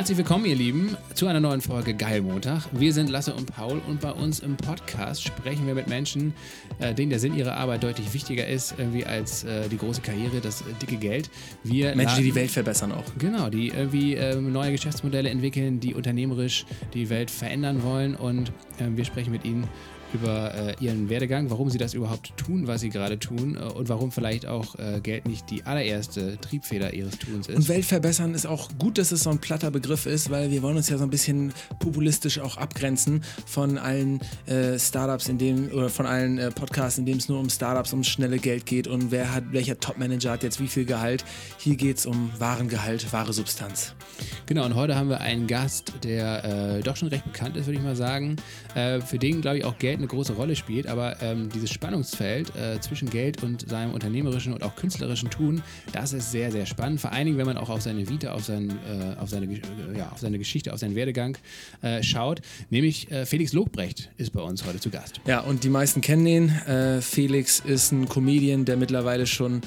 Herzlich willkommen, ihr Lieben, zu einer neuen Folge Geil Montag. Wir sind Lasse und Paul und bei uns im Podcast sprechen wir mit Menschen, äh, denen der Sinn ihrer Arbeit deutlich wichtiger ist irgendwie als äh, die große Karriere, das äh, dicke Geld. Wir Menschen, die die Welt verbessern auch. Genau, die irgendwie ähm, neue Geschäftsmodelle entwickeln, die unternehmerisch die Welt verändern wollen und ähm, wir sprechen mit ihnen über äh, ihren Werdegang, warum sie das überhaupt tun, was sie gerade tun äh, und warum vielleicht auch äh, Geld nicht die allererste Triebfeder ihres Tuns ist. Und Welt verbessern ist auch gut, dass es so ein platter Begriff ist, weil wir wollen uns ja so ein bisschen populistisch auch abgrenzen von allen äh, Startups, in dem oder von allen äh, Podcasts, in dem es nur um Startups, um schnelle Geld geht und wer hat, welcher Topmanager hat jetzt wie viel Gehalt. Hier geht es um wahren Gehalt, wahre Substanz. Genau, und heute haben wir einen Gast, der äh, doch schon recht bekannt ist, würde ich mal sagen. für den, glaube ich, auch Geld eine große Rolle spielt, aber ähm, dieses Spannungsfeld äh, zwischen Geld und seinem unternehmerischen und auch künstlerischen Tun, das ist sehr, sehr spannend. Vor allen Dingen, wenn man auch auf seine Vita, auf, sein, äh, auf, seine, äh, ja, auf seine Geschichte, auf seinen Werdegang äh, schaut. Nämlich äh, Felix Lobrecht ist bei uns heute zu Gast. Ja, und die meisten kennen ihn. Äh, Felix ist ein Comedian, der mittlerweile schon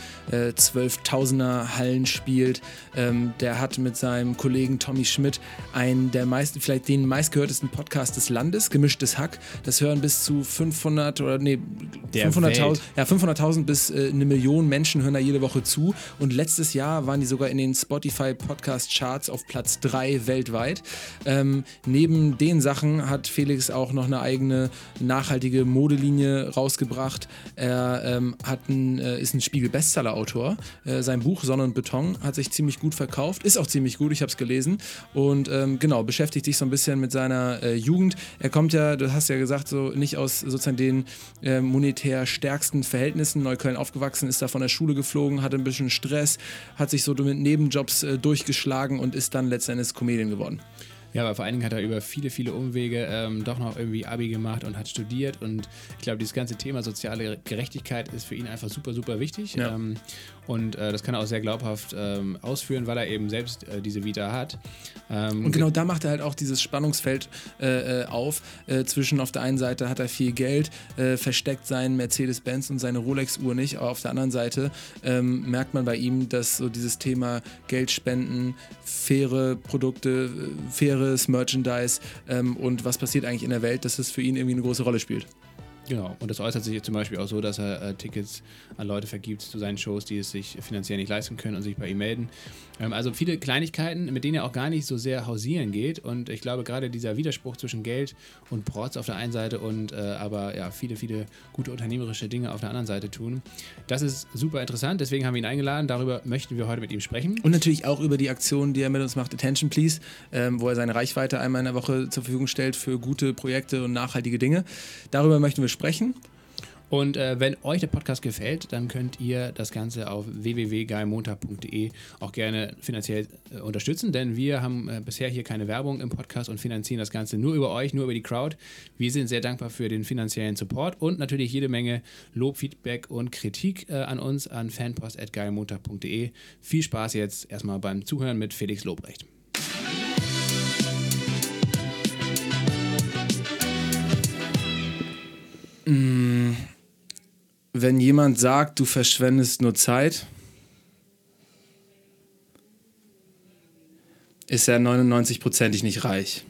Zwölftausender Hallen spielt. Ähm, der hat mit seinem Kollegen Tommy Schmidt einen der meisten, vielleicht den meistgehörtesten Podcast des Landes, Gemischtes Hack. Das hören bis zu 500 oder nee, 500.000 ja, 500.000 bis äh, eine Million Menschen hören da jede Woche zu. Und letztes Jahr waren die sogar in den Spotify Podcast Charts auf Platz 3 weltweit. Ähm, neben den Sachen hat Felix auch noch eine eigene nachhaltige Modelinie rausgebracht. Er ähm, hat ein, äh, ist ein Spiegel-Bestseller-Autor. Äh, sein Buch Sonne und Beton hat sich ziemlich gut verkauft, ist auch ziemlich gut, ich habe es gelesen. Und ähm, genau, beschäftigt sich so ein bisschen mit seiner äh, Jugend. Er kommt ja, du hast ja gesagt, so nicht aus sozusagen den äh, monetär stärksten Verhältnissen. Neukölln aufgewachsen, ist da von der Schule geflogen, hatte ein bisschen Stress, hat sich so mit Nebenjobs äh, durchgeschlagen und ist dann letztendlich Comedian geworden. Ja, aber vor allen Dingen hat er über viele, viele Umwege ähm, doch noch irgendwie Abi gemacht und hat studiert. Und ich glaube, dieses ganze Thema soziale Gerechtigkeit ist für ihn einfach super, super wichtig. Ja. Ähm, und äh, das kann er auch sehr glaubhaft ähm, ausführen, weil er eben selbst äh, diese Vita hat. Ähm, und genau da macht er halt auch dieses Spannungsfeld äh, äh auf. Äh, zwischen auf der einen Seite hat er viel Geld, äh, versteckt seinen Mercedes-Benz und seine Rolex-Uhr nicht, aber auf der anderen Seite ähm, merkt man bei ihm, dass so dieses Thema Geld spenden, faire Produkte, faires Merchandise ähm, und was passiert eigentlich in der Welt, dass es für ihn irgendwie eine große Rolle spielt. Genau, und das äußert sich zum Beispiel auch so, dass er äh, Tickets an Leute vergibt zu seinen Shows, die es sich finanziell nicht leisten können und sich bei ihm melden. Ähm, also viele Kleinigkeiten, mit denen er auch gar nicht so sehr hausieren geht. Und ich glaube, gerade dieser Widerspruch zwischen Geld und Protz auf der einen Seite und äh, aber ja, viele, viele gute unternehmerische Dinge auf der anderen Seite tun, das ist super interessant. Deswegen haben wir ihn eingeladen. Darüber möchten wir heute mit ihm sprechen. Und natürlich auch über die Aktion, die er mit uns macht, Attention Please, ähm, wo er seine Reichweite einmal in der Woche zur Verfügung stellt für gute Projekte und nachhaltige Dinge. Darüber möchten wir sprechen. Und äh, wenn euch der Podcast gefällt, dann könnt ihr das Ganze auf www.geilmontag.de auch gerne finanziell äh, unterstützen, denn wir haben äh, bisher hier keine Werbung im Podcast und finanzieren das Ganze nur über euch, nur über die Crowd. Wir sind sehr dankbar für den finanziellen Support und natürlich jede Menge Lob, Feedback und Kritik äh, an uns an fanpost.geilmontag.de. Viel Spaß jetzt erstmal beim Zuhören mit Felix Lobrecht. Wenn jemand sagt, du verschwendest nur Zeit, ist er 99%ig nicht reich.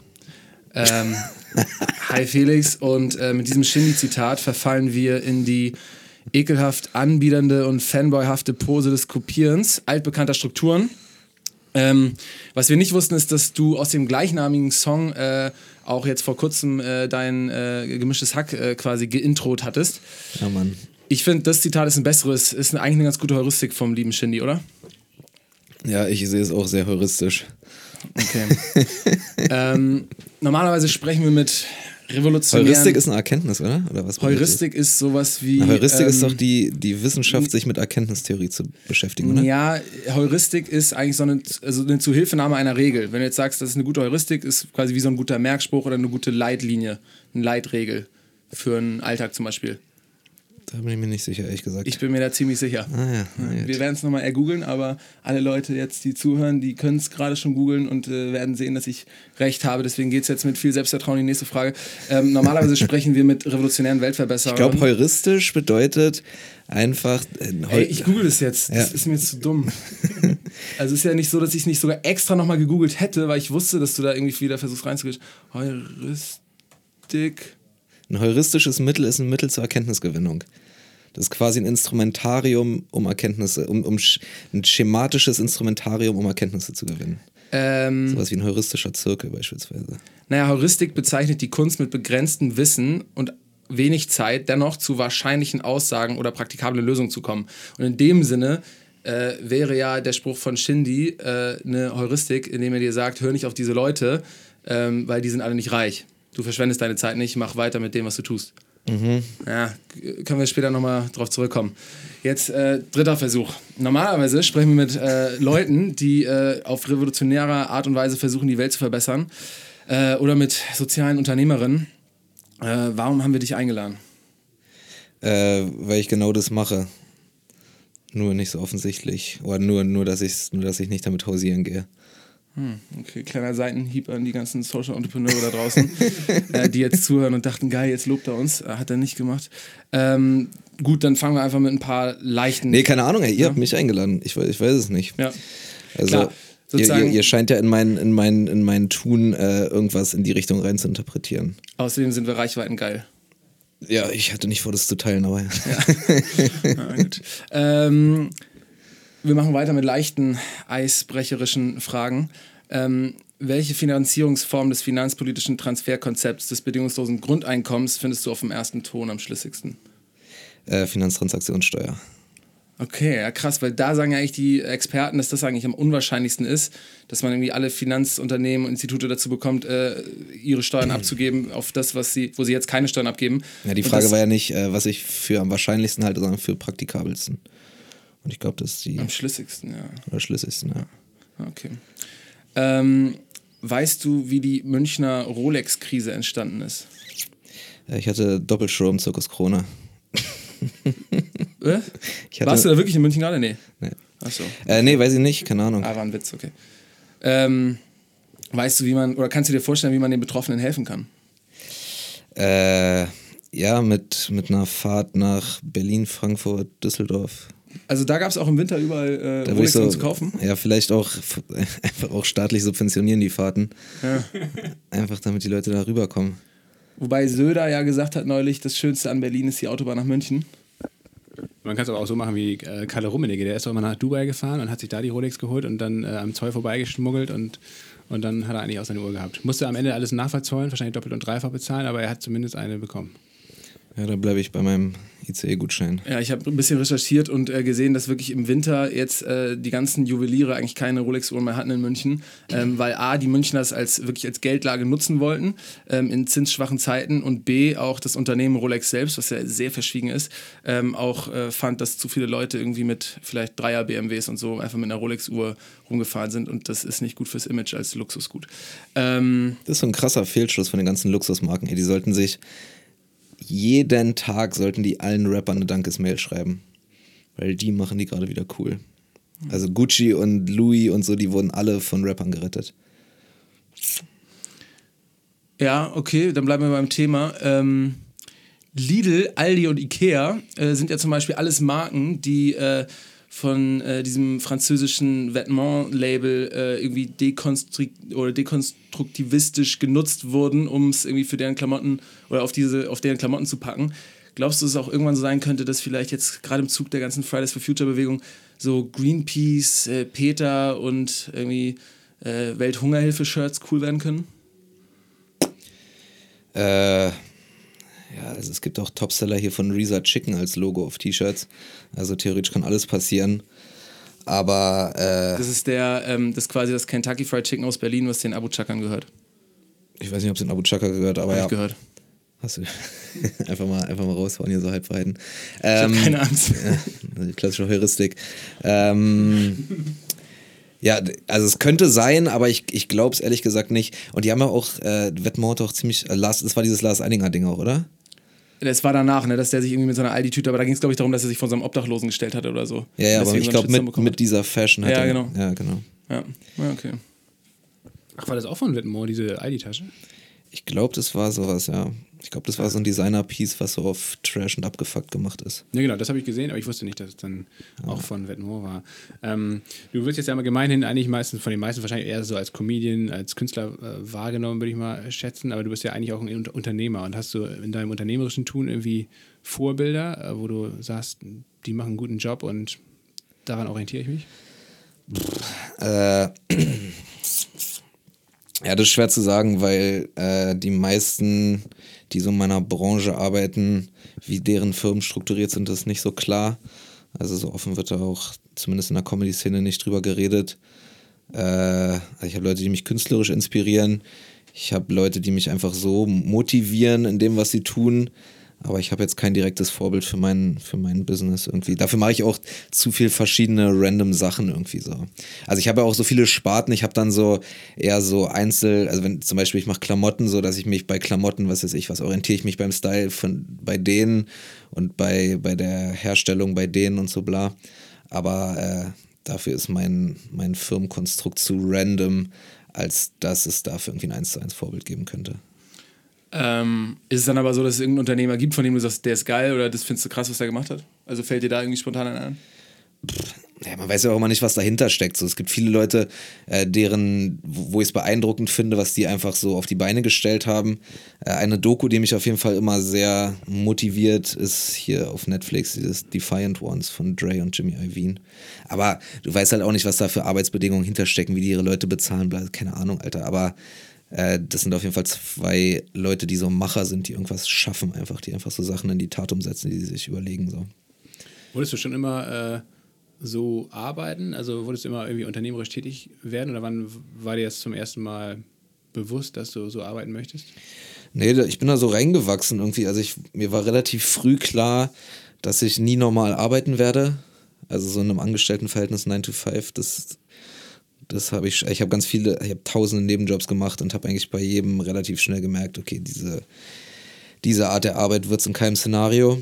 Ähm, hi Felix, und äh, mit diesem Shindy-Zitat verfallen wir in die ekelhaft anbiedernde und fanboyhafte Pose des Kopierens altbekannter Strukturen. Ähm, was wir nicht wussten, ist, dass du aus dem gleichnamigen Song äh, auch jetzt vor kurzem äh, dein äh, gemischtes Hack äh, quasi geintrot hattest. Ja, Mann. Ich finde, das Zitat ist ein besseres, ist eigentlich eine ganz gute Heuristik vom lieben Shindy, oder? Ja, ich sehe es auch sehr heuristisch. Okay. ähm, normalerweise sprechen wir mit revolutionären... Heuristik ist eine Erkenntnis, oder? oder was Heuristik ist sowas wie... Na, Heuristik ähm, ist doch die, die Wissenschaft, sich mit Erkenntnistheorie zu beschäftigen, oder? Ja, Heuristik ist eigentlich so eine, also eine Zuhilfenahme einer Regel. Wenn du jetzt sagst, das ist eine gute Heuristik, ist quasi wie so ein guter Merkspruch oder eine gute Leitlinie, eine Leitregel für einen Alltag zum Beispiel. Da bin ich mir nicht sicher, ehrlich gesagt. Ich bin mir da ziemlich sicher. ah, ja. Na Wir werden es nochmal ergoogeln, aber alle Leute jetzt, die zuhören, die können es gerade schon googeln und äh, werden sehen, dass ich recht habe. Deswegen geht es jetzt mit viel Selbstvertrauen in die nächste Frage. Ähm, normalerweise sprechen wir mit revolutionären Weltverbesserern. Ich glaube, heuristisch bedeutet einfach. Äh, Ey, ich google es jetzt. Das Ja. ist mir zu dumm. also es ist ja nicht so, dass ich es nicht sogar extra nochmal gegoogelt hätte, weil ich wusste, dass du da irgendwie wieder versuchst reinzugehen. Heuristik. Ein heuristisches Mittel ist ein Mittel zur Erkenntnisgewinnung. Das ist quasi ein Instrumentarium, um Erkenntnisse, um, um ein schematisches Instrumentarium, um Erkenntnisse zu gewinnen. Ähm, Sowas wie ein heuristischer Zirkel beispielsweise. Naja, Heuristik bezeichnet die Kunst mit begrenztem Wissen und wenig Zeit, dennoch zu wahrscheinlichen Aussagen oder praktikablen Lösungen zu kommen. Und in dem Sinne äh, wäre ja der Spruch von Shindy äh, eine Heuristik, indem er dir sagt, hör nicht auf diese Leute, ähm, weil die sind alle nicht reich. Du verschwendest deine Zeit nicht, mach weiter mit dem, was du tust. Ja, k- können wir später nochmal drauf zurückkommen. Jetzt äh, dritter Versuch. Normalerweise sprechen wir mit äh, Leuten, die äh, auf revolutionäre Art und Weise versuchen, die Welt zu verbessern. Äh, oder mit sozialen Unternehmerinnen. Äh, warum haben wir dich eingeladen? Äh, weil ich genau das mache. Nur nicht so offensichtlich. Oder nur, nur, dass, ich's, nur dass ich nicht damit hausieren gehe. Okay, kleiner Seitenhieb an die ganzen Social Entrepreneure da draußen, äh, die jetzt zuhören und dachten, geil, jetzt lobt er uns. Äh, hat er nicht gemacht. Ähm, gut, dann fangen wir einfach mit ein paar leichten. Nee, keine Ahnung, ey, ihr habt mich eingeladen. Ich, weiß- ich weiß es nicht. Ja. Also, Klar, ihr, ihr, ihr scheint ja in mein, in mein, in mein Tun äh, irgendwas in die Richtung rein zu interpretieren. Außerdem sind wir Reichweiten geil. Ja, ich hatte nicht vor, das zu teilen, aber ja. Ah, gut. ähm, wir machen weiter mit leichten, eisbrecherischen Fragen. Ähm, welche Finanzierungsform des finanzpolitischen Transferkonzepts des bedingungslosen Grundeinkommens findest du auf dem ersten Ton am schlüssigsten? Äh, Finanztransaktionssteuer. Okay, ja krass, weil da sagen ja eigentlich die Experten, dass das eigentlich am unwahrscheinlichsten ist, dass man irgendwie alle Finanzunternehmen und Institute dazu bekommt, äh, ihre Steuern abzugeben auf das, was sie, wo sie jetzt keine Steuern abgeben. Ja, die Frage das war ja nicht, äh, was ich für am wahrscheinlichsten halte, sondern für praktikabelsten. Und ich glaube, das ist die am schlüssigsten, ja. oder schlüssigsten, ja. Okay. Ähm, weißt du, wie die Münchner Rolex-Krise entstanden ist? Äh, Ich hatte Doppelshow im Zirkus Krone. Äh? Hatte, Warst du da wirklich in München gerade? Nee. Nee. Achso. Äh, nee, weiß ich nicht, keine Ahnung. Ah, war ein Witz, okay. Ähm, weißt du, wie man, oder kannst du dir vorstellen, wie man den Betroffenen helfen kann? Äh, ja, mit, mit einer Fahrt nach Berlin, Frankfurt, Düsseldorf. Also da gab es auch im Winter überall äh, Rolex so, zu kaufen. ja, vielleicht auch einfach auch staatlich subventionieren die Fahrten. Ja. Einfach damit die Leute da rüberkommen. Wobei Söder ja gesagt hat neulich, das Schönste an Berlin ist die Autobahn nach München. Man kann es aber auch so machen wie äh, Kalle Rummenigge. Der ist doch immer nach Dubai gefahren und hat sich da die Rolex geholt und dann äh, am Zoll vorbeigeschmuggelt und, und dann hat er eigentlich auch seine Uhr gehabt. Musste am Ende alles nachverzollen, wahrscheinlich doppelt und dreifach bezahlen, aber er hat zumindest eine bekommen. Ja, da bleibe ich bei meinem ICE-Gutschein. Ja, ich habe ein bisschen recherchiert und äh, gesehen, dass wirklich im Winter jetzt äh, die ganzen Juweliere eigentlich keine Rolex-Uhren mehr hatten in München, ähm, weil A, die Münchner das als, wirklich als Geldlage nutzen wollten ähm, in zinsschwachen Zeiten und B, auch das Unternehmen Rolex selbst, was ja sehr verschwiegen ist, ähm, auch äh, fand, dass zu viele Leute irgendwie mit vielleicht Dreier BMWs und so einfach mit einer Rolex-Uhr rumgefahren sind und das ist nicht gut fürs Image als Luxusgut. Ähm, Das ist so ein krasser Fehlschluss von den ganzen Luxusmarken. Ey, die sollten sich jeden Tag sollten die allen Rappern eine Dankesmail schreiben. Weil die machen die gerade wieder cool. Also Gucci und Louis und so, die wurden alle von Rappern gerettet. Ja, okay, dann bleiben wir beim Thema. Ähm, Lidl, Aldi und Ikea äh, sind ja zum Beispiel alles Marken, die äh, von äh, diesem französischen Vêtement-Label äh, irgendwie dekonstruktivistisch genutzt wurden, um es irgendwie für deren Klamotten oder auf diese, auf deren Klamotten zu packen. Glaubst du, dass es auch irgendwann so sein könnte, dass vielleicht jetzt gerade im Zug der ganzen Fridays for Future Bewegung so Greenpeace, äh, Peter und irgendwie äh, Welthungerhilfe Shirts cool werden können? Äh, ja, also es gibt auch Topseller hier von Reza Chicken als Logo auf T-Shirts. Also theoretisch kann alles passieren. Aber äh, Das ist der, ähm, das ist quasi das Kentucky Fried Chicken aus Berlin, was den Abu Chakern gehört. ich weiß nicht, ob es in Abu Chaka gehört, aber Hab ja. ich gehört. Hast du einfach mal, einfach mal raushauen, hier so halbweiten. Ich hab Ähm, keine Angst. Ja, die klassische Heuristik. Ähm, ja, also es könnte sein, aber ich, ich glaube es ehrlich gesagt nicht. Und die haben ja auch, äh, Wettmord auch ziemlich, äh, Lars, das war dieses Lars Eidinger Ding auch, oder? Das war danach, ne, dass der sich irgendwie mit so einer Aldi-Tüte, aber da ging es, glaube ich, darum, dass er sich von so einem Obdachlosen gestellt hatte oder so. Ja, ja, aber Deswegen ich glaube, mit, mit dieser Fashion hat Ja, er. genau. Ja, genau. hat. Ja, ja okay. Ach, war das auch von Wittenmoor, diese ID-Tasche? Ich glaube, das war sowas, ja. Ich glaube, das war so ein Designer-Piece, was so auf Trash und abgefuckt gemacht ist. Ja, genau, das habe ich gesehen, aber ich wusste nicht, dass es dann auch von Wettenmoor war. Ähm, du wirst jetzt ja mal gemeinhin eigentlich meistens von den meisten wahrscheinlich eher so als Comedian, als Künstler äh, wahrgenommen, würde ich mal schätzen, aber du bist ja eigentlich auch ein Un- Unternehmer und hast du in deinem unternehmerischen Tun irgendwie Vorbilder, äh, wo du sagst, die machen einen guten Job und daran orientiere ich mich? Äh, ja, das ist schwer zu sagen, weil äh, die meisten, die so in meiner Branche arbeiten, wie deren Firmen strukturiert sind, ist nicht so klar. Also so offen wird da auch zumindest in der Comedy-Szene nicht drüber geredet. Äh, also ich habe Leute, die mich künstlerisch inspirieren. Ich habe Leute, die mich einfach so motivieren in dem, was sie tun. Aber ich habe jetzt kein direktes Vorbild für mein, für mein Business irgendwie. Dafür mache ich auch zu viel verschiedene random Sachen irgendwie so. Also ich habe ja auch so viele Sparten. Ich habe dann so eher so Einzel, also wenn zum Beispiel ich mache Klamotten so, dass ich mich bei Klamotten, was weiß ich, was orientiere ich mich beim Style von bei denen und bei, bei der Herstellung bei denen und so bla. Aber äh, dafür ist mein, mein Firmenkonstrukt zu random, als dass es dafür irgendwie ein 1 zu 1 Vorbild geben könnte. Ähm, ist es dann aber so, dass es irgendeinen Unternehmer gibt, von dem du sagst, der ist geil oder das findest du krass, was der gemacht hat? Also fällt dir da irgendwie spontan einer ein? ja, man weiß ja auch immer nicht, was dahinter steckt. So, es gibt viele Leute, äh, deren, wo ich es beeindruckend finde, was die einfach so auf die Beine gestellt haben. Äh, eine Doku, die mich auf jeden Fall immer sehr motiviert, ist hier auf Netflix, dieses Defiant Ones von Dre und Jimmy Iovine. Aber du weißt halt auch nicht, was da für Arbeitsbedingungen hinterstecken, wie die ihre Leute bezahlen, keine Ahnung, Alter. Aber äh, das sind auf jeden Fall zwei Leute, die so Macher sind, die irgendwas schaffen, einfach, die einfach so Sachen in die Tat umsetzen, die sie sich überlegen. So. Wolltest du schon immer äh, so arbeiten? Also wolltest du immer irgendwie unternehmerisch tätig werden oder wann war dir das zum ersten Mal bewusst, dass du so arbeiten möchtest? Nee, ich bin da so reingewachsen irgendwie. Also ich, mir war relativ früh klar, dass ich nie normal arbeiten werde. Also so in einem Angestelltenverhältnis 9 to 5, das, das habe ich, ich habe ganz viele, ich habe tausende Nebenjobs gemacht und habe eigentlich bei jedem relativ schnell gemerkt, okay, diese, diese Art der Arbeit wird es in keinem Szenario.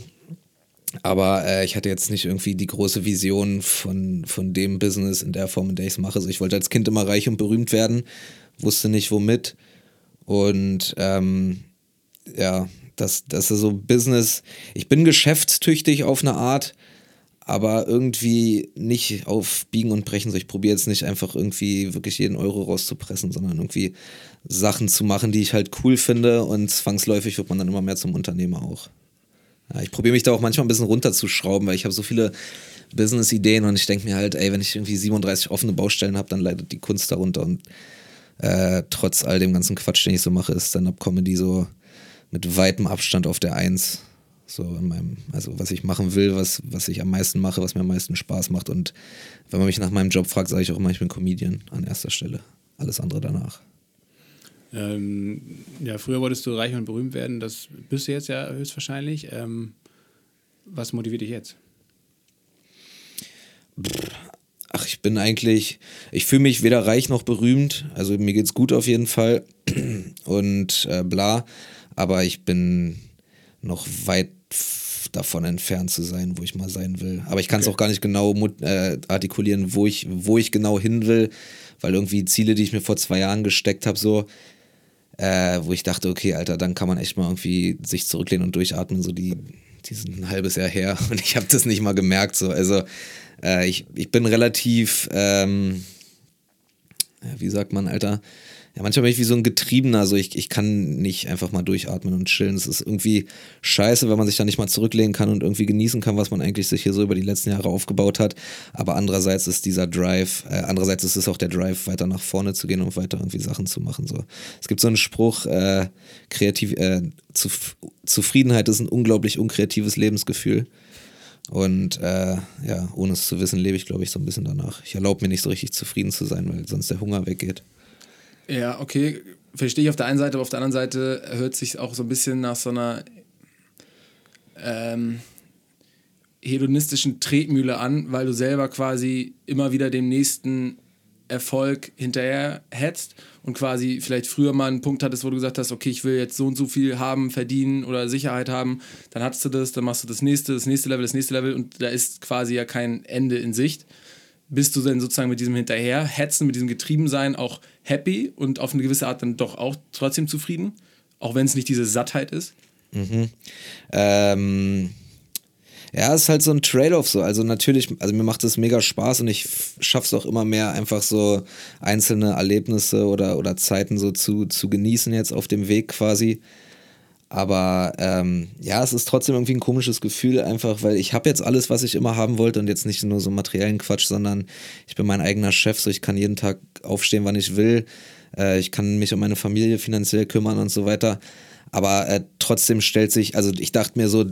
Aber äh, ich hatte jetzt nicht irgendwie die große Vision von, von dem Business in der Form, in der ich es mache. Also ich wollte als Kind immer reich und berühmt werden, wusste nicht womit. Und ähm, ja, das, das ist so Business. Ich bin geschäftstüchtig auf eine Art, aber irgendwie nicht auf Biegen und Brechen. So, ich probiere jetzt nicht einfach irgendwie wirklich jeden Euro rauszupressen, sondern irgendwie Sachen zu machen, die ich halt cool finde und zwangsläufig wird man dann immer mehr zum Unternehmer auch. Ja, ich probiere mich da auch manchmal ein bisschen runterzuschrauben, weil ich habe so viele Business-Ideen und ich denke mir halt, ey, wenn ich irgendwie 37 offene Baustellen habe, dann leidet die Kunst darunter und äh, trotz all dem ganzen Quatsch, den ich so mache, ist Stand-Up-Comedy so mit weitem Abstand auf der Eins. So in meinem, also was ich machen will, was, was ich am meisten mache, was mir am meisten Spaß macht. Und wenn man mich nach meinem Job fragt, sage ich auch immer, ich bin Comedian an erster Stelle. Alles andere danach. Ähm, ja, früher wolltest du reich und berühmt werden, das bist du jetzt ja höchstwahrscheinlich. Ähm, was motiviert dich jetzt? Ach, ich bin eigentlich, ich fühle mich weder reich noch berühmt. Also mir geht's gut auf jeden Fall und äh, bla. Aber ich bin noch weit davon entfernt zu sein, wo ich mal sein will. Aber ich kann es Okay. auch gar nicht genau äh, artikulieren, wo ich, wo ich genau hin will, weil irgendwie Ziele, die ich mir vor zwei Jahren gesteckt habe, so, äh, wo ich dachte, okay, Alter, dann kann man echt mal irgendwie sich zurücklehnen und durchatmen, so die, die sind ein halbes Jahr her und ich habe das nicht mal gemerkt, so, also äh, ich, ich bin relativ, ähm, wie sagt man, Alter, ja, manchmal bin ich wie so ein Getriebener, so ich, ich kann nicht einfach mal durchatmen und chillen. Es ist irgendwie scheiße, wenn man sich da nicht mal zurücklehnen kann und irgendwie genießen kann, was man eigentlich sich hier so über die letzten Jahre aufgebaut hat. Aber andererseits ist dieser Drive, äh, andererseits ist es auch der Drive, weiter nach vorne zu gehen und weiter irgendwie Sachen zu machen. So. Es gibt so einen Spruch, äh, kreativ, äh, Zuf Zufriedenheit ist ein unglaublich unkreatives Lebensgefühl. Und äh, ja, ohne es zu wissen, lebe ich, glaube ich, so ein bisschen danach. Ich erlaube mir nicht so richtig zufrieden zu sein, weil sonst der Hunger weggeht. Ja, okay, verstehe ich auf der einen Seite, aber auf der anderen Seite hört sich auch so ein bisschen nach so einer ähm, hedonistischen Tretmühle an, weil du selber quasi immer wieder dem nächsten Erfolg hinterher hetzt und quasi vielleicht früher mal einen Punkt hattest, wo du gesagt hast, okay, ich will jetzt so und so viel haben, verdienen oder Sicherheit haben, dann hattest du das, dann machst du das nächste, das nächste Level, das nächste Level und da ist quasi ja kein Ende in Sicht. Bist du denn sozusagen mit diesem hinterher hetzen, mit diesem Getriebensein auch happy und auf eine gewisse Art dann doch auch trotzdem zufrieden? Auch wenn es nicht diese Sattheit ist? Mhm. Ähm, ja, es ist halt so ein Trade-off so. Also natürlich, also mir macht es mega Spaß und ich schaffe es auch immer mehr, einfach so einzelne Erlebnisse oder, oder Zeiten so zu, zu genießen jetzt auf dem Weg quasi. Aber ähm, ja, es ist trotzdem irgendwie ein komisches Gefühl, einfach weil ich habe jetzt alles, was ich immer haben wollte und jetzt nicht nur so materiellen Quatsch, sondern ich bin mein eigener Chef, so ich kann jeden Tag aufstehen, wann ich will. Äh, ich kann mich um meine Familie finanziell kümmern und so weiter. Aber äh, trotzdem stellt sich, also ich dachte mir so,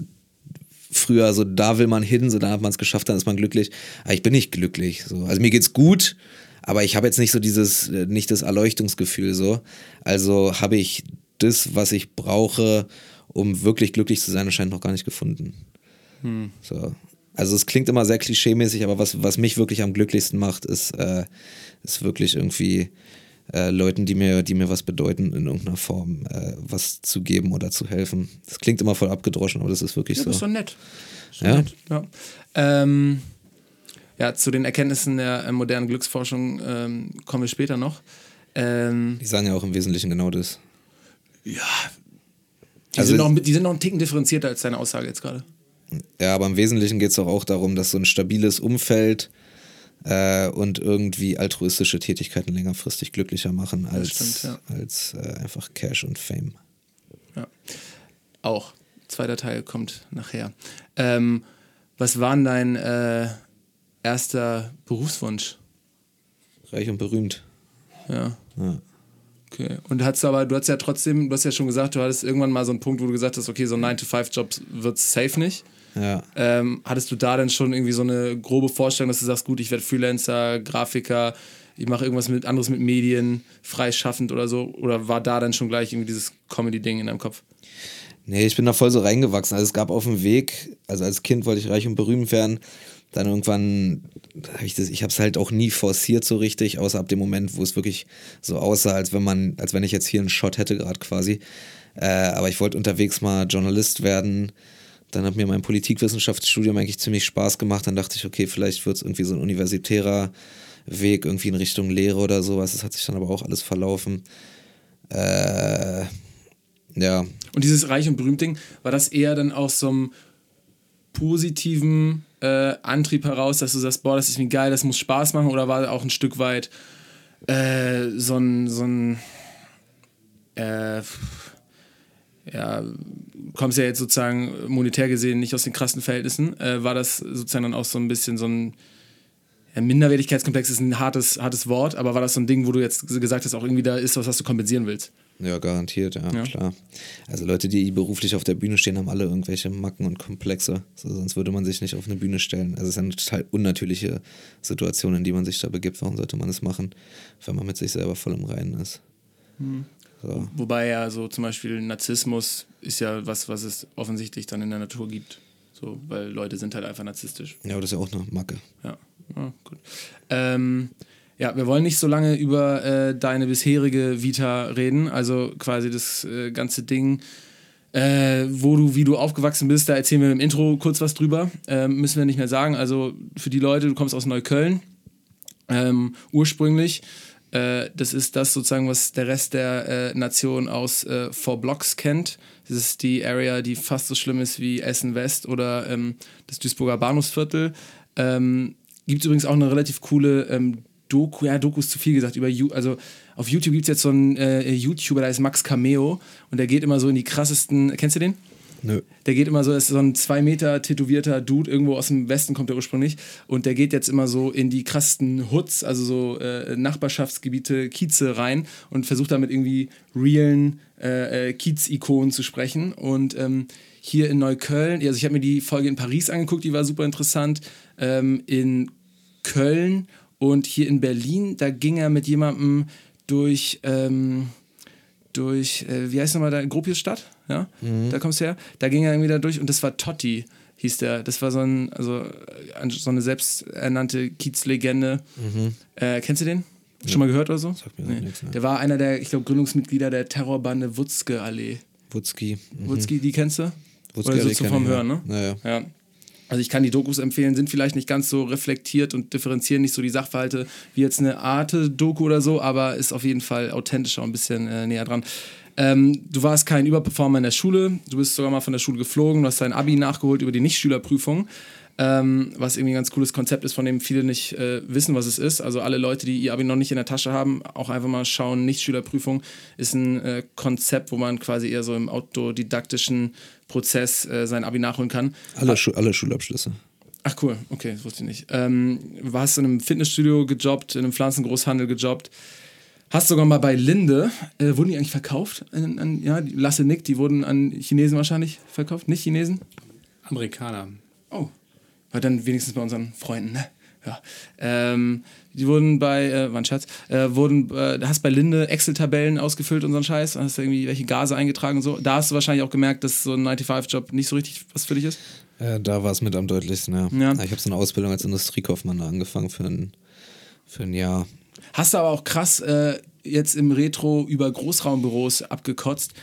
früher so, da will man hin, so da hat man es geschafft, dann ist man glücklich. Aber ich bin nicht glücklich. So. Also mir geht's gut, aber ich habe jetzt nicht so dieses, äh, nicht das Erleuchtungsgefühl so. Also habe ich das, was ich brauche, um wirklich glücklich zu sein, anscheinend noch gar nicht gefunden. Hm. So. Also es klingt immer sehr klischeemäßig, aber was, was mich wirklich am glücklichsten macht, ist, äh, ist wirklich irgendwie äh, Leuten, die mir, die mir was bedeuten, in irgendeiner Form äh, was zu geben oder zu helfen. Das klingt immer voll abgedroschen, aber das ist wirklich ja, so. Das ist so nett. So ja? nett. Ja. Ähm, ja, zu den Erkenntnissen der äh, modernen Glücksforschung ähm, kommen wir später noch. Ähm, die sagen ja auch im Wesentlichen genau das. Ja. Die, also, sind noch, die sind noch einen Ticken differenzierter als deine Aussage jetzt gerade. Ja, aber im Wesentlichen geht es auch, auch darum, dass so ein stabiles Umfeld äh, und irgendwie altruistische Tätigkeiten längerfristig glücklicher machen als, stimmt, ja. als äh, einfach Cash und Fame. Ja. Auch. Zweiter Teil kommt nachher. Ähm, was war denn dein äh, erster Berufswunsch? Reich und berühmt. Ja. ja. Okay. Und hast aber, du hast ja trotzdem, du hast ja schon gesagt, du hattest irgendwann mal so einen Punkt, wo du gesagt hast, okay, so ein 9-to-5-Job wird safe nicht. Ja. Ähm, hattest du da denn schon irgendwie so eine grobe Vorstellung, dass du sagst, gut, ich werde Freelancer, Grafiker, ich mache irgendwas mit anderes mit Medien, freischaffend oder so? Oder war da dann schon gleich irgendwie dieses Comedy-Ding in deinem Kopf? Nee, ich bin da voll so reingewachsen. Also es gab auf dem Weg, also als Kind wollte ich reich und berühmt werden dann irgendwann habe ich das, ich habe es halt auch nie forciert so richtig, außer ab dem Moment, wo es wirklich so aussah, als wenn man, als wenn ich jetzt hier einen Shot hätte gerade quasi. Äh, aber ich wollte unterwegs mal Journalist werden. Dann hat mir mein Politikwissenschaftsstudium eigentlich ziemlich Spaß gemacht. Dann dachte ich, okay, vielleicht wird es irgendwie so ein universitärer Weg, irgendwie in Richtung Lehre oder sowas. Das hat sich dann aber auch alles verlaufen. Äh, ja. Und dieses Reich und Berühmt-Ding, war das eher dann aus so einem positiven äh, Antrieb heraus, dass du sagst, boah, das ist mir geil, das muss Spaß machen? Oder war auch ein Stück weit äh, so ein, so ein äh, ja, kommst ja jetzt sozusagen monetär gesehen nicht aus den krassen Verhältnissen, äh, war das sozusagen dann auch so ein bisschen so ein ja, Minderwertigkeitskomplex ist ein hartes, hartes Wort, aber war das so ein Ding, wo du jetzt gesagt hast, auch irgendwie da ist was, was du kompensieren willst? Ja, garantiert, ja, ja, klar. Also Leute, die beruflich auf der Bühne stehen, haben alle irgendwelche Macken und Komplexe. So, sonst würde man sich nicht auf eine Bühne stellen. Also es ist eine total unnatürliche Situation, in die man sich da begibt. Warum sollte man es machen, wenn man mit sich selber voll im Reinen ist? Mhm. So. Wobei ja so zum Beispiel Narzissmus ist ja was, was es offensichtlich dann in der Natur gibt. So, weil Leute sind halt einfach narzisstisch. Ja, aber das ist ja auch eine Macke. Ja, ja gut. Ähm, ja, wir wollen nicht so lange über äh, deine bisherige Vita reden, also quasi das äh, ganze Ding, äh, wo du, wie du aufgewachsen bist, da erzählen wir im Intro kurz was drüber. Ähm, müssen wir nicht mehr sagen. Also für die Leute, du kommst aus Neukölln ähm, ursprünglich. Äh, das ist das sozusagen, was der Rest der äh, Nation aus äh, Four Blocks kennt. Das ist die Area, die fast so schlimm ist wie Essen West oder ähm, das Duisburger Bahnhofsviertel. Ähm, Gibt es übrigens auch eine relativ coole ähm, Doku, ja, Doku ist zu viel gesagt, über also auf YouTube gibt es jetzt so einen äh, YouTuber, der ist Max Cameo und der geht immer so in die krassesten, kennst du den? Nö. Der geht immer so, ist so ein zwei Meter tätowierter Dude, irgendwo aus dem Westen kommt er ursprünglich. Und der geht jetzt immer so in die krassesten Hoods, also so äh, Nachbarschaftsgebiete, Kieze rein und versucht damit irgendwie realen äh, äh, Kiez-Ikonen zu sprechen. Und ähm, hier in Neukölln, also ich habe mir die Folge in Paris angeguckt, die war super interessant. Ähm, in Köln und hier in Berlin, da ging er mit jemandem durch, ähm, durch äh, wie heißt nochmal da, Gropiusstadt, ja, mhm. da kommst du her. Da ging er irgendwie da durch und das war Totti, hieß der. Das war so, ein, also, so eine selbsternannte Kiezlegende. Mhm. Äh, kennst du den? Schon mal gehört oder so? Sagt mir nee. nichts, ne? Der war einer der, ich glaube, Gründungsmitglieder der Terrorbande Wutzke Allee. Wutzki. Mhm. Wutzki, die kennst du? Wutzki Oder so Allee vom ja. Hören, ne? Naja. Ja. Also ich kann die Dokus empfehlen, sind vielleicht nicht ganz so reflektiert und differenzieren nicht so die Sachverhalte wie jetzt eine Arte-Doku oder so, aber ist auf jeden Fall authentischer und ein bisschen äh, näher dran. Ähm, du warst kein Überperformer in der Schule, du bist sogar mal von der Schule geflogen, du hast dein Abi nachgeholt über die Nichtschülerprüfung, ähm, was irgendwie ein ganz cooles Konzept ist, von dem viele nicht äh, wissen, was es ist. Also alle Leute, die ihr Abi noch nicht in der Tasche haben, auch einfach mal schauen, Nichtschülerprüfung ist ein äh, Konzept, wo man quasi eher so im autodidaktischen Prozess äh, sein Abi nachholen kann. Alle, Schu alle Schulabschlüsse. Ach cool, okay, das wusste ich nicht. Ähm, warst in einem Fitnessstudio gejobbt, in einem Pflanzengroßhandel gejobbt. Hast sogar mal bei Linde, äh, wurden die eigentlich verkauft? An, an, ja, die Lasse Nick, die wurden an Chinesen wahrscheinlich verkauft, nicht Chinesen? Amerikaner. Oh, weil dann wenigstens bei unseren Freunden, ne? Ja. Ähm, die wurden bei, äh, war ein Scherz, äh, wurden, äh, hast bei Linde Excel-Tabellen ausgefüllt und so einen Scheiß, hast irgendwie welche Gase eingetragen und so. Da hast du wahrscheinlich auch gemerkt, dass so ein 9-to-5-Job nicht so richtig was für dich ist. Ja, da war es mit am deutlichsten, ja. Ja. Ich habe so eine Ausbildung als Industriekaufmann da angefangen für ein, für ein Jahr. Hast du aber auch krass äh, jetzt im Retro über Großraumbüros abgekotzt.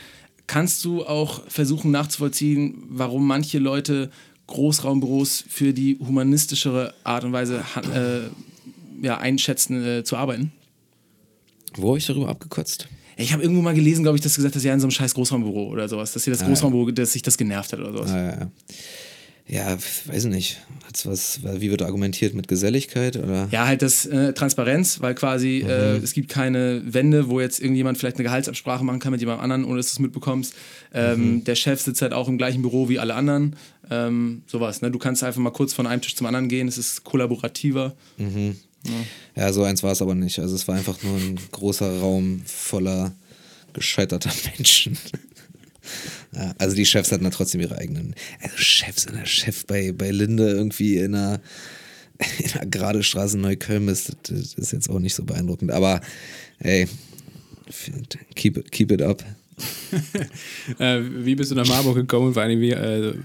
Kannst du auch versuchen nachzuvollziehen, warum manche Leute Großraumbüros für die humanistischere Art und Weise äh, ja, einschätzen äh, zu arbeiten? Wo habe ich darüber abgekotzt? Ich habe irgendwo mal gelesen, glaube ich, dass du gesagt hast, ja, in so einem scheiß Großraumbüro oder sowas, dass dir das Großraumbüro, dass sich das genervt hat oder sowas. Ah, ja, ja. Ja, weiß ich nicht. Hat's was, wie wird argumentiert mit Geselligkeit oder? Ja, halt das äh, Transparenz, weil quasi äh, es gibt keine Wände, wo jetzt irgendjemand vielleicht eine Gehaltsabsprache machen kann mit jemand anderen, ohne dass du es mitbekommst. Ähm, Der Chef sitzt halt auch im gleichen Büro wie alle anderen. Ähm, sowas, ne? Du kannst einfach mal kurz von einem Tisch zum anderen gehen, es ist kollaborativer. Ja, so eins war es aber nicht. Also es war einfach nur ein großer Raum voller gescheiterter Menschen. Ja, also die Chefs hatten da trotzdem ihre eigenen. Also Chefs, der Chef bei, bei Linde irgendwie in einer, in einer gerade Straße in Neukölln ist, das ist jetzt auch nicht so beeindruckend. Aber hey, keep, it- keep it up. Äh, wie bist du nach Marburg gekommen und vor allem, wie, äh,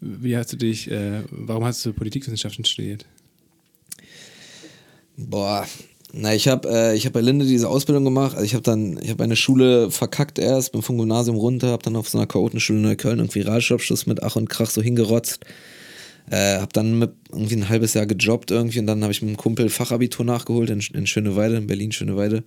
wie hast du dich, äh, warum hast du Politikwissenschaften studiert? Boah, na, ich habe äh, ich hab bei Linde diese Ausbildung gemacht. Also ich habe dann, ich habe eine Schule verkackt erst, bin vom Gymnasium runter, habe dann auf so einer Chaotenschule in Neukölln irgendwie Realschulabschluss mit Ach und Krach so hingerotzt. Äh, habe dann mit irgendwie ein halbes Jahr gejobbt irgendwie und dann habe ich mit einem Kumpel Fachabitur nachgeholt in, in Schöneweide, in Berlin Schöneweide.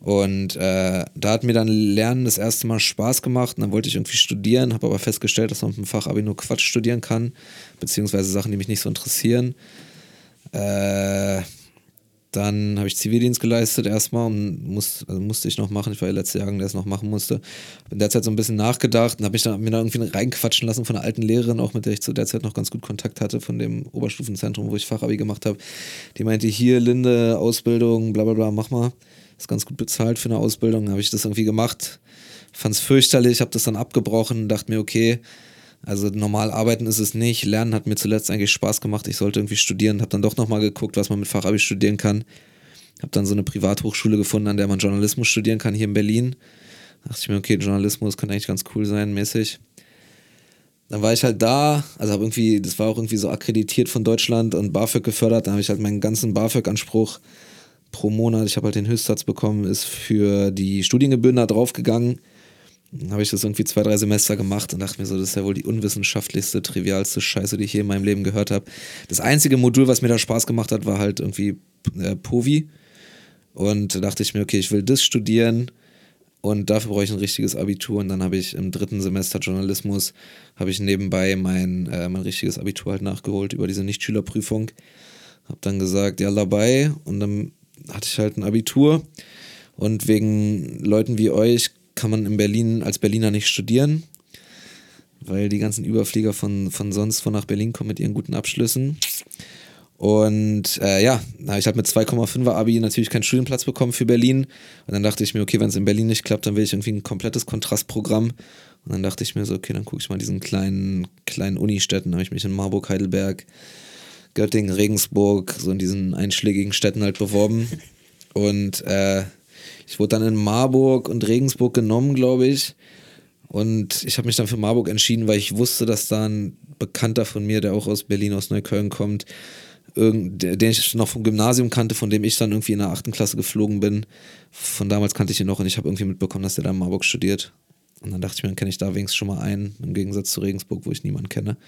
Und äh, da hat mir dann Lernen das erste Mal Spaß gemacht und dann wollte ich irgendwie studieren, habe aber festgestellt, dass man mit dem Fachabi nur Quatsch studieren kann, beziehungsweise Sachen, die mich nicht so interessieren. Äh, dann habe ich Zivildienst geleistet erstmal und muss, also musste ich noch machen. Ich war der letzte Jahrgang, der es noch machen musste. In der Zeit so ein bisschen nachgedacht und habe mich dann, mir dann irgendwie reinquatschen lassen von einer alten Lehrerin, auch mit der ich zu der Zeit noch ganz gut Kontakt hatte, von dem Oberstufenzentrum, wo ich Fachabi gemacht habe. Die meinte, hier, Linde, Ausbildung, bla bla bla, mach mal. Ist ganz gut bezahlt für eine Ausbildung. Habe ich das irgendwie gemacht. Fand es fürchterlich, habe das dann abgebrochen und dachte mir, okay, also normal arbeiten ist es nicht. Lernen hat mir zuletzt eigentlich Spaß gemacht. Ich sollte irgendwie studieren. Habe dann doch nochmal geguckt, was man mit Fachabi studieren kann. Habe dann so eine Privathochschule gefunden, an der man Journalismus studieren kann hier in Berlin. Da dachte ich mir, okay, Journalismus kann eigentlich ganz cool sein, mäßig. Dann war ich halt da, also habe irgendwie, das war auch irgendwie so akkreditiert von Deutschland und BAföG gefördert. Dann habe ich halt meinen ganzen BAföG-Anspruch pro Monat, ich habe halt den Höchstsatz bekommen, ist für die Studiengebühren da draufgegangen. Habe ich das irgendwie zwei, drei Semester gemacht und dachte mir so, das ist ja wohl die unwissenschaftlichste, trivialste Scheiße, die ich je in meinem Leben gehört habe. Das einzige Modul, was mir da Spaß gemacht hat, war halt irgendwie äh, Povi. Und da dachte ich mir, okay, ich will das studieren und dafür brauche ich ein richtiges Abitur. Und dann habe ich im dritten Semester Journalismus, habe ich nebenbei mein, äh, mein richtiges Abitur halt nachgeholt über diese Nichtschülerprüfung. Habe dann gesagt, ja, dabei. Und dann hatte ich halt ein Abitur. Und wegen Leuten wie euch kann man in Berlin als Berliner nicht studieren, weil die ganzen Überflieger von, von sonst von nach Berlin kommen mit ihren guten Abschlüssen. Und äh, ja, habe ich halt mit 2,5er Abi natürlich keinen Studienplatz bekommen für Berlin. Und dann dachte ich mir, okay, wenn es in Berlin nicht klappt, dann will ich irgendwie ein komplettes Kontrastprogramm. Und dann dachte ich mir so, okay, dann gucke ich mal diesen kleinen, kleinen Unistädten. Da habe ich mich in Marburg, Heidelberg, Göttingen, Regensburg, so in diesen einschlägigen Städten halt beworben. Und äh, ich wurde dann in Marburg und Regensburg genommen, glaube ich. Und ich habe mich dann für Marburg entschieden, weil ich wusste, dass da ein Bekannter von mir, der auch aus Berlin, aus Neukölln kommt, den ich noch vom Gymnasium kannte, von dem ich dann irgendwie in der achten Klasse geflogen bin. Von damals kannte ich ihn noch und ich habe irgendwie mitbekommen, dass der da in Marburg studiert. Und dann dachte ich mir, dann kenne ich da wenigstens schon mal einen, im Gegensatz zu Regensburg, wo ich niemanden kenne.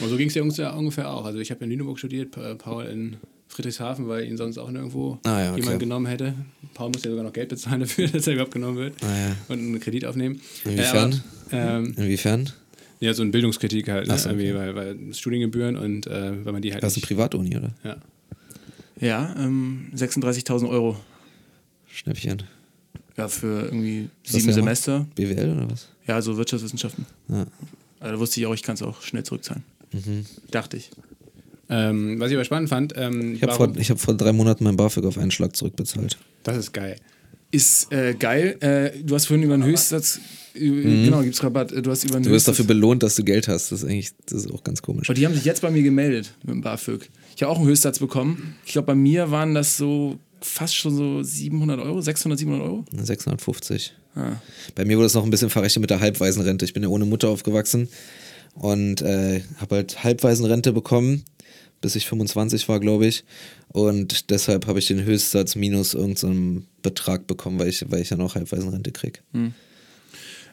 Und so ging es ja ungefähr auch. Also ich habe in Lüneburg studiert, Pa- Paul in Friedrichshafen, weil ihn sonst auch nirgendwo Ah ja, okay. jemand genommen hätte. Paul musste ja sogar noch Geld bezahlen dafür, dass er überhaupt genommen wird Ah ja. und einen Kredit aufnehmen. Inwiefern? Äh, aber, ähm, Inwiefern? ja, so ein Bildungskritik halt, ne? So, irgendwie, weil, weil Studiengebühren und äh, weil man die halt Das ist eine Privatuni, oder? ja. Ja, ähm, 36.000 Euro. Schnäppchen. Ja, für irgendwie Was sieben Semester. BWL oder was? Ja, so Wirtschaftswissenschaften. Ja. Also da wusste ich auch, ich kann es auch schnell zurückzahlen. Mhm. Dachte ich. Ähm, was ich aber spannend fand, ähm, Ich habe vor, ich hab vor drei Monaten mein BAföG auf einen Schlag zurückbezahlt. das ist geil. Ist äh, geil. Äh, du hast vorhin über einen Höchstsatz. äh, Genau, gibt's Rabatt. Äh, Du hast über einen Mhm. Du wirst dafür belohnt, dass du Geld hast. Das ist eigentlich das ist auch ganz komisch. Aber die haben sich jetzt bei mir gemeldet mit dem BAföG. Ich habe auch einen Höchstsatz bekommen. Ich glaube, bei mir waren das so fast schon so 700 Euro, 600, 700 Euro. 650. Ah. Bei mir wurde es noch ein bisschen verrechnet mit der Halbwaisenrente. Ich bin ja ohne Mutter aufgewachsen und äh, habe halt Halbwaisenrente bekommen, bis ich 25 war, glaube ich. Und deshalb habe ich den Höchstsatz minus irgendeinen Betrag bekommen, weil ich, weil ich ja noch Halbwaisenrente kriege.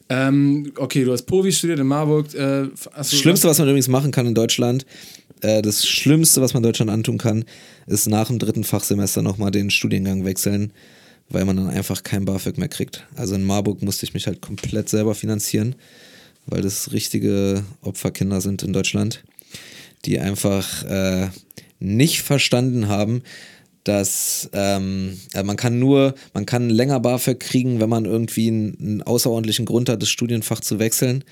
Ähm, okay, du hast Povi studiert in Marburg. Äh, Das Schlimmste, was man übrigens machen kann in Deutschland, äh, das Schlimmste, was man Deutschland antun kann, ist nach dem dritten Fachsemester nochmal den Studiengang wechseln, weil man dann einfach kein BAföG mehr kriegt. Also in Marburg musste ich mich halt komplett selber finanzieren, weil das richtige Opferkinder sind in Deutschland, die einfach äh, nicht verstanden haben, dass ähm, äh, man kann nur, man kann länger BAföG kriegen, wenn man irgendwie einen, einen außerordentlichen Grund hat, das Studienfach zu wechseln.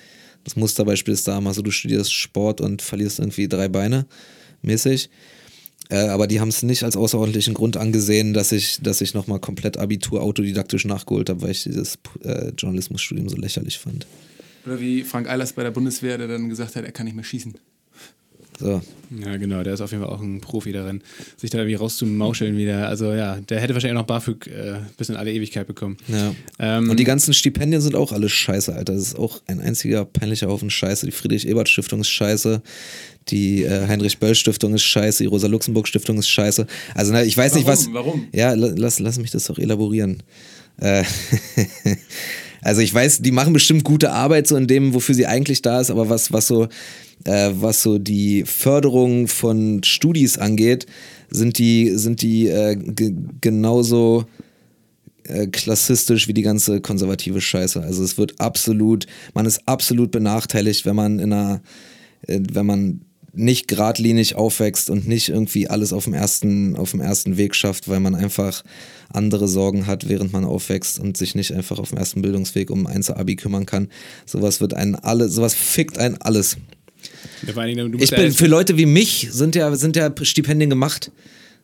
Das Musterbeispiel ist da mal so, du studierst Sport und verlierst irgendwie drei Beine mäßig. Äh, aber die haben es nicht als außerordentlichen Grund angesehen, dass ich, dass ich nochmal komplett Abitur autodidaktisch nachgeholt habe, weil ich dieses äh, Journalismusstudium so lächerlich fand. Oder wie Frank Eilers bei der Bundeswehr, der dann gesagt hat, er kann nicht mehr schießen. So, Ja, genau, der ist auf jeden Fall auch ein Profi darin, sich da irgendwie rauszumauscheln wieder. Also ja, der hätte wahrscheinlich auch noch BAföG äh, bis in alle Ewigkeit bekommen. ja. Ähm, Und die ganzen Stipendien sind auch alle scheiße, Alter. Das ist auch ein einziger peinlicher Haufen Scheiße. Die Friedrich-Ebert-Stiftung ist scheiße. Die äh, Heinrich-Böll-Stiftung ist scheiße. Die Rosa-Luxemburg-Stiftung ist scheiße. Also, na, ich weiß nicht, was. Warum? Ja, la- lass, lass mich das doch elaborieren. Äh, also ich weiß, die machen bestimmt gute Arbeit so in dem, wofür sie eigentlich da ist, aber was, was so, äh, was so die Förderung von Studis angeht, sind die, sind die äh, ge- genauso äh, klassistisch wie die ganze konservative Scheiße. Also es wird absolut, man ist absolut benachteiligt, wenn man in einer, äh, wenn man nicht geradlinig aufwächst und nicht irgendwie alles auf dem ersten, auf dem ersten Weg schafft, weil man einfach andere Sorgen hat, während man aufwächst und sich nicht einfach auf dem ersten Bildungsweg um Einzel-Abi kümmern kann. Sowas wird einen alle, sowas fickt einen alles. Ich bin, für Leute wie mich sind ja, sind ja Stipendien gemacht.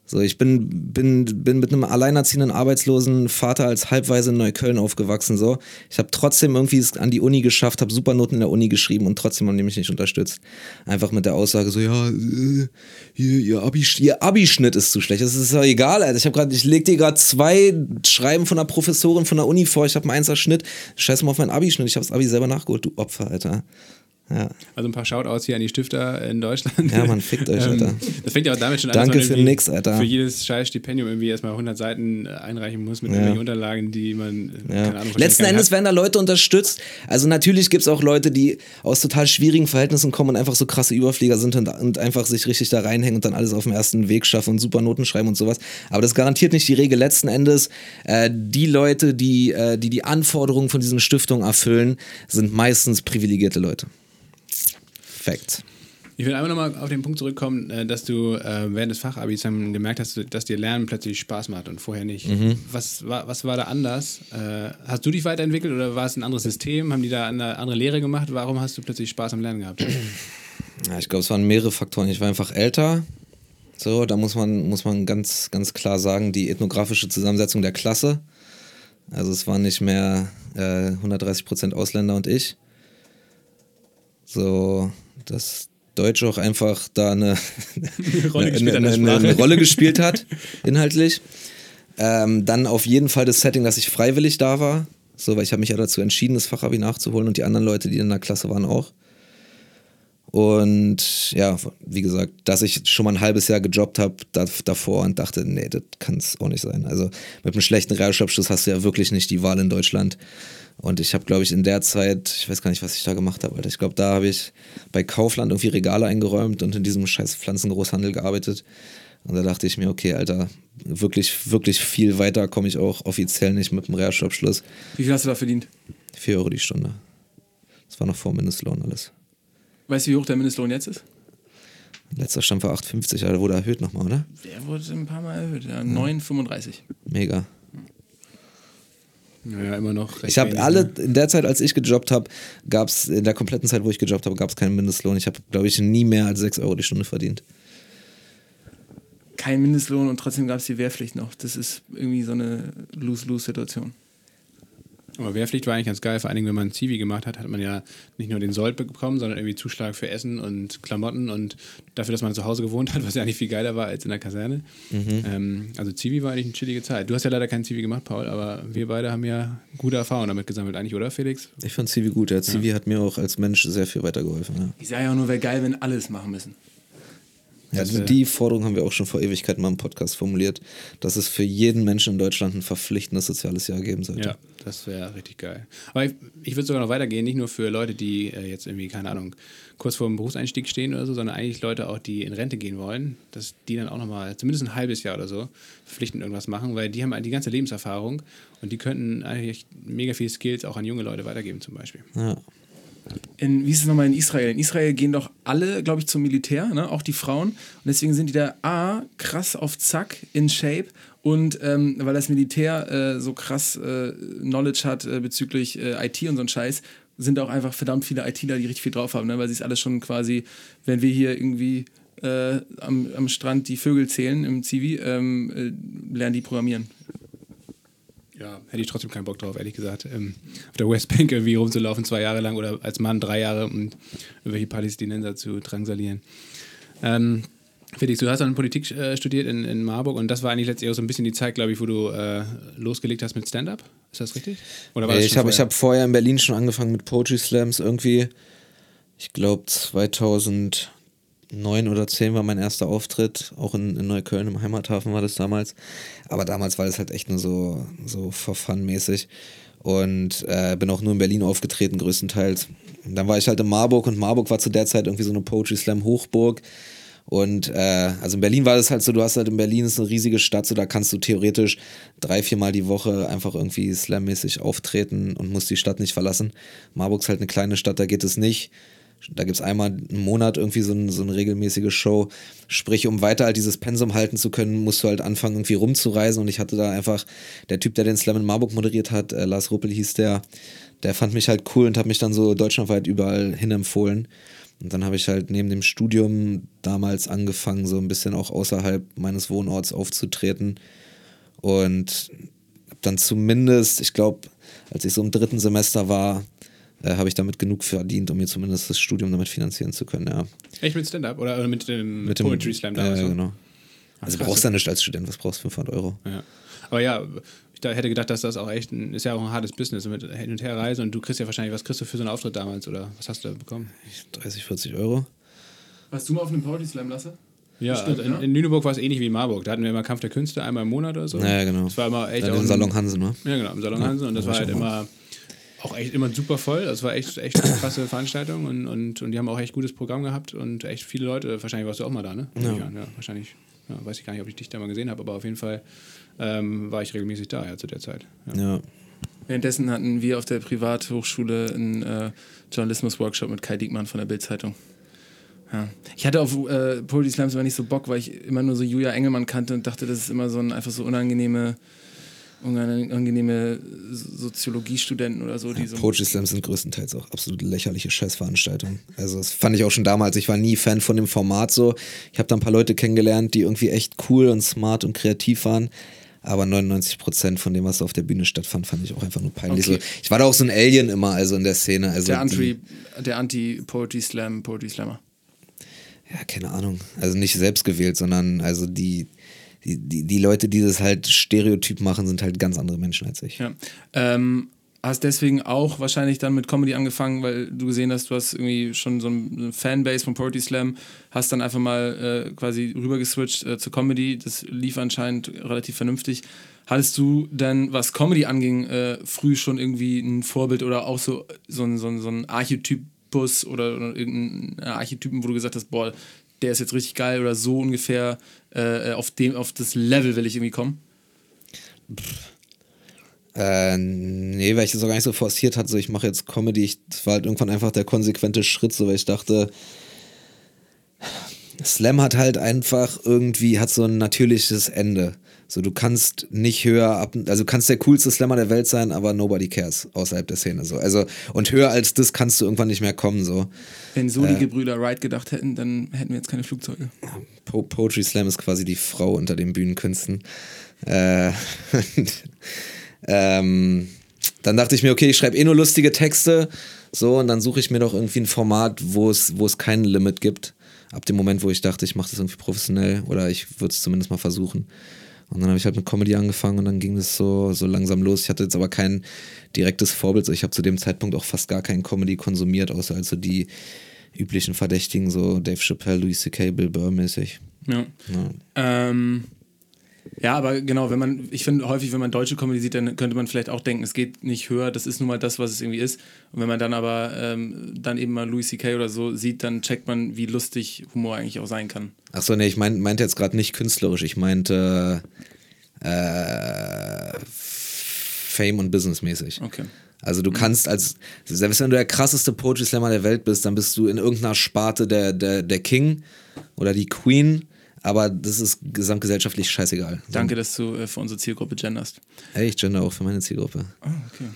So, ich bin, bin, bin mit einem alleinerziehenden arbeitslosen Vater als halbweise in Neukölln aufgewachsen. So. Ich habe trotzdem irgendwie es an die Uni geschafft, habe super Noten in der Uni geschrieben und trotzdem haben die mich nicht unterstützt. Einfach mit der Aussage so, ja, äh, ihr, ihr, Abi, ihr Abischnitt ist zu schlecht. Das ist doch egal, Alter. Ich, ich leg dir gerade zwei Schreiben von einer Professorin von der Uni vor. Ich habe einen Einser Schnitt. Scheiß mal auf meinen Abischnitt. Ich habe das Abi selber nachgeholt, du Opfer, Alter. Ja. Also ein paar Shoutouts hier an die Stifter in Deutschland. Ja, man, fickt euch, Ähm, Alter. Das fängt ja auch damit schon an, Danke dass man für nix, Alter. Für jedes scheiß Stipendium irgendwie erstmal 100 Seiten äh, einreichen muss mit Ja. irgendwelchen Unterlagen, die man, äh, Ja. keine Ahnung, Letzten Endes werden da Leute unterstützt. Also natürlich gibt es auch Leute, die aus total schwierigen Verhältnissen kommen und einfach so krasse Überflieger sind und, und einfach sich richtig da reinhängen und dann alles auf dem ersten Weg schaffen und super Noten schreiben und sowas. Aber das garantiert nicht die Regel. Letzten Endes, äh, die Leute, die, äh, die die Anforderungen von diesen Stiftungen erfüllen, sind meistens privilegierte Leute. Fact. Ich will einmal nochmal auf den Punkt zurückkommen, äh, dass du äh, während des Fachabis gemerkt hast, dass dir Lernen plötzlich Spaß macht und vorher nicht. Mhm. Was, war, was war da anders? Äh, hast du dich weiterentwickelt oder war es ein anderes System? Haben die da eine andere Lehre gemacht? Warum hast du plötzlich Spaß am Lernen gehabt? Ja, ich glaube, es waren mehrere Faktoren. Ich war einfach älter. So, da muss man, muss man ganz, ganz klar sagen, die ethnografische Zusammensetzung der Klasse. Also es waren nicht mehr äh, 130% Ausländer und ich. So, dass Deutsch auch einfach da eine, Rolle eine, gespielt hat eine, eine, eine Rolle gespielt hat, inhaltlich. Ähm, dann auf jeden Fall das Setting, dass ich freiwillig da war. So, weil ich habe mich ja dazu entschieden, das Fachabi nachzuholen und die anderen Leute, die in der Klasse waren, auch. Und ja, wie gesagt, dass ich schon mal ein halbes Jahr gejobbt habe da, davor und dachte, nee, das kann es auch nicht sein. Also mit einem schlechten Realschulabschluss hast du ja wirklich nicht die Wahl in Deutschland. Und ich habe, glaube ich, in der Zeit, ich weiß gar nicht, was ich da gemacht habe, Alter. Ich glaube, da habe ich bei Kaufland irgendwie Regale eingeräumt und in diesem scheiß Pflanzengroßhandel gearbeitet. Und da dachte ich mir, okay, Alter, wirklich, wirklich viel weiter komme ich auch offiziell nicht mit dem Realschulabschluss. Wie viel hast du da verdient? Vier Euro die Stunde. Das war noch vor Mindestlohn alles. Weißt du, wie hoch der Mindestlohn jetzt ist? Letzter Stand war 8,50, aber wurde erhöht nochmal, oder? Der wurde ein paar Mal erhöht, ja. 9,35. Mega. Ja, immer noch. recht Ich habe alle, ne? in der Zeit, als ich gejobbt habe, gab es, in der kompletten Zeit, wo ich gejobbt habe, gab es keinen Mindestlohn. Ich habe, glaube ich, nie mehr als 6 Euro die Stunde verdient. Kein Mindestlohn und trotzdem gab es die Wehrpflicht noch. Das ist irgendwie so eine Lose-Lose-Situation. Aber Wehrpflicht war eigentlich ganz geil, vor allen Dingen, wenn man Zivi gemacht hat, hat man ja nicht nur den Sold bekommen, sondern irgendwie Zuschlag für Essen und Klamotten und dafür, dass man zu Hause gewohnt hat, was ja eigentlich viel geiler war als in der Kaserne. Ähm, also Zivi war eigentlich eine chillige Zeit. Du hast ja leider keinen Zivi gemacht, Paul, aber wir beide haben ja gute Erfahrungen damit gesammelt, eigentlich, oder Felix? Ich fand Civi gut. Der Civi hat mir auch als Mensch sehr viel weitergeholfen. Ja. Ich sage ja auch nur, wäre geil, wenn alles machen müssen. Ja, äh, die Forderung haben wir auch schon vor Ewigkeiten mal im Podcast formuliert, dass es für jeden Menschen in Deutschland ein verpflichtendes soziales Jahr geben sollte. Ja, das wäre richtig geil. Aber ich, ich würde sogar noch weitergehen, nicht nur für Leute, die äh, jetzt irgendwie, keine Ahnung, kurz vor dem Berufseinstieg stehen oder so, sondern eigentlich Leute auch, die in Rente gehen wollen, dass die dann auch nochmal zumindest ein halbes Jahr oder so verpflichtend irgendwas machen, weil die haben die ganze Lebenserfahrung und die könnten eigentlich mega viele Skills auch an junge Leute weitergeben zum Beispiel. Ja. In, wie ist es nochmal in Israel? In Israel gehen doch alle, glaube ich, zum Militär, ne? auch die Frauen. Und deswegen sind die da A, krass auf Zack, in Shape. Und ähm, weil das Militär äh, so krass äh, Knowledge hat äh, bezüglich äh, IT und so ein Scheiß, sind auch einfach verdammt viele ITler, die richtig viel drauf haben, ne? weil sie es alles schon quasi, wenn wir hier irgendwie äh, am, am Strand die Vögel zählen im Zivi, ähm, äh, lernen die programmieren. Ja, hätte ich trotzdem keinen Bock drauf, ehrlich gesagt. Ähm, auf der Westbank irgendwie rumzulaufen, zwei Jahre lang oder als Mann drei Jahre und irgendwelche Palästinenser zu drangsalieren. Ähm, Felix, du hast dann Politik äh, studiert in, in Marburg und das war eigentlich letztlich auch so ein bisschen die Zeit, glaube ich, wo du äh, losgelegt hast mit Stand-Up. Ist das richtig? Oder war das ich habe hab vorher in Berlin schon angefangen mit Poetry Slams irgendwie. Ich glaube 2009 oder 10 war mein erster Auftritt. Auch in, in Neukölln im Heimathafen war das damals. Aber damals war das halt echt nur so, so for fun mäßig. Und äh, bin auch nur in Berlin aufgetreten, größtenteils. Und dann war ich halt in Marburg und Marburg war zu der Zeit irgendwie so eine Poetry Slam Hochburg. Und äh, also in Berlin war das halt so, du hast halt in Berlin ist eine riesige Stadt, so da kannst du theoretisch drei, viermal die Woche einfach irgendwie slammäßig auftreten und musst die Stadt nicht verlassen. Marburg ist halt eine kleine Stadt, da geht es nicht. Da gibt es einmal im Monat irgendwie so, ein, so eine regelmäßige Show. Sprich, um weiter halt dieses Pensum halten zu können, musst du halt anfangen, irgendwie rumzureisen. Und ich hatte da einfach, der Typ, der den Slam in Marburg moderiert hat, äh, Lars Ruppel hieß der, der fand mich halt cool und hat mich dann so deutschlandweit überall hin empfohlen. Und dann habe ich halt neben dem Studium damals angefangen, so ein bisschen auch außerhalb meines Wohnorts aufzutreten. Und dann zumindest, ich glaube, als ich so im dritten Semester war, äh, habe ich damit genug verdient, um mir zumindest das Studium damit finanzieren zu können, ja. Echt mit Stand-Up oder, oder mit dem Mit dem Poetry Slam damals? Ja, so? genau. Also du krass. brauchst ja nicht als Student, was brauchst du? 500 Euro? Ja. Aber ja, ich da hätte gedacht, dass das auch echt ein, ist ja auch ein hartes Business mit hin und her reisen und du kriegst ja wahrscheinlich, was kriegst du für so einen Auftritt damals oder was hast du da bekommen? 30, 40 Euro? Warst du mal auf einem Poetry Slam, Lasse? Ja, also in, ja. in Lüneburg war es ähnlich wie in Marburg. Da hatten wir immer Kampf der Künste einmal im Monat oder so. Ja, genau. Das war immer echt Dann auch im Salon Hansen, ne? Ja, genau, im Salon Ja, Hansen und das da war halt immer auch echt immer super voll. Das war echt, echt eine krasse Veranstaltung und, und, und die haben auch echt gutes Programm gehabt und echt viele Leute. Wahrscheinlich warst du auch mal da, ne? Ja. Ja, wahrscheinlich. Ja, weiß ich gar nicht, ob ich dich da mal gesehen habe, aber auf jeden Fall ähm, war ich regelmäßig da ja, zu der Zeit. Ja. Ja. Währenddessen hatten wir auf der Privathochschule einen äh, Journalismus-Workshop mit Kai Diekmann von der Bild-Zeitung. Ja. Ich hatte auf äh, Poetry Slams immer nicht so Bock, weil ich immer nur so Julia Engelmann kannte und dachte, das ist immer so ein einfach so unangenehme, unangenehme Soziologiestudenten oder so, die so. Poetry Slams sind größtenteils auch absolut lächerliche Scheißveranstaltungen. Also das fand ich auch schon damals. Ich war nie Fan von dem Format so. Ich habe da ein paar Leute kennengelernt, die irgendwie echt cool und smart und kreativ waren. Aber 99 Prozent von dem, was auf der Bühne stattfand, fand ich auch einfach nur peinlich. Okay. So, ich war da auch so ein Alien immer, also in der Szene. Also der die- Anti, der Anti-Poetry Slam, Poetry Slammer. ja, keine Ahnung. Also nicht selbst gewählt, sondern also die, die, die, Leute, die das halt Stereotyp machen, sind halt ganz andere Menschen als ich. Ja. Ähm, hast deswegen auch wahrscheinlich dann mit Comedy angefangen, weil du gesehen hast, du hast irgendwie schon so eine Fanbase von Poetry Slam, hast dann einfach mal äh, quasi rübergeswitcht äh, zur Comedy. Das lief anscheinend relativ vernünftig. Hattest du denn, was Comedy anging, äh, früh schon irgendwie ein Vorbild oder auch so, so, so, so ein Archetypus oder, oder irgendeinen Archetypen, wo du gesagt hast, boah, der ist jetzt richtig geil oder so ungefähr äh, auf, dem, auf das Level will ich irgendwie kommen? Äh, nee, weil ich das auch gar nicht so forciert hatte, so ich mache jetzt Comedy, ich, das war halt irgendwann einfach der konsequente Schritt, so weil ich dachte, Slam hat halt einfach irgendwie, hat so ein natürliches Ende. So, du kannst nicht höher ab, also du kannst der coolste Slammer der Welt sein, aber nobody cares außerhalb der Szene. So. Also, und höher als das kannst du irgendwann nicht mehr kommen. So. Wenn so die Gebrüder Wright gedacht hätten, dann hätten wir jetzt keine Flugzeuge. Po Poetry Slam ist quasi die Frau unter den Bühnenkünsten. Äh, ähm, dann dachte ich mir, okay, ich schreibe eh nur lustige Texte. So, und dann suche ich mir doch irgendwie ein Format, wo es, wo es kein Limit gibt. Ab dem Moment, wo ich dachte, ich mache das irgendwie professionell oder ich würde es zumindest mal versuchen. Und dann habe ich halt mit Comedy angefangen und dann ging es so, so langsam los. Ich hatte jetzt aber kein direktes Vorbild. Ich habe zu dem Zeitpunkt auch fast gar keinen Comedy konsumiert, außer also die üblichen Verdächtigen, so Dave Chappelle, Louis C.K., Bill Burr mäßig. Ja. Ja. Ähm, ja, aber genau, wenn man, ich finde häufig, wenn man deutsche Comedy sieht, dann könnte man vielleicht auch denken, es geht nicht höher, das ist nun mal das, was es irgendwie ist. Und wenn man dann aber ähm, dann eben mal Louis C.K. oder so sieht, dann checkt man, wie lustig Humor eigentlich auch sein kann. Achso, nee, ich mein, meinte jetzt gerade nicht künstlerisch, ich meinte äh, Fame und Businessmäßig. Okay. Also du kannst als, selbst wenn du der krasseste Poetry Slammer der Welt bist, dann bist du in irgendeiner Sparte der, der, der King oder die Queen, aber das ist gesamtgesellschaftlich scheißegal. Danke, dass du äh, für unsere Zielgruppe genderst. Ey, ich gender auch für meine Zielgruppe. Ah, okay.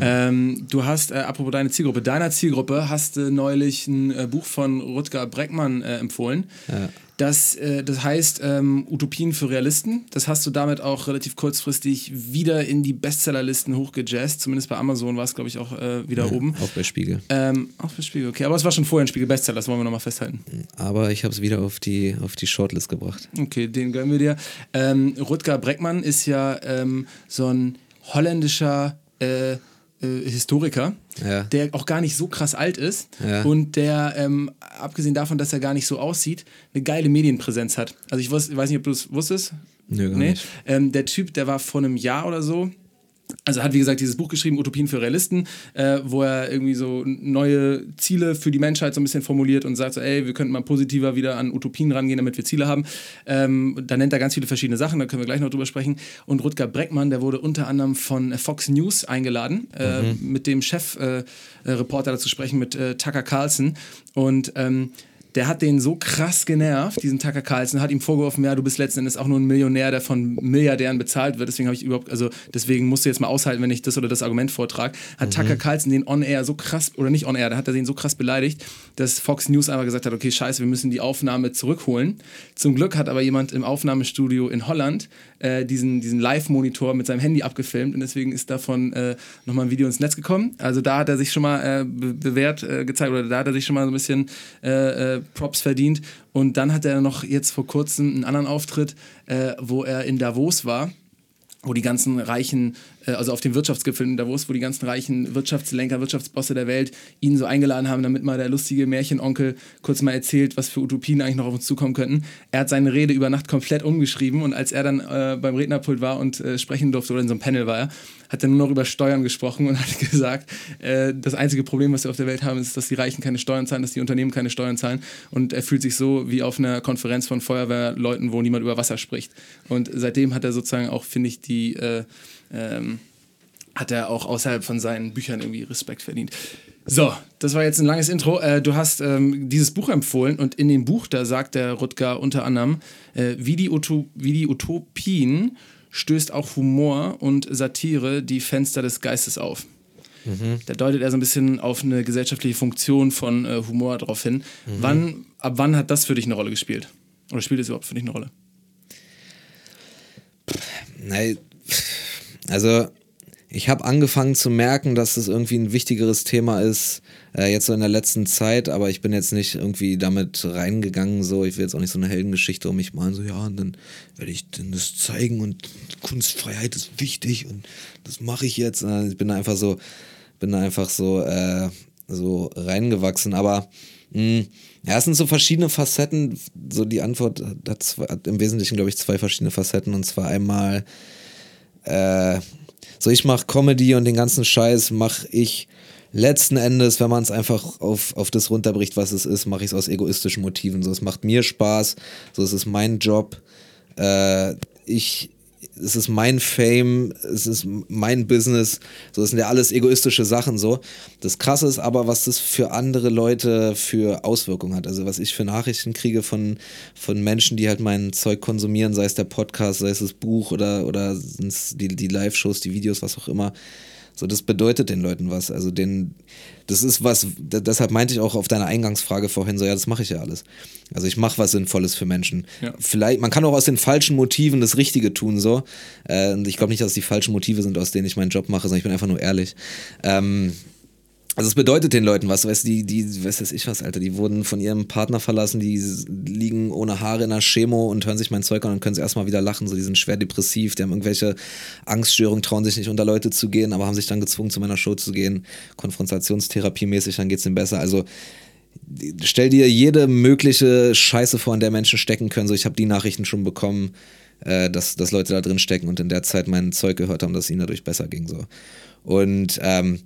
Ähm, du hast, äh, apropos deine Zielgruppe, deiner Zielgruppe hast du neulich ein äh, Buch von Rutger Breckmann äh, empfohlen. Ja. Das, äh, das heißt ähm, Utopien für Realisten. Das hast du damit auch relativ kurzfristig wieder in die Bestsellerlisten hochgejazzt. Zumindest bei Amazon war es, glaube ich, auch äh, wieder Ja, oben. Auch bei Spiegel. Ähm, auch bei Spiegel, okay. Aber es war schon vorher ein Spiegel-Bestseller, das wollen wir nochmal festhalten. Aber ich habe es wieder auf die, auf die Shortlist gebracht. Okay, den gönnen wir dir. Ähm, Rutger Breckmann ist ja ähm, so ein holländischer äh, äh, Historiker, Ja. der auch gar nicht so krass alt ist Ja. und der, ähm, abgesehen davon, dass er gar nicht so aussieht, eine geile Medienpräsenz hat. Also ich wus- weiß nicht, ob du es wusstest. Nö, gar nicht. Ähm, der Typ, der war vor einem Jahr oder so. Also hat, wie gesagt, dieses Buch geschrieben, Utopien für Realisten, äh, wo er irgendwie so neue Ziele für die Menschheit so ein bisschen formuliert und sagt so, ey, wir könnten mal positiver wieder an Utopien rangehen, damit wir Ziele haben. Ähm, da nennt er ganz viele verschiedene Sachen, da können wir gleich noch drüber sprechen. Und Rutger Breckmann, der wurde unter anderem von Fox News eingeladen, äh, mit dem Chefreporter äh, dazu sprechen, mit äh, Tucker Carlson. Und ähm, der hat den so krass genervt, diesen Tucker Carlson, hat ihm vorgeworfen, ja, du bist letzten Endes auch nur ein Millionär, der von Milliardären bezahlt wird. Deswegen habe ich überhaupt, also deswegen musst du jetzt mal aushalten, wenn ich das oder das Argument vortrage. Hat Tucker Carlson den on air so krass, oder nicht on air, da hat er den so krass beleidigt, dass Fox News einfach gesagt hat, okay, scheiße, wir müssen die Aufnahme zurückholen. Zum Glück hat aber jemand im Aufnahmestudio in Holland äh, diesen, diesen Live-Monitor mit seinem Handy abgefilmt und deswegen ist davon äh, nochmal ein Video ins Netz gekommen. Also da hat er sich schon mal äh, be bewährt äh, gezeigt oder da hat er sich schon mal so ein bisschen äh, äh, Props verdient. Und dann hat er noch jetzt vor kurzem einen anderen Auftritt, äh, wo er in Davos war wo die ganzen reichen, äh, also auf dem Wirtschaftsgipfel in Davos, wo die ganzen reichen Wirtschaftslenker, Wirtschaftsbosse der Welt ihn so eingeladen haben, damit mal der lustige Märchenonkel kurz mal erzählt, was für Utopien eigentlich noch auf uns zukommen könnten. Er hat seine Rede über Nacht komplett umgeschrieben und als er dann äh, beim Rednerpult war und äh, sprechen durfte oder in so einem Panel war er, hat er nur noch über Steuern gesprochen und hat gesagt, äh, das einzige Problem, was wir auf der Welt haben, ist, dass die Reichen keine Steuern zahlen, dass die Unternehmen keine Steuern zahlen. Und er fühlt sich so wie auf einer Konferenz von Feuerwehrleuten, wo niemand über Wasser spricht. Und seitdem hat er sozusagen auch, finde ich, die, äh, ähm, hat er auch außerhalb von seinen Büchern irgendwie Respekt verdient. So, das war jetzt ein langes Intro. Äh, du hast ähm, dieses Buch empfohlen und in dem Buch, da sagt der Rutger unter anderem, äh, wie, die wie die Utopien stößt auch Humor und Satire die Fenster des Geistes auf. Da deutet er so ein bisschen auf eine gesellschaftliche Funktion von äh, Humor drauf hin. Wann, ab wann hat das für dich eine Rolle gespielt? Oder spielt es überhaupt für dich eine Rolle? Nein, also ich habe angefangen zu merken, dass das irgendwie ein wichtigeres Thema ist, äh, jetzt so in der letzten Zeit, aber ich bin jetzt nicht irgendwie damit reingegangen, so, ich will jetzt auch nicht so eine Heldengeschichte um mich malen, so, ja, und dann werde ich dann das zeigen und Kunstfreiheit ist wichtig und das mache ich jetzt. Äh, ich bin da einfach so, bin da einfach so, äh, so reingewachsen, aber mh, hm, ja, es sind so verschiedene Facetten, so die Antwort hat, zwei, hat im Wesentlichen, glaube ich, zwei verschiedene Facetten. Und zwar einmal, äh, so, ich mache Comedy und den ganzen Scheiß mache ich letzten Endes, wenn man es einfach auf, auf das runterbricht, was es ist, mache ich es aus egoistischen Motiven. So, es macht mir Spaß, so, es ist mein Job. Äh, ich es ist mein Fame, es ist mein Business, so das sind ja alles egoistische Sachen so. Das krasse ist aber, was das für andere Leute für Auswirkungen hat. Also was ich für Nachrichten kriege von, von Menschen, die halt mein Zeug konsumieren, sei es der Podcast, sei es das Buch oder, oder die, die Live-Shows, die Videos, was auch immer. So, das bedeutet den Leuten was. Also den, das ist was, deshalb meinte ich auch auf deine Eingangsfrage vorhin so, ja, das mache ich ja alles. Also ich mache was Sinnvolles für Menschen. Ja. Vielleicht, man kann auch aus den falschen Motiven das Richtige tun, so. Äh, und ich glaube nicht, dass die falschen Motive sind, aus denen ich meinen Job mache, sondern ich bin einfach nur ehrlich. Ähm, also es bedeutet den Leuten was, weißt du, die, die, was weiß ich was, Alter, die wurden von ihrem Partner verlassen, die liegen ohne Haare in der Chemo und hören sich mein Zeug an und können sie erstmal wieder lachen, so, die sind schwer depressiv, die haben irgendwelche Angststörungen, trauen sich nicht unter Leute zu gehen, aber haben sich dann gezwungen, zu meiner Show zu gehen, Konfrontationstherapie-mäßig, dann geht's ihnen besser, also stell dir jede mögliche Scheiße vor, in der Menschen stecken können, so, ich habe die Nachrichten schon bekommen, äh, dass, dass Leute da drin stecken und in der Zeit mein Zeug gehört haben, dass es ihnen dadurch besser ging, so. Und, ähm,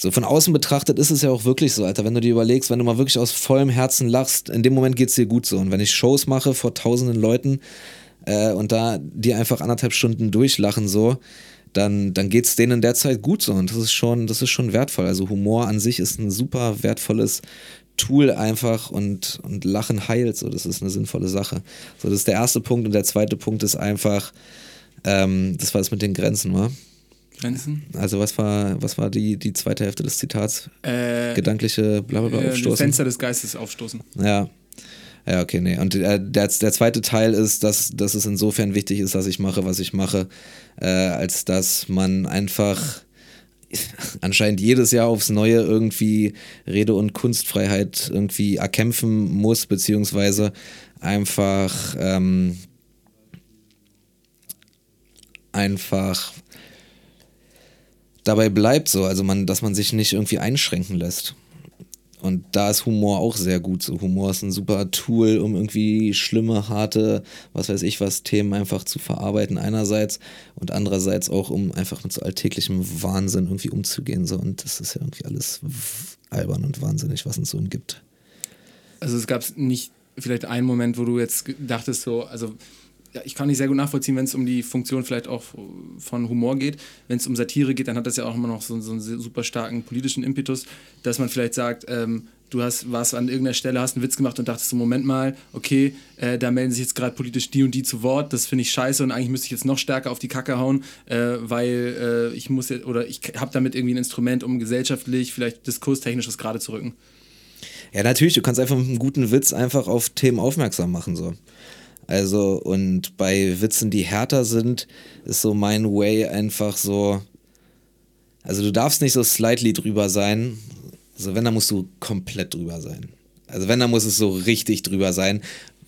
so von außen betrachtet ist es ja auch wirklich so, Alter. Wenn du dir überlegst, wenn du mal wirklich aus vollem Herzen lachst, in dem Moment geht es dir gut so. Und wenn ich Shows mache vor tausenden Leuten äh, und da die einfach anderthalb Stunden durchlachen so, dann, dann geht es denen in der Zeit gut so. Und das ist schon, das ist schon wertvoll. Also Humor an sich ist ein super wertvolles Tool einfach und, und Lachen heilt. So, das ist eine sinnvolle Sache. So, das ist der erste Punkt. Und der zweite Punkt ist einfach, ähm, das war es mit den Grenzen, wa? Grenzen? Also was war, was war die, die zweite Hälfte des Zitats? Äh, Gedankliche blablabla äh, aufstoßen? Fenster des Geistes aufstoßen. Ja. Ja, okay, nee. Und äh, der, der zweite Teil ist, dass, dass es insofern wichtig ist, dass ich mache, was ich mache, äh, als dass man einfach anscheinend jedes Jahr aufs Neue irgendwie Rede- und Kunstfreiheit irgendwie erkämpfen muss, beziehungsweise einfach ähm, einfach dabei bleibt so, also man, dass man sich nicht irgendwie einschränken lässt. Und da ist Humor auch sehr gut. So Humor ist ein super Tool, um irgendwie schlimme, harte, was weiß ich was, Themen einfach zu verarbeiten einerseits und andererseits auch, um einfach mit so alltäglichem Wahnsinn irgendwie umzugehen. So. Und das ist ja irgendwie alles albern und wahnsinnig, was uns so umgibt. Also es gab nicht vielleicht einen Moment, wo du jetzt dachtest so, also ja, ich kann nicht sehr gut nachvollziehen, wenn es um die Funktion vielleicht auch von Humor geht. Wenn es um Satire geht, dann hat das ja auch immer noch so, so einen super starken politischen Impetus, dass man vielleicht sagt, ähm, du hast, warst an irgendeiner Stelle, hast einen Witz gemacht und dachtest so, Moment mal, okay, äh, da melden sich jetzt gerade politisch die und die zu Wort, das finde ich scheiße und eigentlich müsste ich jetzt noch stärker auf die Kacke hauen, äh, weil äh, ich muss jetzt, oder ich habe damit irgendwie ein Instrument, um gesellschaftlich, vielleicht diskurstechnisch das gerade zu rücken. Ja, natürlich, du kannst einfach mit einem guten Witz einfach auf Themen aufmerksam machen, so. Also, und bei Witzen, die härter sind, ist so mein Way einfach so. Also, du darfst nicht so slightly drüber sein. Also, wenn, dann musst du komplett drüber sein. Also, wenn, dann muss es so richtig drüber sein,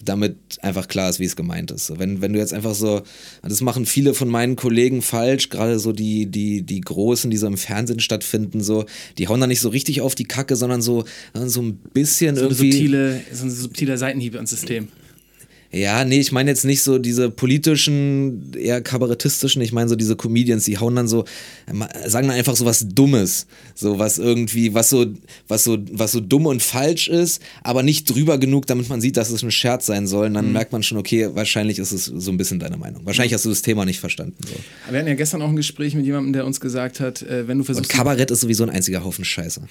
damit einfach klar ist, wie es gemeint ist. wenn, wenn du jetzt einfach so, das machen viele von meinen Kollegen falsch, gerade so die, die, die Großen, die so im Fernsehen stattfinden, so, die hauen da nicht so richtig auf die Kacke, sondern so, so ein bisschen so irgendwie. Subtile, so ein subtiler Seitenhieb ins System. Ja, nee, ich meine jetzt nicht so diese politischen, eher kabarettistischen, ich meine so diese Comedians, die hauen dann so, sagen dann einfach so was Dummes. So was irgendwie, was so, was so, was so dumm und falsch ist, aber nicht drüber genug, damit man sieht, dass es ein Scherz sein soll. Und dann mhm. merkt man schon, okay, wahrscheinlich ist es so ein bisschen deine Meinung. Wahrscheinlich hast du das Thema nicht verstanden. So. Wir hatten ja gestern auch ein Gespräch mit jemandem, der uns gesagt hat, äh, wenn du versuchst. Und Kabarett ist sowieso ein einziger Haufen Scheiße.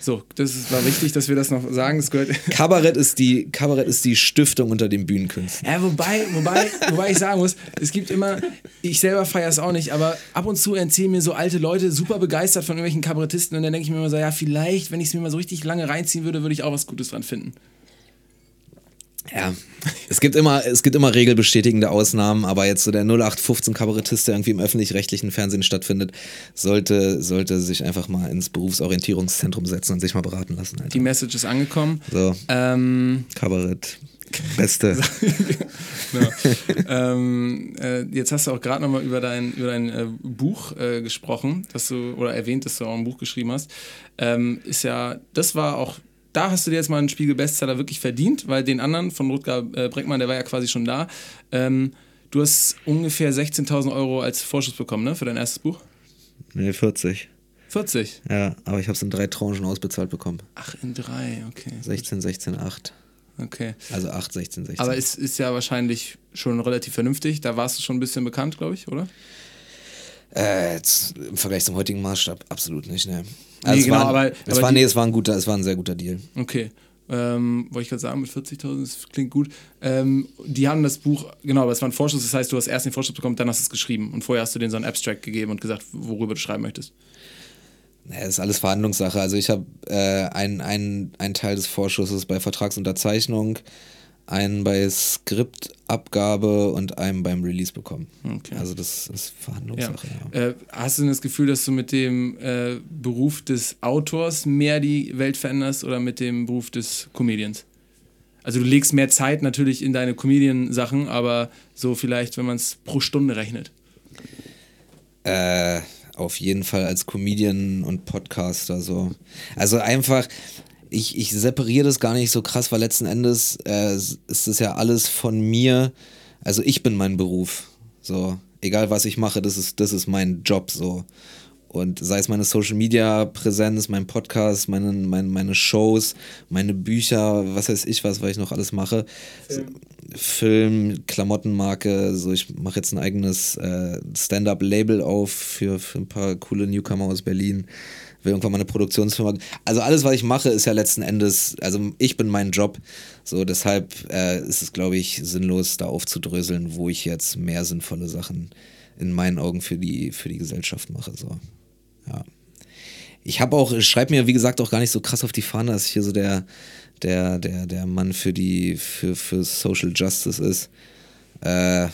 So, das war wichtig, dass wir das noch sagen. Das gehört Kabarett ist die, Kabarett ist die Stiftung unter den Bühnenkünstlern. Ja, wobei, wobei, wobei ich sagen muss, es gibt immer, ich selber feiere es auch nicht, aber ab und zu erzählen mir so alte Leute super begeistert von irgendwelchen Kabarettisten und dann denke ich mir immer so, ja, vielleicht, wenn ich es mir mal so richtig lange reinziehen würde, würde ich auch was Gutes dran finden. Ja, es gibt immer, es gibt immer regelbestätigende Ausnahmen, aber jetzt so der 0815 Kabarettist, der irgendwie im öffentlich-rechtlichen Fernsehen stattfindet, sollte, sollte sich einfach mal ins Berufsorientierungszentrum setzen und sich mal beraten lassen. Alter. Die Message ist angekommen. So, Ähm, Kabarett. Beste. genau. ähm, äh, jetzt hast du auch gerade nochmal über dein, über dein äh, Buch äh, gesprochen, dass du, oder erwähnt, dass du auch ein Buch geschrieben hast. Ähm, ist ja, das war auch, da hast du dir jetzt mal einen Spiegel-Bestseller wirklich verdient, weil den anderen von Rutger äh, Breckmann, der war ja quasi schon da. Ähm, du hast ungefähr 16.000 Euro als Vorschuss bekommen, ne, für dein erstes Buch? Nee, 40. 40. Ja, aber ich habe es in drei Tranchen ausbezahlt bekommen. Ach, in drei, okay. 16, 16, 8. Okay. Also 8, 16, 16. Aber es ist ja wahrscheinlich schon relativ vernünftig. Da warst du schon ein bisschen bekannt, glaube ich, oder? Äh, jetzt, Im Vergleich zum heutigen Maßstab absolut nicht, ne. Nee, es genau, war, aber- es aber war, nee, es war ein guter, es war ein sehr guter Deal. Okay. Ähm, wollte ich gerade sagen, mit 40.000, das klingt gut. Ähm, die haben das Buch, genau, aber es war ein Vorschuss, das heißt, du hast erst den Vorschuss bekommen, dann hast du es geschrieben. Und vorher hast du denen so einen Abstract gegeben und gesagt, worüber du schreiben möchtest. Ja, das ist alles Verhandlungssache. Also ich habe äh, einen ein Teil des Vorschusses bei Vertragsunterzeichnung, einen bei Skriptabgabe und einen beim Release bekommen. Okay. Also das ist Ja. Verhandlungssache. Ja. Äh, hast du denn das Gefühl, dass du mit dem äh, Beruf des Autors mehr die Welt veränderst oder mit dem Beruf des Comedians? Also du legst mehr Zeit natürlich in deine Comedian-Sachen, aber so vielleicht, wenn man es pro Stunde rechnet. Äh, auf jeden Fall als Comedian und Podcaster so. Also einfach, ich, ich separiere das gar nicht so krass, weil letzten Endes äh, ist es ja alles von mir. Also ich bin mein Beruf. So, egal was ich mache, das ist, das ist mein Job so. Und sei es meine Social Media Präsenz, mein Podcast, meine, meine, meine Shows, meine Bücher, was weiß ich was, was ich noch alles mache. Film, Klamottenmarke, so ich mache jetzt ein eigenes äh, Stand-up-Label auf für, für ein paar coole Newcomer aus Berlin. Will irgendwann mal eine Produktionsfirma. Also alles, was ich mache, ist ja letzten Endes, also ich bin mein Job. So, deshalb äh, ist es, glaube ich, sinnlos, da aufzudröseln, wo ich jetzt mehr sinnvolle Sachen in meinen Augen für die, für die Gesellschaft mache. So. Ich habe auch, ich schreibe mir, wie gesagt, auch gar nicht so krass auf die Fahne, dass ich hier so der, der, der, der Mann für die, für, für Social Justice ist. Äh,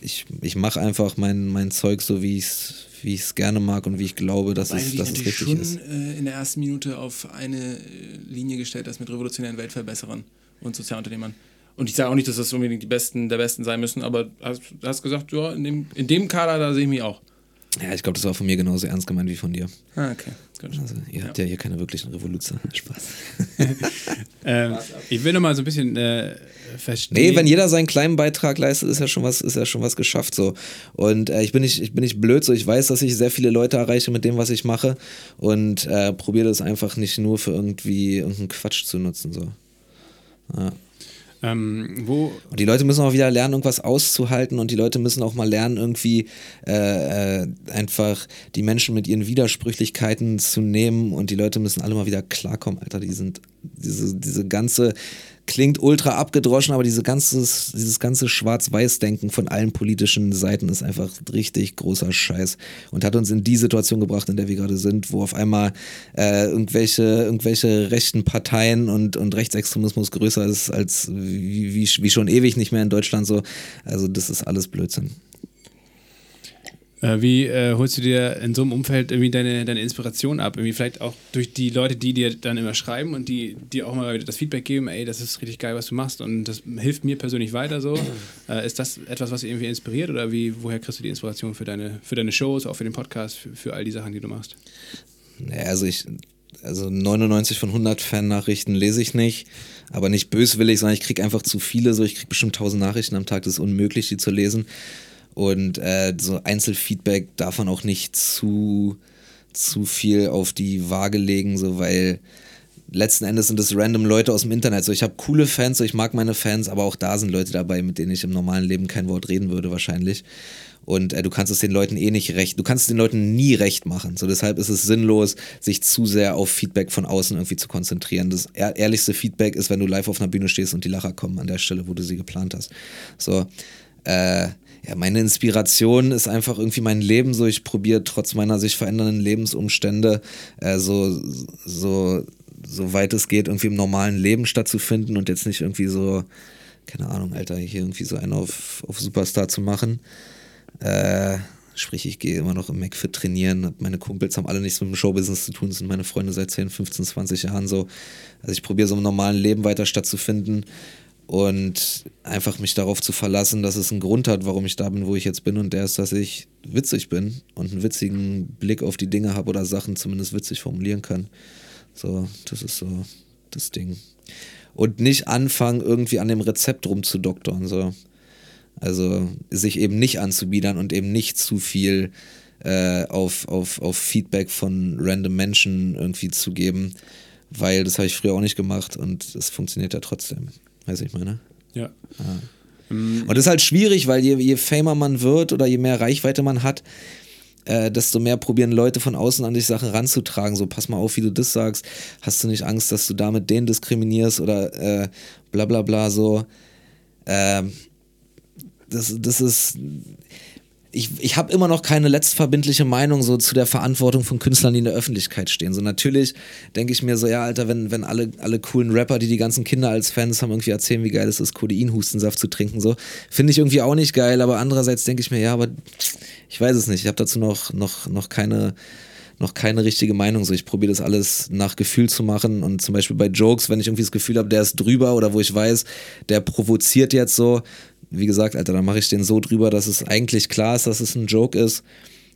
ich ich mache einfach mein, mein Zeug so, wie ich es wie ich's gerne mag und wie ich glaube, dass Weil es, dass es richtig schon ist. äh, in der ersten Minute auf eine äh, Linie gestellt hast mit revolutionären Weltverbesserern und Sozialunternehmern. Und ich sage auch nicht, dass das unbedingt die Besten der Besten sein müssen, aber hast, hast gesagt, ja, in dem, in dem Kader, da sehe ich mich auch. Ja, ich glaube, das war von mir genauso ernst gemeint wie von dir. Ah, okay. Gut. Also, ihr habt ja hier keine wirklichen Revolution. Spaß. Ähm, ich will noch mal so ein bisschen äh, verstehen. Nee, wenn jeder seinen kleinen Beitrag leistet, ist ja schon was, ist ja schon was geschafft so. Und äh, ich bin nicht, ich bin nicht blöd so. Ich weiß, dass ich sehr viele Leute erreiche mit dem, was ich mache und äh, probiere das einfach nicht nur für irgendwie irgendeinen Quatsch zu nutzen so. Ja. Ähm, wo Und die Leute müssen auch wieder lernen, irgendwas auszuhalten und die Leute müssen auch mal lernen, irgendwie äh, äh, einfach die Menschen mit ihren Widersprüchlichkeiten zu nehmen und die Leute müssen alle mal wieder klarkommen, Alter. Die sind, diese, diese ganze, klingt ultra abgedroschen, aber diese ganzes, dieses ganze Schwarz-Weiß-Denken von allen politischen Seiten ist einfach richtig großer Scheiß und hat uns in die Situation gebracht, in der wir gerade sind, wo auf einmal äh, irgendwelche, irgendwelche rechten Parteien und, und Rechtsextremismus größer ist als wie, wie, wie schon ewig nicht mehr in Deutschland so. Also das ist alles Blödsinn. Äh, wie äh, holst du dir in so einem Umfeld irgendwie deine, deine Inspiration ab? Irgendwie vielleicht auch durch die Leute, die dir dann immer schreiben und die dir auch mal das Feedback geben, ey, das ist richtig geil, was du machst und das hilft mir persönlich weiter so. Äh, ist das etwas, was dich irgendwie inspiriert oder wie, woher kriegst du die Inspiration für deine, für deine Shows, auch für den Podcast, für, für all die Sachen, die du machst? Naja, also ich, also 99 von 100 Fan-Nachrichten lese ich nicht, aber nicht böswillig, sondern ich kriege einfach zu viele, so ich kriege bestimmt 1000 Nachrichten am Tag, das ist unmöglich, die zu lesen. Und äh, so Einzelfeedback darf man auch nicht zu, zu viel auf die Waage legen, so weil letzten Endes sind es random Leute aus dem Internet. So, ich habe coole Fans, so ich mag meine Fans, aber auch da sind Leute dabei, mit denen ich im normalen Leben kein Wort reden würde, wahrscheinlich. Und äh, du kannst es den Leuten eh nicht recht, du kannst es den Leuten nie recht machen. So deshalb ist es sinnlos, sich zu sehr auf Feedback von außen irgendwie zu konzentrieren. Das ehr ehrlichste Feedback ist, wenn du live auf einer Bühne stehst und die Lacher kommen an der Stelle, wo du sie geplant hast. So, äh, ja, meine Inspiration ist einfach irgendwie mein Leben. So, ich probiere trotz meiner sich verändernden Lebensumstände äh, so, so, so weit es geht, irgendwie im normalen Leben stattzufinden und jetzt nicht irgendwie so keine Ahnung, Alter, hier irgendwie so einen auf, auf Superstar zu machen. Äh, sprich, ich gehe immer noch im McFit trainieren. Meine Kumpels haben alle nichts mit dem Showbusiness zu tun, sind meine Freunde seit 10, 15, 20 Jahren so. Also ich probiere so im normalen Leben weiter stattzufinden und einfach mich darauf zu verlassen, dass es einen Grund hat, warum ich da bin, wo ich jetzt bin und der ist, dass ich witzig bin und einen witzigen Blick auf die Dinge habe oder Sachen zumindest witzig formulieren kann. So, das ist so das Ding. Und nicht anfangen, irgendwie an dem Rezept rumzudoktern. So. Also sich eben nicht anzubiedern und eben nicht zu viel äh, auf, auf, auf Feedback von random Menschen irgendwie zu geben, weil das habe ich früher auch nicht gemacht und es funktioniert ja trotzdem. Weiß ich meine? Ja. ja. Und das ist halt schwierig, weil je, je famer man wird oder je mehr Reichweite man hat, äh, desto mehr probieren Leute von außen an dich Sachen ranzutragen. So, pass mal auf, wie du das sagst. Hast du nicht Angst, dass du damit den diskriminierst oder äh, bla bla bla so. Ähm, das, das ist. Ich, ich habe immer noch keine letztverbindliche Meinung so zu der Verantwortung von Künstlern, die in der Öffentlichkeit stehen. So natürlich denke ich mir so, ja, Alter, wenn, wenn alle, alle coolen Rapper, die die ganzen Kinder als Fans haben, irgendwie erzählen, wie geil es ist, Codein-Hustensaft zu trinken, so, finde ich irgendwie auch nicht geil, aber andererseits denke ich mir, ja, aber ich weiß es nicht. Ich habe dazu noch, noch, noch keine noch keine richtige Meinung. So, ich probiere das alles nach Gefühl zu machen. Und zum Beispiel bei Jokes, wenn ich irgendwie das Gefühl habe, der ist drüber oder wo ich weiß, der provoziert jetzt so, wie gesagt, Alter, dann mache ich den so drüber, dass es eigentlich klar ist, dass es ein Joke ist.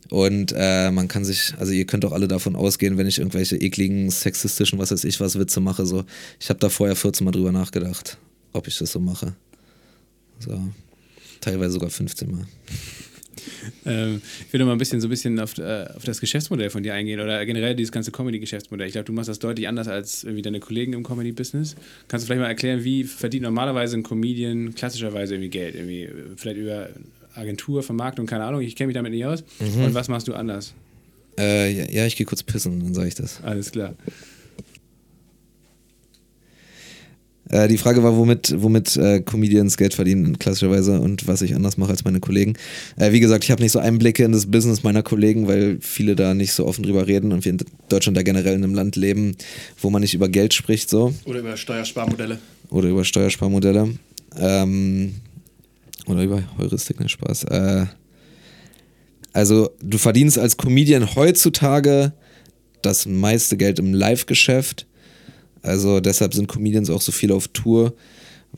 Und äh, man kann sich, also ihr könnt auch alle davon ausgehen, wenn ich irgendwelche ekligen, sexistischen, was weiß ich was, Witze mache, so. Ich habe da vorher 14 Mal drüber nachgedacht, ob ich das so mache. So. Teilweise sogar 15 Mal. Ähm, ich würde mal ein bisschen so ein bisschen auf, äh, auf, das Geschäftsmodell von dir eingehen oder generell dieses ganze Comedy-Geschäftsmodell. Ich glaube, du machst das deutlich anders als irgendwie deine Kollegen im Comedy-Business. Kannst du vielleicht mal erklären, wie verdient normalerweise ein Comedian klassischerweise irgendwie Geld? Irgendwie vielleicht über Agentur, Vermarktung, keine Ahnung, ich kenne mich damit nicht aus. Mhm. Und was machst du anders? Äh, ja, ja, ich gehe kurz pissen, dann sage ich das. Alles klar. Äh, die Frage war, womit, womit äh, Comedians Geld verdienen, klassischerweise, und was ich anders mache als meine Kollegen. Äh, wie gesagt, ich habe nicht so Einblicke in das Business meiner Kollegen, weil viele da nicht so offen drüber reden und wir in Deutschland da generell in einem Land leben, wo man nicht über Geld spricht. So. Oder über Steuersparmodelle. Oder über Steuersparmodelle. Ähm, oder über Heuristik, ne Spaß. Also, du verdienst als Comedian heutzutage das meiste Geld im Live-Geschäft also deshalb sind Comedians auch so viel auf Tour,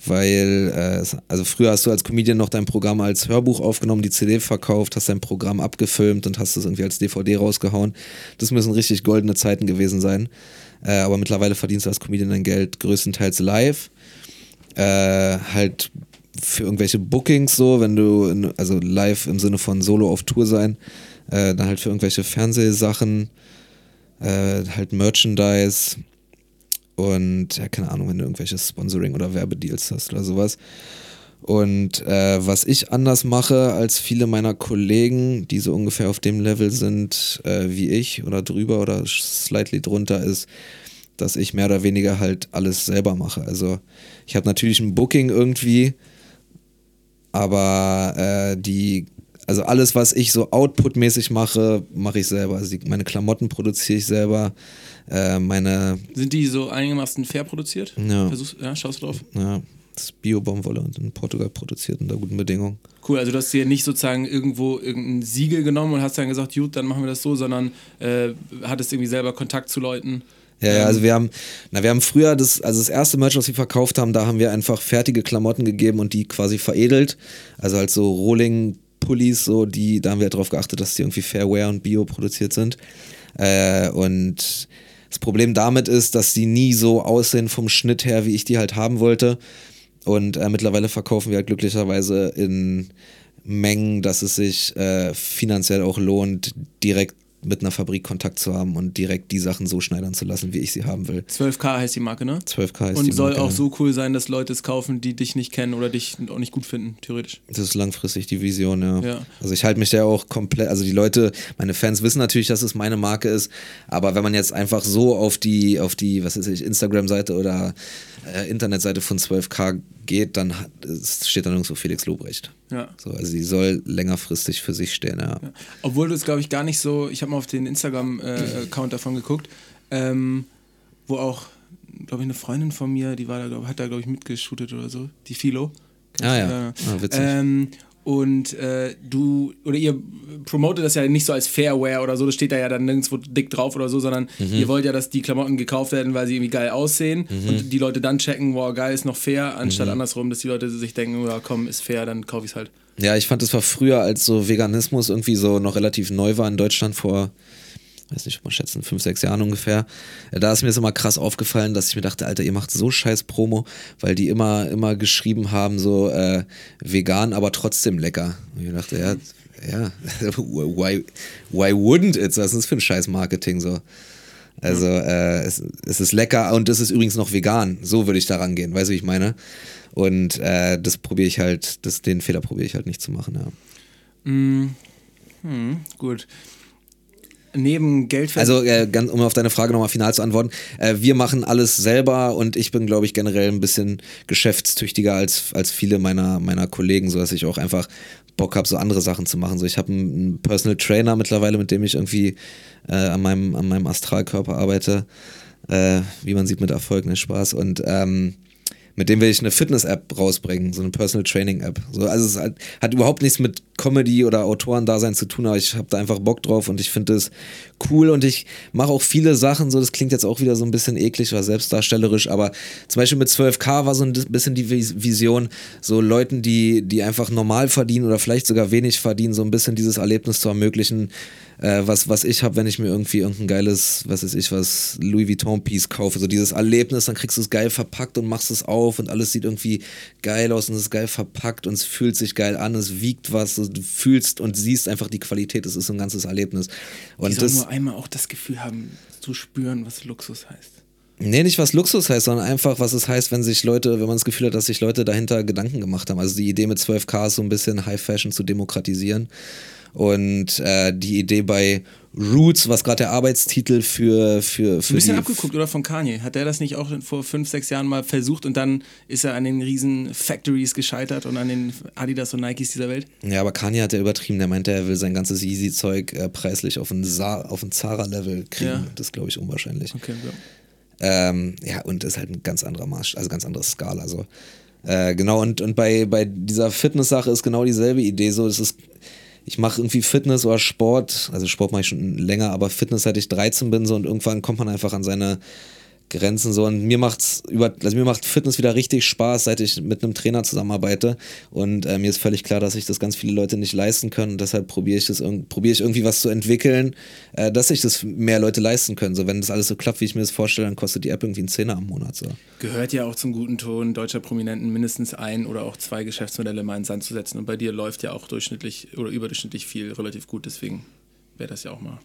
weil, äh, also früher hast du als Comedian noch dein Programm als Hörbuch aufgenommen, die CD verkauft, hast dein Programm abgefilmt und hast es irgendwie als DVD rausgehauen. Das müssen richtig goldene Zeiten gewesen sein. Äh, aber mittlerweile verdienst du als Comedian dein Geld größtenteils live. Äh, halt für irgendwelche Bookings so, wenn du, in, also live im Sinne von Solo auf Tour sein, äh, dann halt für irgendwelche Fernsehsachen, äh, halt Merchandise, und ja, keine Ahnung, wenn du irgendwelche Sponsoring oder Werbedeals hast oder sowas. Und äh, was ich anders mache als viele meiner Kollegen, die so ungefähr auf dem Level sind äh, wie ich oder drüber oder slightly drunter, ist, dass ich mehr oder weniger halt alles selber mache. Also ich habe natürlich ein Booking irgendwie, aber äh, die, also alles, was ich so outputmäßig mache, mache ich selber. Also die, meine Klamotten produziere ich selber. Äh, meine. Sind die so einigermaßen fair produziert? Ja. Versuchst, ja, schaust du drauf? Ja. Das ist Bio-Baumwolle und in Portugal produziert unter guten Bedingungen. Cool, also du hast dir nicht sozusagen irgendwo irgendein Siegel genommen und hast dann gesagt, gut, dann machen wir das so, sondern äh, hattest irgendwie selber Kontakt zu Leuten. Ja, ja, also wir haben, na, wir haben früher das, also das erste Merch, was wir verkauft haben, da haben wir einfach fertige Klamotten gegeben und die quasi veredelt. Also halt so Rolling-Pullis, so, die, da haben wir darauf geachtet, dass die irgendwie Fairware und Bio produziert sind. Äh, und das Problem damit ist, dass die nie so aussehen vom Schnitt her, wie ich die halt haben wollte. Und äh, mittlerweile verkaufen wir halt glücklicherweise in Mengen, dass es sich äh, finanziell auch lohnt, direkt mit einer Fabrik Kontakt zu haben und direkt die Sachen so schneidern zu lassen, wie ich sie haben will. 12K heißt die Marke, ne? 12K heißt und die Marke. Und soll auch so cool sein, dass Leute es kaufen, die dich nicht kennen oder dich auch nicht gut finden, theoretisch. Das ist langfristig die Vision, ja. ja. Also ich halte mich ja auch komplett, also die Leute, meine Fans wissen natürlich, dass es meine Marke ist, aber wenn man jetzt einfach so auf die, auf die, was weiß ich, Instagram-Seite oder äh, Internetseite von 12K geht, dann hat, steht da nirgendwo Felix Lobrecht. Ja. So, also sie soll längerfristig für sich stehen, ja. ja. Obwohl du es, glaube ich, gar nicht so, ich habe mal auf den Instagram-Account äh, davon geguckt, ähm, wo auch glaube ich, eine Freundin von mir, die war da, glaub, hat da, glaube ich, mitgeshootet oder so, die Philo. Ah ja, ah, witzig. Ähm, und äh, du, oder ihr promotet das ja nicht so als Fairwear oder so, das steht da ja dann nirgendwo dick drauf oder so, sondern Mhm. ihr wollt ja, dass die Klamotten gekauft werden, weil sie irgendwie geil aussehen Mhm. und die Leute dann checken, wow, geil ist noch fair, anstatt andersrum, dass die Leute sich denken, ja komm, ist fair, dann kaufe ich es halt. Ja, ich fand, es war früher, als so Veganismus irgendwie so noch relativ neu war in Deutschland vor, weiß nicht, mal schätzen, fünf, sechs Jahren ungefähr. Äh, Da ist mir das immer krass aufgefallen, dass ich mir dachte, Alter, ihr macht so scheiß Promo, weil die immer, immer geschrieben haben, so äh, vegan, aber trotzdem lecker. Und ich dachte, ja, ja, why, why wouldn't it? Was ist das für ein scheiß Marketing so? Also äh, es, es ist lecker und es ist übrigens noch vegan. So würde ich da rangehen, weißt du, wie ich meine? Und äh, das probiere ich halt, das, den Fehler probiere ich halt nicht zu machen, ja. Hm, gut. Neben Geld Also, äh, ganz, um auf deine Frage nochmal final zu antworten, äh, wir machen alles selber und ich bin, glaube ich, generell ein bisschen geschäftstüchtiger als, als viele meiner, meiner Kollegen, sodass ich auch einfach Bock habe, so andere Sachen zu machen. So, ich habe einen, Personal Trainer mittlerweile, mit dem ich irgendwie äh, an, meinem, an meinem Astralkörper arbeite. Äh, wie man sieht, mit Erfolg, ne Spaß. Und ähm, mit dem will ich eine Fitness-App rausbringen, so eine Personal Training-App. So, also es hat, hat überhaupt nichts mit Comedy oder Autorendasein zu tun, aber ich habe da einfach Bock drauf und ich finde das cool und ich mache auch viele Sachen, so das klingt jetzt auch wieder so ein bisschen eklig oder selbstdarstellerisch, aber zum Beispiel mit 12k war so ein bisschen die Vis- Vision, so Leuten, die, die einfach normal verdienen oder vielleicht sogar wenig verdienen, so ein bisschen dieses Erlebnis zu ermöglichen, äh, was, was ich habe, wenn ich mir irgendwie irgendein geiles, was weiß ich, was Louis Vuitton Piece kaufe, so dieses Erlebnis, dann kriegst du es geil verpackt und machst es auf und alles sieht irgendwie geil aus und es ist geil verpackt und es fühlt sich geil an, es wiegt was, du fühlst und siehst einfach die Qualität, es ist so ein ganzes Erlebnis. die Und sollen das, nur einmal auch das Gefühl haben, zu spüren, was Luxus heißt. Nee, nicht was Luxus heißt, sondern einfach, was es heißt, wenn sich Leute, wenn man das Gefühl hat, dass sich Leute dahinter Gedanken gemacht haben. Also die Idee mit 12K ist so ein bisschen High Fashion zu demokratisieren. Und äh, die Idee bei Roots, was gerade der Arbeitstitel für, für, für Ein bisschen abgeguckt, oder? Von Kanye. Hat der das nicht auch vor fünf, sechs Jahren mal versucht und dann ist er an den riesen Factories gescheitert und an den Adidas und Nikes dieser Welt? Ja, aber Kanye hat ja übertrieben. Der meinte, er will sein ganzes Yeezy-Zeug äh, preislich auf ein, Sa auf ein Zara-Level kriegen. Ja. Das glaube ich unwahrscheinlich. Okay, ja. Ähm, ja, und ist halt ein ganz anderer Maß, also ganz andere Skala. So. Äh, genau, und, und bei, bei dieser Fitness-Sache ist genau dieselbe Idee. So, es ist, ich mache irgendwie Fitness oder Sport, also Sport mache ich schon länger, aber Fitness seit ich 13 bin so und irgendwann kommt man einfach an seine Grenzen so und mir macht's über also mir macht Fitness wieder richtig Spaß, seit ich mit einem Trainer zusammenarbeite und äh, mir ist völlig klar, dass sich das ganz viele Leute nicht leisten können und deshalb probiere ich das probiere ich irgendwie was zu entwickeln, äh, dass sich das mehr Leute leisten können. So wenn das alles so klappt, wie ich mir das vorstelle, dann kostet die App irgendwie einen Zehner am Monat so. Gehört ja auch zum guten Ton deutscher Prominenten mindestens ein oder auch zwei Geschäftsmodelle mal in den Sand zu setzen. Und bei dir läuft ja auch durchschnittlich oder überdurchschnittlich viel relativ gut, deswegen wäre das ja auch mal.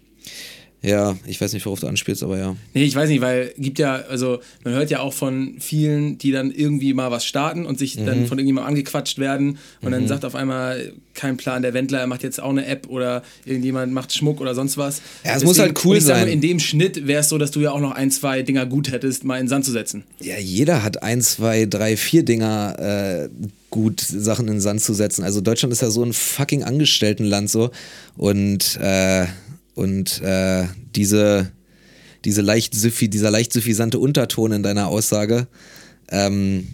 Ja, ich weiß nicht, worauf du anspielst, aber ja. Nee, ich weiß nicht, weil gibt ja, also man hört ja auch von vielen, die dann irgendwie mal was starten und sich Mhm. dann von irgendjemandem angequatscht werden und dann sagt auf einmal kein Plan, der Wendler er macht jetzt auch eine App oder irgendjemand macht Schmuck oder sonst was. Ja, es muss halt cool ich sein. Mal, in dem Schnitt wäre es so, dass du ja auch noch ein, zwei Dinger gut hättest, mal in den Sand zu setzen. Ja, jeder hat ein, zwei, drei, vier Dinger äh, gut, Sachen in den Sand zu setzen. Also Deutschland ist ja so ein fucking Angestelltenland so. Und, äh, und äh, diese, diese leicht süffi, dieser leicht suffisante Unterton in deiner Aussage, ähm,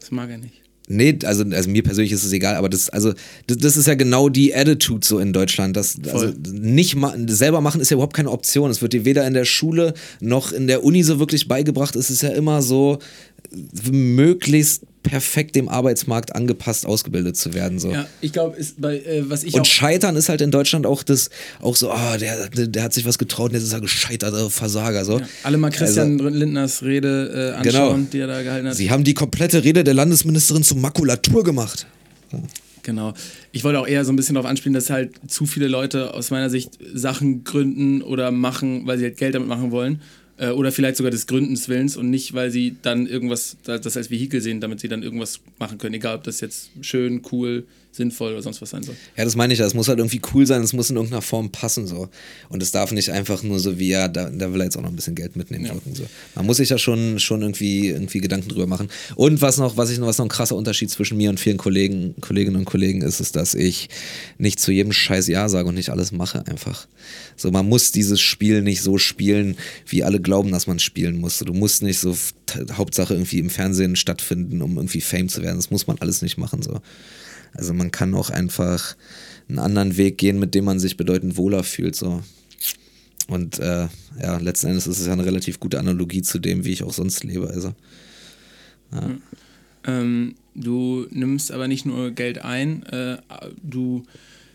Das mag er nicht. Nee, also, also mir persönlich ist es egal, aber das, also, das, das ist ja genau die Attitude so in Deutschland. Das, also nicht ma selber machen ist ja überhaupt keine Option. Es wird dir weder in der Schule noch in der Uni so wirklich beigebracht. Es ist ja immer so, möglichst perfekt dem Arbeitsmarkt angepasst ausgebildet zu werden. So. Ja, ich glaube, äh, was ich Und Scheitern ist halt in Deutschland auch das, auch so, ah, der, der, der hat sich was getraut und jetzt ist er gescheitert, also Versager. So. alle mal Christian Lindners Rede äh, anschauen, Genau. die er da gehalten hat. Sie haben die komplette Rede der Landesministerin zur Makulatur gemacht. Genau. Ich wollte auch eher so ein bisschen darauf anspielen, dass halt zu viele Leute aus meiner Sicht Sachen gründen oder machen, weil sie halt Geld damit machen wollen. Äh, oder vielleicht sogar des Gründens Willens und nicht, weil sie dann irgendwas, das als Vehikel sehen, damit sie dann irgendwas machen können. Egal, ob das jetzt schön, cool, sinnvoll oder sonst was sein soll. Ja, das meine ich ja. Es muss halt irgendwie cool sein, es muss in irgendeiner Form passen so. Und es darf nicht einfach nur so wie, ja, da, da will er jetzt auch noch ein bisschen Geld mitnehmen. Ja. wirken, So. Man muss sich ja schon, schon irgendwie, irgendwie Gedanken drüber machen. Und was noch, was ich noch, was noch ein krasser Unterschied zwischen mir und vielen Kollegen, Kolleginnen und Kollegen ist, ist, dass ich nicht zu jedem Scheiß Ja sage und nicht alles mache einfach. So, man muss dieses Spiel nicht so spielen, wie alle glauben, dass man spielen muss. Du musst nicht so Hauptsache irgendwie im Fernsehen stattfinden, um irgendwie Fame zu werden. Das muss man alles nicht machen. So. Also man kann auch einfach einen anderen Weg gehen, mit dem man sich bedeutend wohler fühlt. So. Und äh, ja, letzten Endes ist es ja eine relativ gute Analogie zu dem, wie ich auch sonst lebe. Also, ja. ähm, du nimmst aber nicht nur Geld ein, äh, du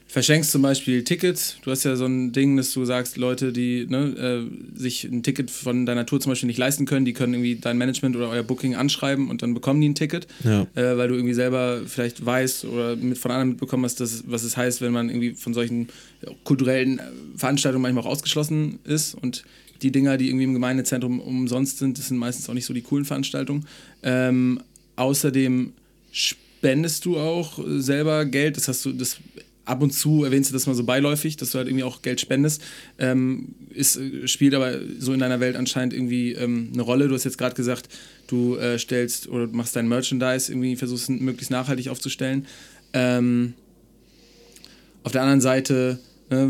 verschenkst zum Beispiel Tickets. Du hast ja so ein Ding, dass du sagst, Leute, die ne, äh, sich ein Ticket von deiner Tour zum Beispiel nicht leisten können, die können irgendwie dein Management oder euer Booking anschreiben und dann bekommen die ein Ticket, ja. äh, weil du irgendwie selber vielleicht weißt oder mit von anderen mitbekommen hast, dass, was es heißt, wenn man irgendwie von solchen kulturellen Veranstaltungen manchmal auch ausgeschlossen ist und die Dinger, die irgendwie im Gemeindezentrum umsonst sind, das sind meistens auch nicht so die coolen Veranstaltungen. Ähm, außerdem spendest du auch selber Geld, das hast du, das ab und zu erwähnst du das mal so beiläufig, dass du halt irgendwie auch Geld spendest. Ähm, ist, spielt aber so in deiner Welt anscheinend irgendwie ähm, eine Rolle. Du hast jetzt gerade gesagt, du äh, stellst oder machst dein Merchandise irgendwie, versuchst möglichst nachhaltig aufzustellen. Ähm, auf der anderen Seite äh,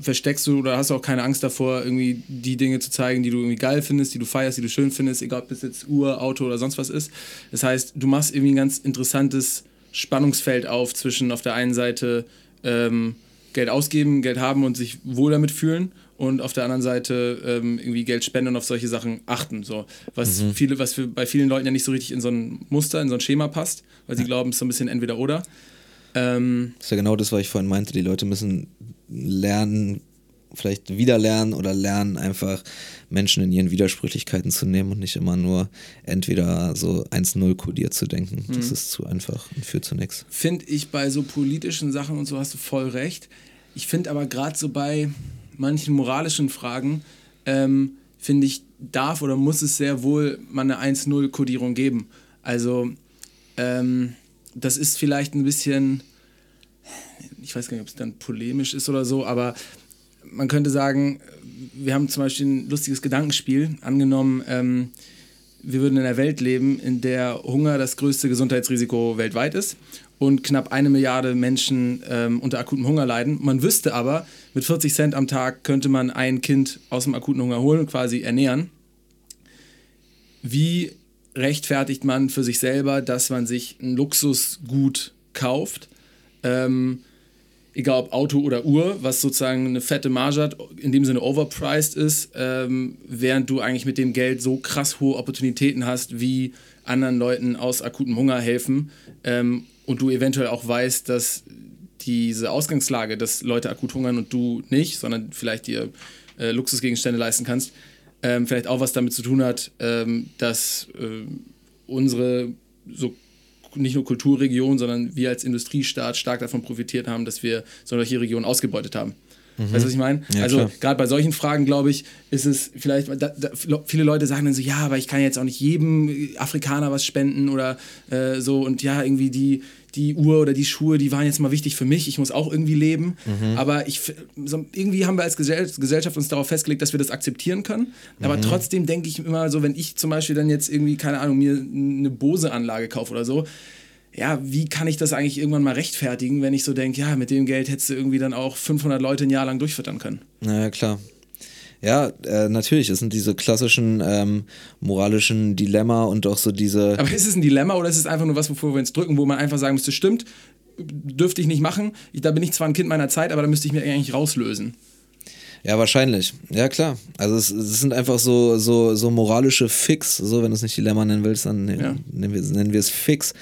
versteckst du oder hast du auch keine Angst davor, irgendwie die Dinge zu zeigen, die du irgendwie geil findest, die du feierst, die du schön findest, egal ob es jetzt Uhr, Auto oder sonst was ist. Das heißt, du machst irgendwie ein ganz interessantes Spannungsfeld auf zwischen auf der einen Seite ähm, Geld ausgeben, Geld haben und sich wohl damit fühlen und auf der anderen Seite ähm, irgendwie Geld spenden und auf solche Sachen achten. So. Was mhm. viele, was für, bei vielen Leuten ja nicht so richtig in so ein Muster, in so ein Schema passt, weil sie ja. glauben, es ist so ein bisschen entweder oder. Ähm, das ist ja genau das, was ich vorhin meinte. Die Leute müssen lernen, vielleicht wieder lernen oder lernen, einfach Menschen in ihren Widersprüchlichkeiten zu nehmen und nicht immer nur entweder so 1-0 kodiert zu denken. Das mhm. ist zu einfach und führt zu nichts. Finde ich bei so politischen Sachen und so hast du voll recht. Ich finde aber gerade so bei manchen moralischen Fragen, ähm, finde ich, darf oder muss es sehr wohl mal eine 1-0-Kodierung geben. Also, ähm, das ist vielleicht ein bisschen, ich weiß gar nicht, ob es dann polemisch ist oder so, aber man könnte sagen, wir haben zum Beispiel ein lustiges Gedankenspiel angenommen. Ähm, wir würden in einer Welt leben, in der Hunger das größte Gesundheitsrisiko weltweit ist und knapp eine Milliarde Menschen ähm, unter akutem Hunger leiden. Man wüsste aber, mit 40 Cent am Tag könnte man ein Kind aus dem akuten Hunger holen und quasi ernähren. Wie rechtfertigt man für sich selber, dass man sich ein Luxusgut kauft? Ähm, egal ob Auto oder Uhr, was sozusagen eine fette Marge hat, in dem Sinne overpriced ist, ähm, während du eigentlich mit dem Geld so krass hohe Opportunitäten hast, wie anderen Leuten aus akutem Hunger helfen ähm, und du eventuell auch weißt, dass diese Ausgangslage, dass Leute akut hungern und du nicht, sondern vielleicht dir äh, Luxusgegenstände leisten kannst, ähm, vielleicht auch was damit zu tun hat, ähm, dass äh, unsere so nicht nur Kulturregion, sondern wir als Industriestaat stark davon profitiert haben, dass wir solche Regionen ausgebeutet haben. Mhm. Weißt du, was ich meine? Ja, also gerade bei solchen Fragen, glaube ich, ist es vielleicht, da, da, viele Leute sagen dann so, ja, aber ich kann jetzt auch nicht jedem Afrikaner was spenden oder äh, so und ja, irgendwie die, die Uhr oder die Schuhe, die waren jetzt mal wichtig für mich, ich muss auch irgendwie leben. Mhm. Aber ich, so, irgendwie haben wir als Gesellschaft uns darauf festgelegt, dass wir das akzeptieren können. Aber mhm. trotzdem denke ich immer so, wenn ich zum Beispiel dann jetzt irgendwie, keine Ahnung, mir eine Bose-Anlage kaufe oder so, ja, wie kann ich das eigentlich irgendwann mal rechtfertigen, wenn ich so denke, ja, mit dem Geld hättest du irgendwie dann auch 500 Leute ein Jahr lang durchfüttern können? Naja, klar. Ja, äh, natürlich, es sind diese klassischen ähm, moralischen Dilemma und auch so diese. Aber ist es ein Dilemma oder ist es einfach nur was, wovor wir uns drücken, wo man einfach sagen müsste, stimmt, dürfte ich nicht machen, ich, da bin ich zwar ein Kind meiner Zeit, aber da müsste ich mir eigentlich rauslösen. Ja, wahrscheinlich. Ja, klar. Also es, es, sind einfach so, so, so moralische Fix, so wenn du es nicht Dilemma nennen willst, dann ja. nennen, wir, nennen wir es Fix.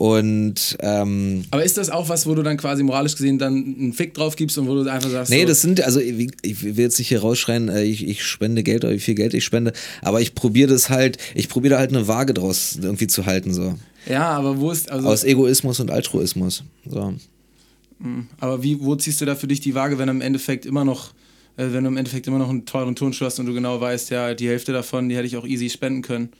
Und ähm, aber ist das auch was, wo du dann quasi moralisch gesehen dann einen Fick drauf gibst und wo du einfach sagst. Nee, so das sind, also ich, ich, will jetzt nicht hier rausschreien, äh, ich, ich spende Geld oder wie viel Geld ich spende, aber ich probiere das halt, ich probiere da halt eine Waage draus irgendwie zu halten. so. Ja, aber wo ist. Also Aus Egoismus und Altruismus. So. Hm, aber wie, wo ziehst du da für dich die Waage, wenn du im Endeffekt immer noch, äh, wenn du im Endeffekt immer noch einen teuren Turnschuh hast und du genau weißt, ja, die Hälfte davon, die hätte ich auch easy spenden können?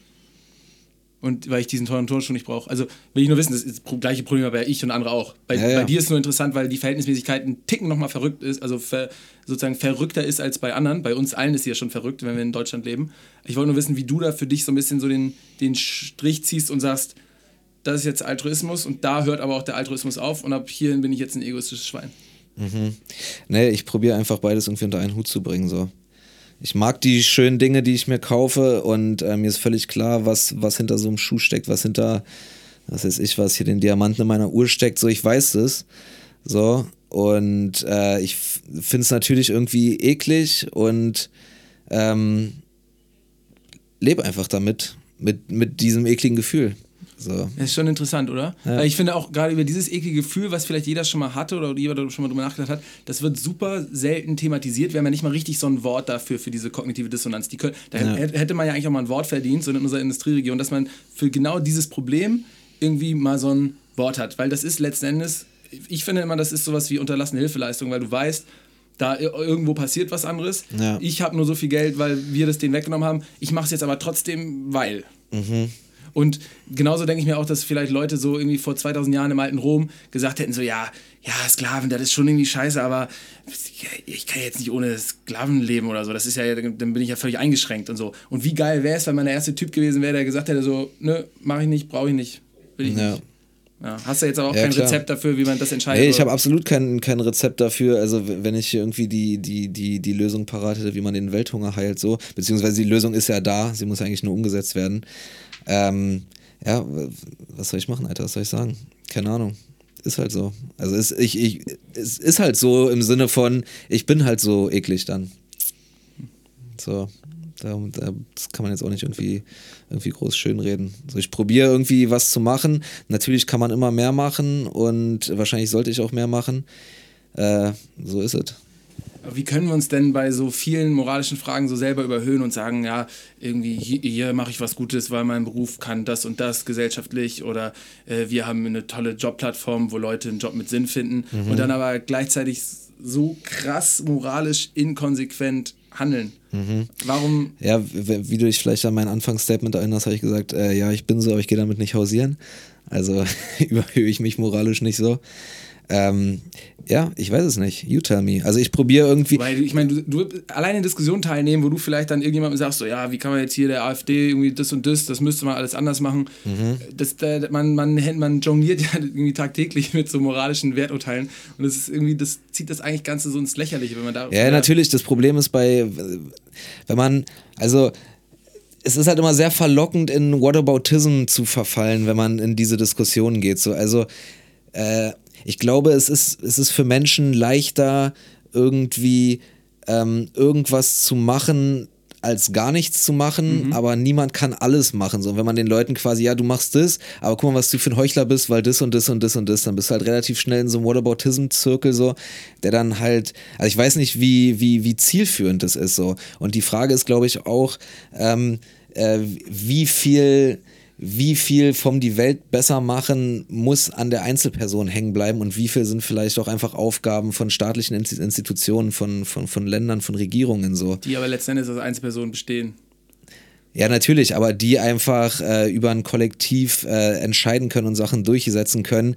Und weil ich diesen teuren Turnschuh nicht brauche. Also will ich nur wissen, das ist das gleiche Problem bei ich und andere auch. Bei, ja, ja. bei dir ist es nur interessant, weil die Verhältnismäßigkeit einen Ticken nochmal verrückt ist, also ver, sozusagen verrückter ist als bei anderen. Bei uns allen ist sie ja schon verrückt, wenn wir in Deutschland leben. Ich wollte nur wissen, wie du da für dich so ein bisschen so den, den Strich ziehst und sagst, das ist jetzt Altruismus und da hört aber auch der Altruismus auf und ab hierhin bin ich jetzt ein egoistisches Schwein. Mhm. Nee, ich probiere einfach beides irgendwie unter einen Hut zu bringen. So ich mag die schönen Dinge, die ich mir kaufe und äh, mir ist völlig klar, was, was hinter so einem Schuh steckt, was hinter, was weiß ich, was hier den Diamanten in meiner Uhr steckt. So, ich weiß das. So, und äh, ich finde es natürlich irgendwie eklig und ähm, lebe einfach damit, mit, mit diesem ekligen Gefühl. So. Das ist schon interessant, oder? Ja. Ich finde auch gerade über dieses eklige Gefühl, was vielleicht jeder schon mal hatte oder jeder schon mal drüber nachgedacht hat, das wird super selten thematisiert. Wir haben ja nicht mal richtig so ein Wort dafür, für diese kognitive Dissonanz. Die können, da Ja. hätte man ja eigentlich auch mal ein Wort verdient, so in unserer Industrieregion, dass man für genau dieses Problem irgendwie mal so ein Wort hat. Weil das ist letzten Endes, ich finde immer, das ist sowas wie unterlassene Hilfeleistung, weil du weißt, da ir- irgendwo passiert was anderes. Ja. Ich habe nur so viel Geld, weil wir das denen weggenommen haben. Ich mache es jetzt aber trotzdem, weil. Und genauso denke ich mir auch, dass vielleicht Leute so irgendwie vor 2000 Jahren im alten Rom gesagt hätten, so ja, ja, Sklaven, das ist schon irgendwie scheiße, aber ich kann jetzt nicht ohne Sklaven leben oder so. Das ist ja, dann bin ich ja völlig eingeschränkt und so. Und wie geil wäre es, wenn man der erste Typ gewesen wäre, der gesagt hätte, so, ne, mache ich nicht, brauche ich nicht, will ich Ja. nicht. Ja. Hast du jetzt aber auch Ja, kein klar. Rezept dafür, wie man das entscheidet? Nee, ich habe absolut kein, kein Rezept dafür. Also wenn ich hier irgendwie die, die, die, die Lösung parat hätte, wie man den Welthunger heilt, so, beziehungsweise die Lösung ist ja da, sie muss eigentlich nur umgesetzt werden. Ähm, ja, was soll ich machen, Alter? Was soll ich sagen? Keine Ahnung. Ist halt so. Also es, ich, ich, es ist halt so im Sinne von, ich bin halt so eklig dann. So. Da, da, das kann man jetzt auch nicht irgendwie, irgendwie groß schönreden. Also ich probiere irgendwie was zu machen. Natürlich kann man immer mehr machen und wahrscheinlich sollte ich auch mehr machen. Äh, so ist es. Wie können wir uns denn bei so vielen moralischen Fragen so selber überhöhen und sagen, ja, irgendwie hier, hier mache ich was Gutes, weil mein Beruf kann das und das gesellschaftlich oder äh, wir haben eine tolle Jobplattform, wo Leute einen Job mit Sinn finden und dann aber gleichzeitig so krass moralisch inkonsequent handeln. Warum? Ja, wie du dich vielleicht an mein Anfangsstatement erinnerst, habe ich gesagt, äh, ja, ich bin so, aber ich gehe damit nicht hausieren. Also überhöhe ich mich moralisch nicht so. Ähm, ja, ich weiß es nicht. You tell me. Also ich probiere irgendwie. Weil ich meine, du, du alleine in Diskussionen teilnehmen, wo du vielleicht dann irgendjemandem sagst, so ja, wie kann man jetzt hier der AfD irgendwie das und das, das müsste man alles anders machen. Das, da, man, man, man jongliert ja irgendwie tagtäglich mit so moralischen Werturteilen und das ist irgendwie, das zieht das eigentlich Ganze so ins Lächerliche, wenn man da. Ja, natürlich. Das Problem ist bei, wenn man, also es ist halt immer sehr verlockend, in Whataboutism zu verfallen, wenn man in diese Diskussionen geht. So, also äh, ich glaube, es ist, es ist für Menschen leichter, irgendwie ähm, irgendwas zu machen, als gar nichts zu machen, aber niemand kann alles machen. So, und wenn man den Leuten quasi, ja, du machst das, aber guck mal, was du für ein Heuchler bist, weil das und das und das und das, dann bist du halt relativ schnell in so einem Whataboutism-Zirkel so, der dann halt, also ich weiß nicht, wie, wie, wie zielführend das ist so. Und die Frage ist, glaube ich, auch, ähm, äh, wie viel wie viel vom die Welt besser machen muss an der Einzelperson hängen bleiben und wie viel sind vielleicht auch einfach Aufgaben von staatlichen Insti- Institutionen, von, von, von Ländern, von Regierungen so. Die aber letzten Endes als Einzelpersonen bestehen. Ja, natürlich, aber die einfach äh, über ein Kollektiv äh, entscheiden können und Sachen durchsetzen können,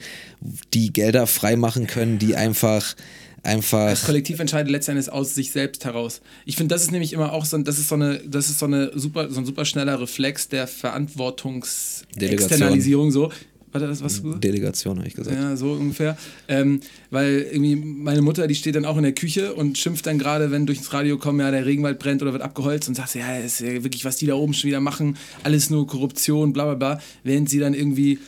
die Gelder freimachen können, die einfach Das einfach Kollektiv entscheidet letztendlich aus sich selbst heraus. Ich finde, das ist nämlich immer auch so, ein- das ist so eine, das ist so eine super, so ein super schneller Reflex der Verantwortungsexternalisierung so. Warte, das was du? Delegation, habe ich gesagt. Ja, so ungefähr. Ähm, weil irgendwie meine Mutter, die steht dann auch in der Küche und schimpft dann gerade, wenn durchs Radio kommt, ja, der Regenwald brennt oder wird abgeholzt und sagt, ja, ist ja wirklich, was die da oben schon wieder machen, alles nur Korruption, bla bla bla. Während sie dann irgendwie,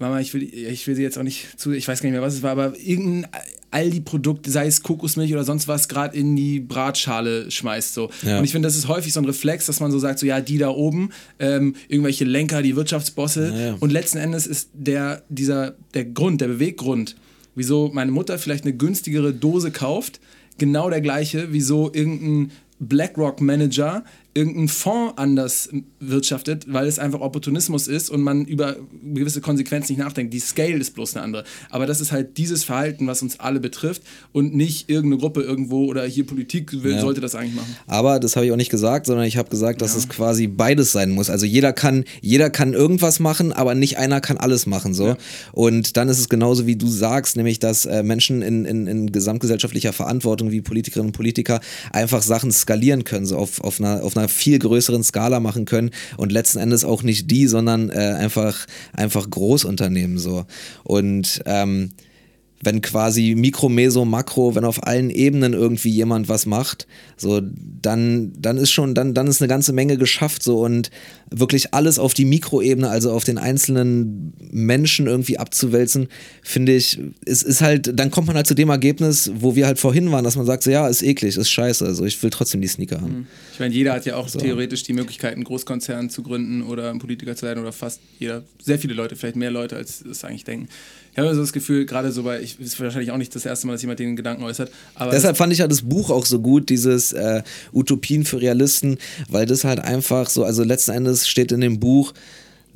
Mama, ich will, ich will sie jetzt auch nicht zu, ich weiß gar nicht mehr, was es war, aber irgendein Aldi-Produkt, sei es Kokosmilch oder sonst was, gerade in die Bratschale schmeißt. So. Ja. Und ich finde, das ist häufig so ein Reflex, dass man so sagt, so ja, die da oben, ähm, irgendwelche Lenker, die Wirtschaftsbosse. Ja, ja. Und letzten Endes ist der, dieser, der Grund, der Beweggrund, wieso meine Mutter vielleicht eine günstigere Dose kauft, genau der gleiche, wieso irgendein BlackRock-Manager irgendeinen Fonds anders wirtschaftet, weil es einfach Opportunismus ist und man über gewisse Konsequenzen nicht nachdenkt. Die Scale ist bloß eine andere. Aber das ist halt dieses Verhalten, was uns alle betrifft und nicht irgendeine Gruppe irgendwo oder hier Politik will, Ja. sollte das eigentlich machen. Aber das habe ich auch nicht gesagt, sondern ich habe gesagt, dass es quasi beides sein muss. Also jeder kann, jeder kann irgendwas machen, aber nicht einer kann alles machen. So. Und dann ist es genauso, wie du sagst, nämlich, dass äh, Menschen in, in, in gesamtgesellschaftlicher Verantwortung wie Politikerinnen und Politiker einfach Sachen skalieren können, so auf, auf, einer, auf einer viel größeren Skala machen können und letzten Endes auch nicht die, sondern äh, einfach, einfach Großunternehmen so. Und ähm, wenn quasi Mikro, Meso, Makro, wenn auf allen Ebenen irgendwie jemand was macht, so dann, dann ist schon, dann, dann ist eine ganze Menge geschafft so und wirklich alles auf die Mikroebene, also auf den einzelnen Menschen irgendwie abzuwälzen, finde ich, es ist halt, dann kommt man halt zu dem Ergebnis, wo wir halt vorhin waren, dass man sagt, so, ja, ist eklig, ist scheiße, also ich will trotzdem die Sneaker haben. Ich meine, jeder hat ja auch so. theoretisch die Möglichkeit, einen Großkonzern zu gründen oder ein Politiker zu werden oder fast jeder, sehr viele Leute, vielleicht mehr Leute, als es eigentlich denken. Ich habe so das Gefühl, gerade so bei, ich ist wahrscheinlich auch nicht das erste Mal, dass jemand den Gedanken äußert. Aber Deshalb fand ich ja das Buch auch so gut, dieses äh, Utopien für Realisten, weil das halt einfach so, also letzten Endes steht in dem Buch,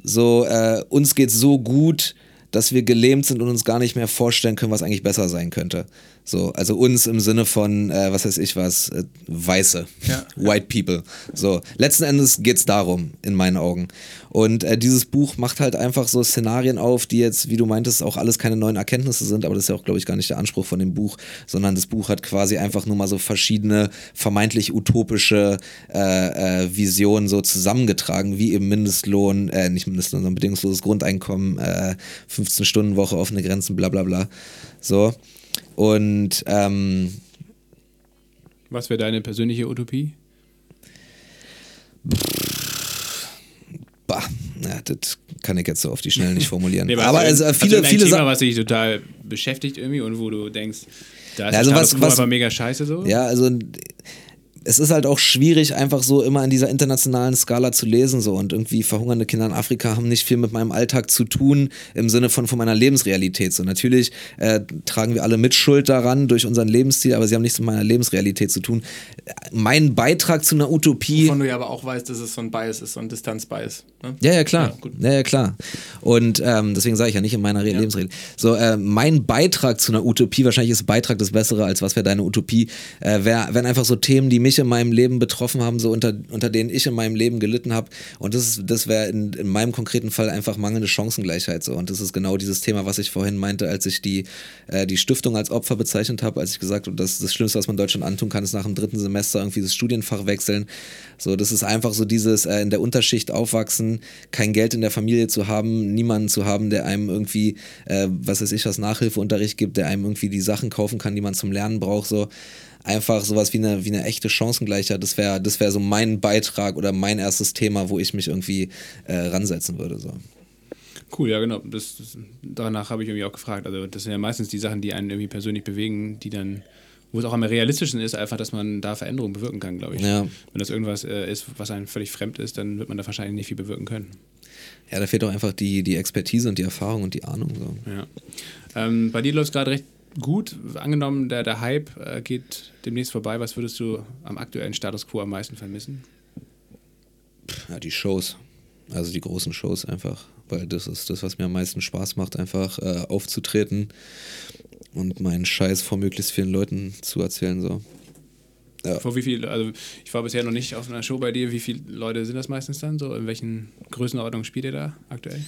so, äh, uns geht so gut, dass wir gelähmt sind und uns gar nicht mehr vorstellen können, was eigentlich besser sein könnte. So, also uns im Sinne von, äh, was weiß ich was, äh, Weiße, ja. White People. So, letzten Endes geht es darum, in meinen Augen. Und äh, dieses Buch macht halt einfach so Szenarien auf, die jetzt, wie du meintest, auch alles keine neuen Erkenntnisse sind, aber das ist ja auch, glaube ich, gar nicht der Anspruch von dem Buch, sondern das Buch hat quasi einfach nur mal so verschiedene vermeintlich utopische äh, äh, Visionen so zusammengetragen, wie eben Mindestlohn, äh, nicht Mindestlohn, sondern bedingungsloses Grundeinkommen, 15-Stunden-Woche, offene Grenzen, bla bla bla. So. Und ähm, was wäre deine persönliche Utopie? Bah, ja, das kann ich jetzt so auf die Schnelle nicht formulieren. nee, aber also, viele, also viele Thema, was dich total beschäftigt irgendwie und wo du denkst, da ist also was, was, aber mega scheiße so. Ja, also es ist halt auch schwierig, einfach so immer in dieser internationalen Skala zu lesen. So. Und irgendwie verhungernde Kinder in Afrika haben nicht viel mit meinem Alltag zu tun, im Sinne von, von meiner Lebensrealität. So, natürlich äh, tragen wir alle Mitschuld daran durch unseren Lebensstil, aber sie haben nichts mit meiner Lebensrealität zu tun. Mein Beitrag zu einer Utopie. Wovon du ja aber auch weißt, dass es so ein Bias ist, so ein Distanzbias. Ne? Ja, ja, klar. Ja, ja, ja klar. Und ähm, deswegen sage ich ja nicht in meiner ja. Lebensrealität. So, äh, mein Beitrag zu einer Utopie, wahrscheinlich ist Beitrag das Bessere, als was wäre deine Utopie, äh, wär, wären einfach so Themen, die mich mich in meinem Leben betroffen haben, so unter, unter denen ich in meinem Leben gelitten habe. Und das, das wäre in, in meinem konkreten Fall einfach mangelnde Chancengleichheit. So. Und das ist genau dieses Thema, was ich vorhin meinte, als ich die, äh, die Stiftung als Opfer bezeichnet habe, als ich gesagt habe, das, das Schlimmste, was man Deutschland antun kann, ist nach dem dritten Semester irgendwie das Studienfach wechseln. So, das ist einfach so dieses äh, in der Unterschicht aufwachsen, kein Geld in der Familie zu haben, niemanden zu haben, der einem irgendwie, äh, was weiß ich, was Nachhilfeunterricht gibt, der einem irgendwie die Sachen kaufen kann, die man zum Lernen braucht. So einfach sowas wie eine, wie eine echte Chancengleichheit, das wäre das wär so mein Beitrag oder mein erstes Thema, wo ich mich irgendwie äh, ransetzen würde. So. Cool, ja, genau. Das, das danach habe ich irgendwie auch gefragt. Also, das sind ja meistens die Sachen, die einen irgendwie persönlich bewegen, die dann, wo es auch am realistischen ist, einfach, dass man da Veränderungen bewirken kann, glaube ich. Ja. Wenn das irgendwas äh, ist, was einem völlig fremd ist, dann wird man da wahrscheinlich nicht viel bewirken können. Ja, da fehlt auch einfach die, die Expertise und die Erfahrung und die Ahnung. So. Ja. Ähm, bei dir läuft es gerade recht gut. Angenommen, der, der Hype äh, geht demnächst vorbei. Was würdest du am aktuellen Status quo am meisten vermissen? Ja, die Shows. Also die großen Shows einfach. Weil das ist das, was mir am meisten Spaß macht, einfach äh, aufzutreten und meinen Scheiß vor möglichst vielen Leuten zu erzählen. So. Ja. Vor wie viel, also ich war bisher noch nicht auf einer Show bei dir. Wie viele Leute sind das meistens dann? So, in welchen Größenordnungen spielt ihr da aktuell?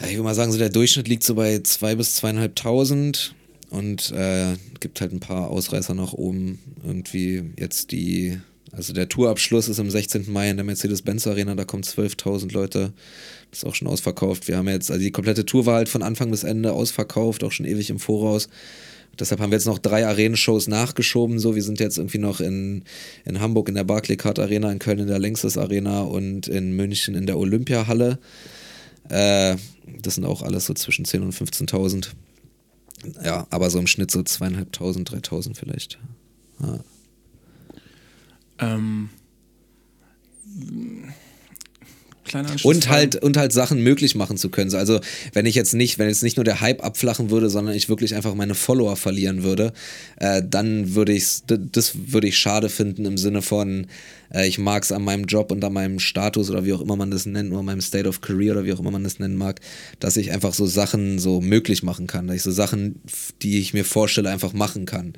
Ja, ich würde mal sagen, so der Durchschnitt liegt so bei 2.000 bis 2.500 und äh, gibt halt ein paar Ausreißer nach oben. Irgendwie jetzt die, also der Tourabschluss ist am 16. Mai in der Mercedes-Benz Arena, da kommen 12.000 Leute. Das ist auch schon ausverkauft. Wir haben jetzt, also die komplette Tour war halt von Anfang bis Ende ausverkauft, auch schon ewig im Voraus. Deshalb haben wir jetzt noch drei Arenenshows nachgeschoben. So, wir sind jetzt irgendwie noch in, in Hamburg in der Barclaycard Arena, in Köln in der Längstes Arena und in München in der Olympiahalle. Äh, das sind auch alles so zwischen 10.000 und 15.000. Ja, aber so im Schnitt so zweieinhalbtausend, dreitausend vielleicht. Ja. Ähm, und halt und halt Sachen möglich machen zu können. Also wenn ich jetzt nicht, wenn jetzt nicht nur der Hype abflachen würde, sondern ich wirklich einfach meine Follower verlieren würde, äh, dann würde ich das würde ich schade finden im Sinne von äh, ich mag es an meinem Job und an meinem Status oder wie auch immer man das nennt, oder meinem State of Career oder wie auch immer man das nennen mag, dass ich einfach so Sachen so möglich machen kann, dass ich so Sachen, die ich mir vorstelle, einfach machen kann.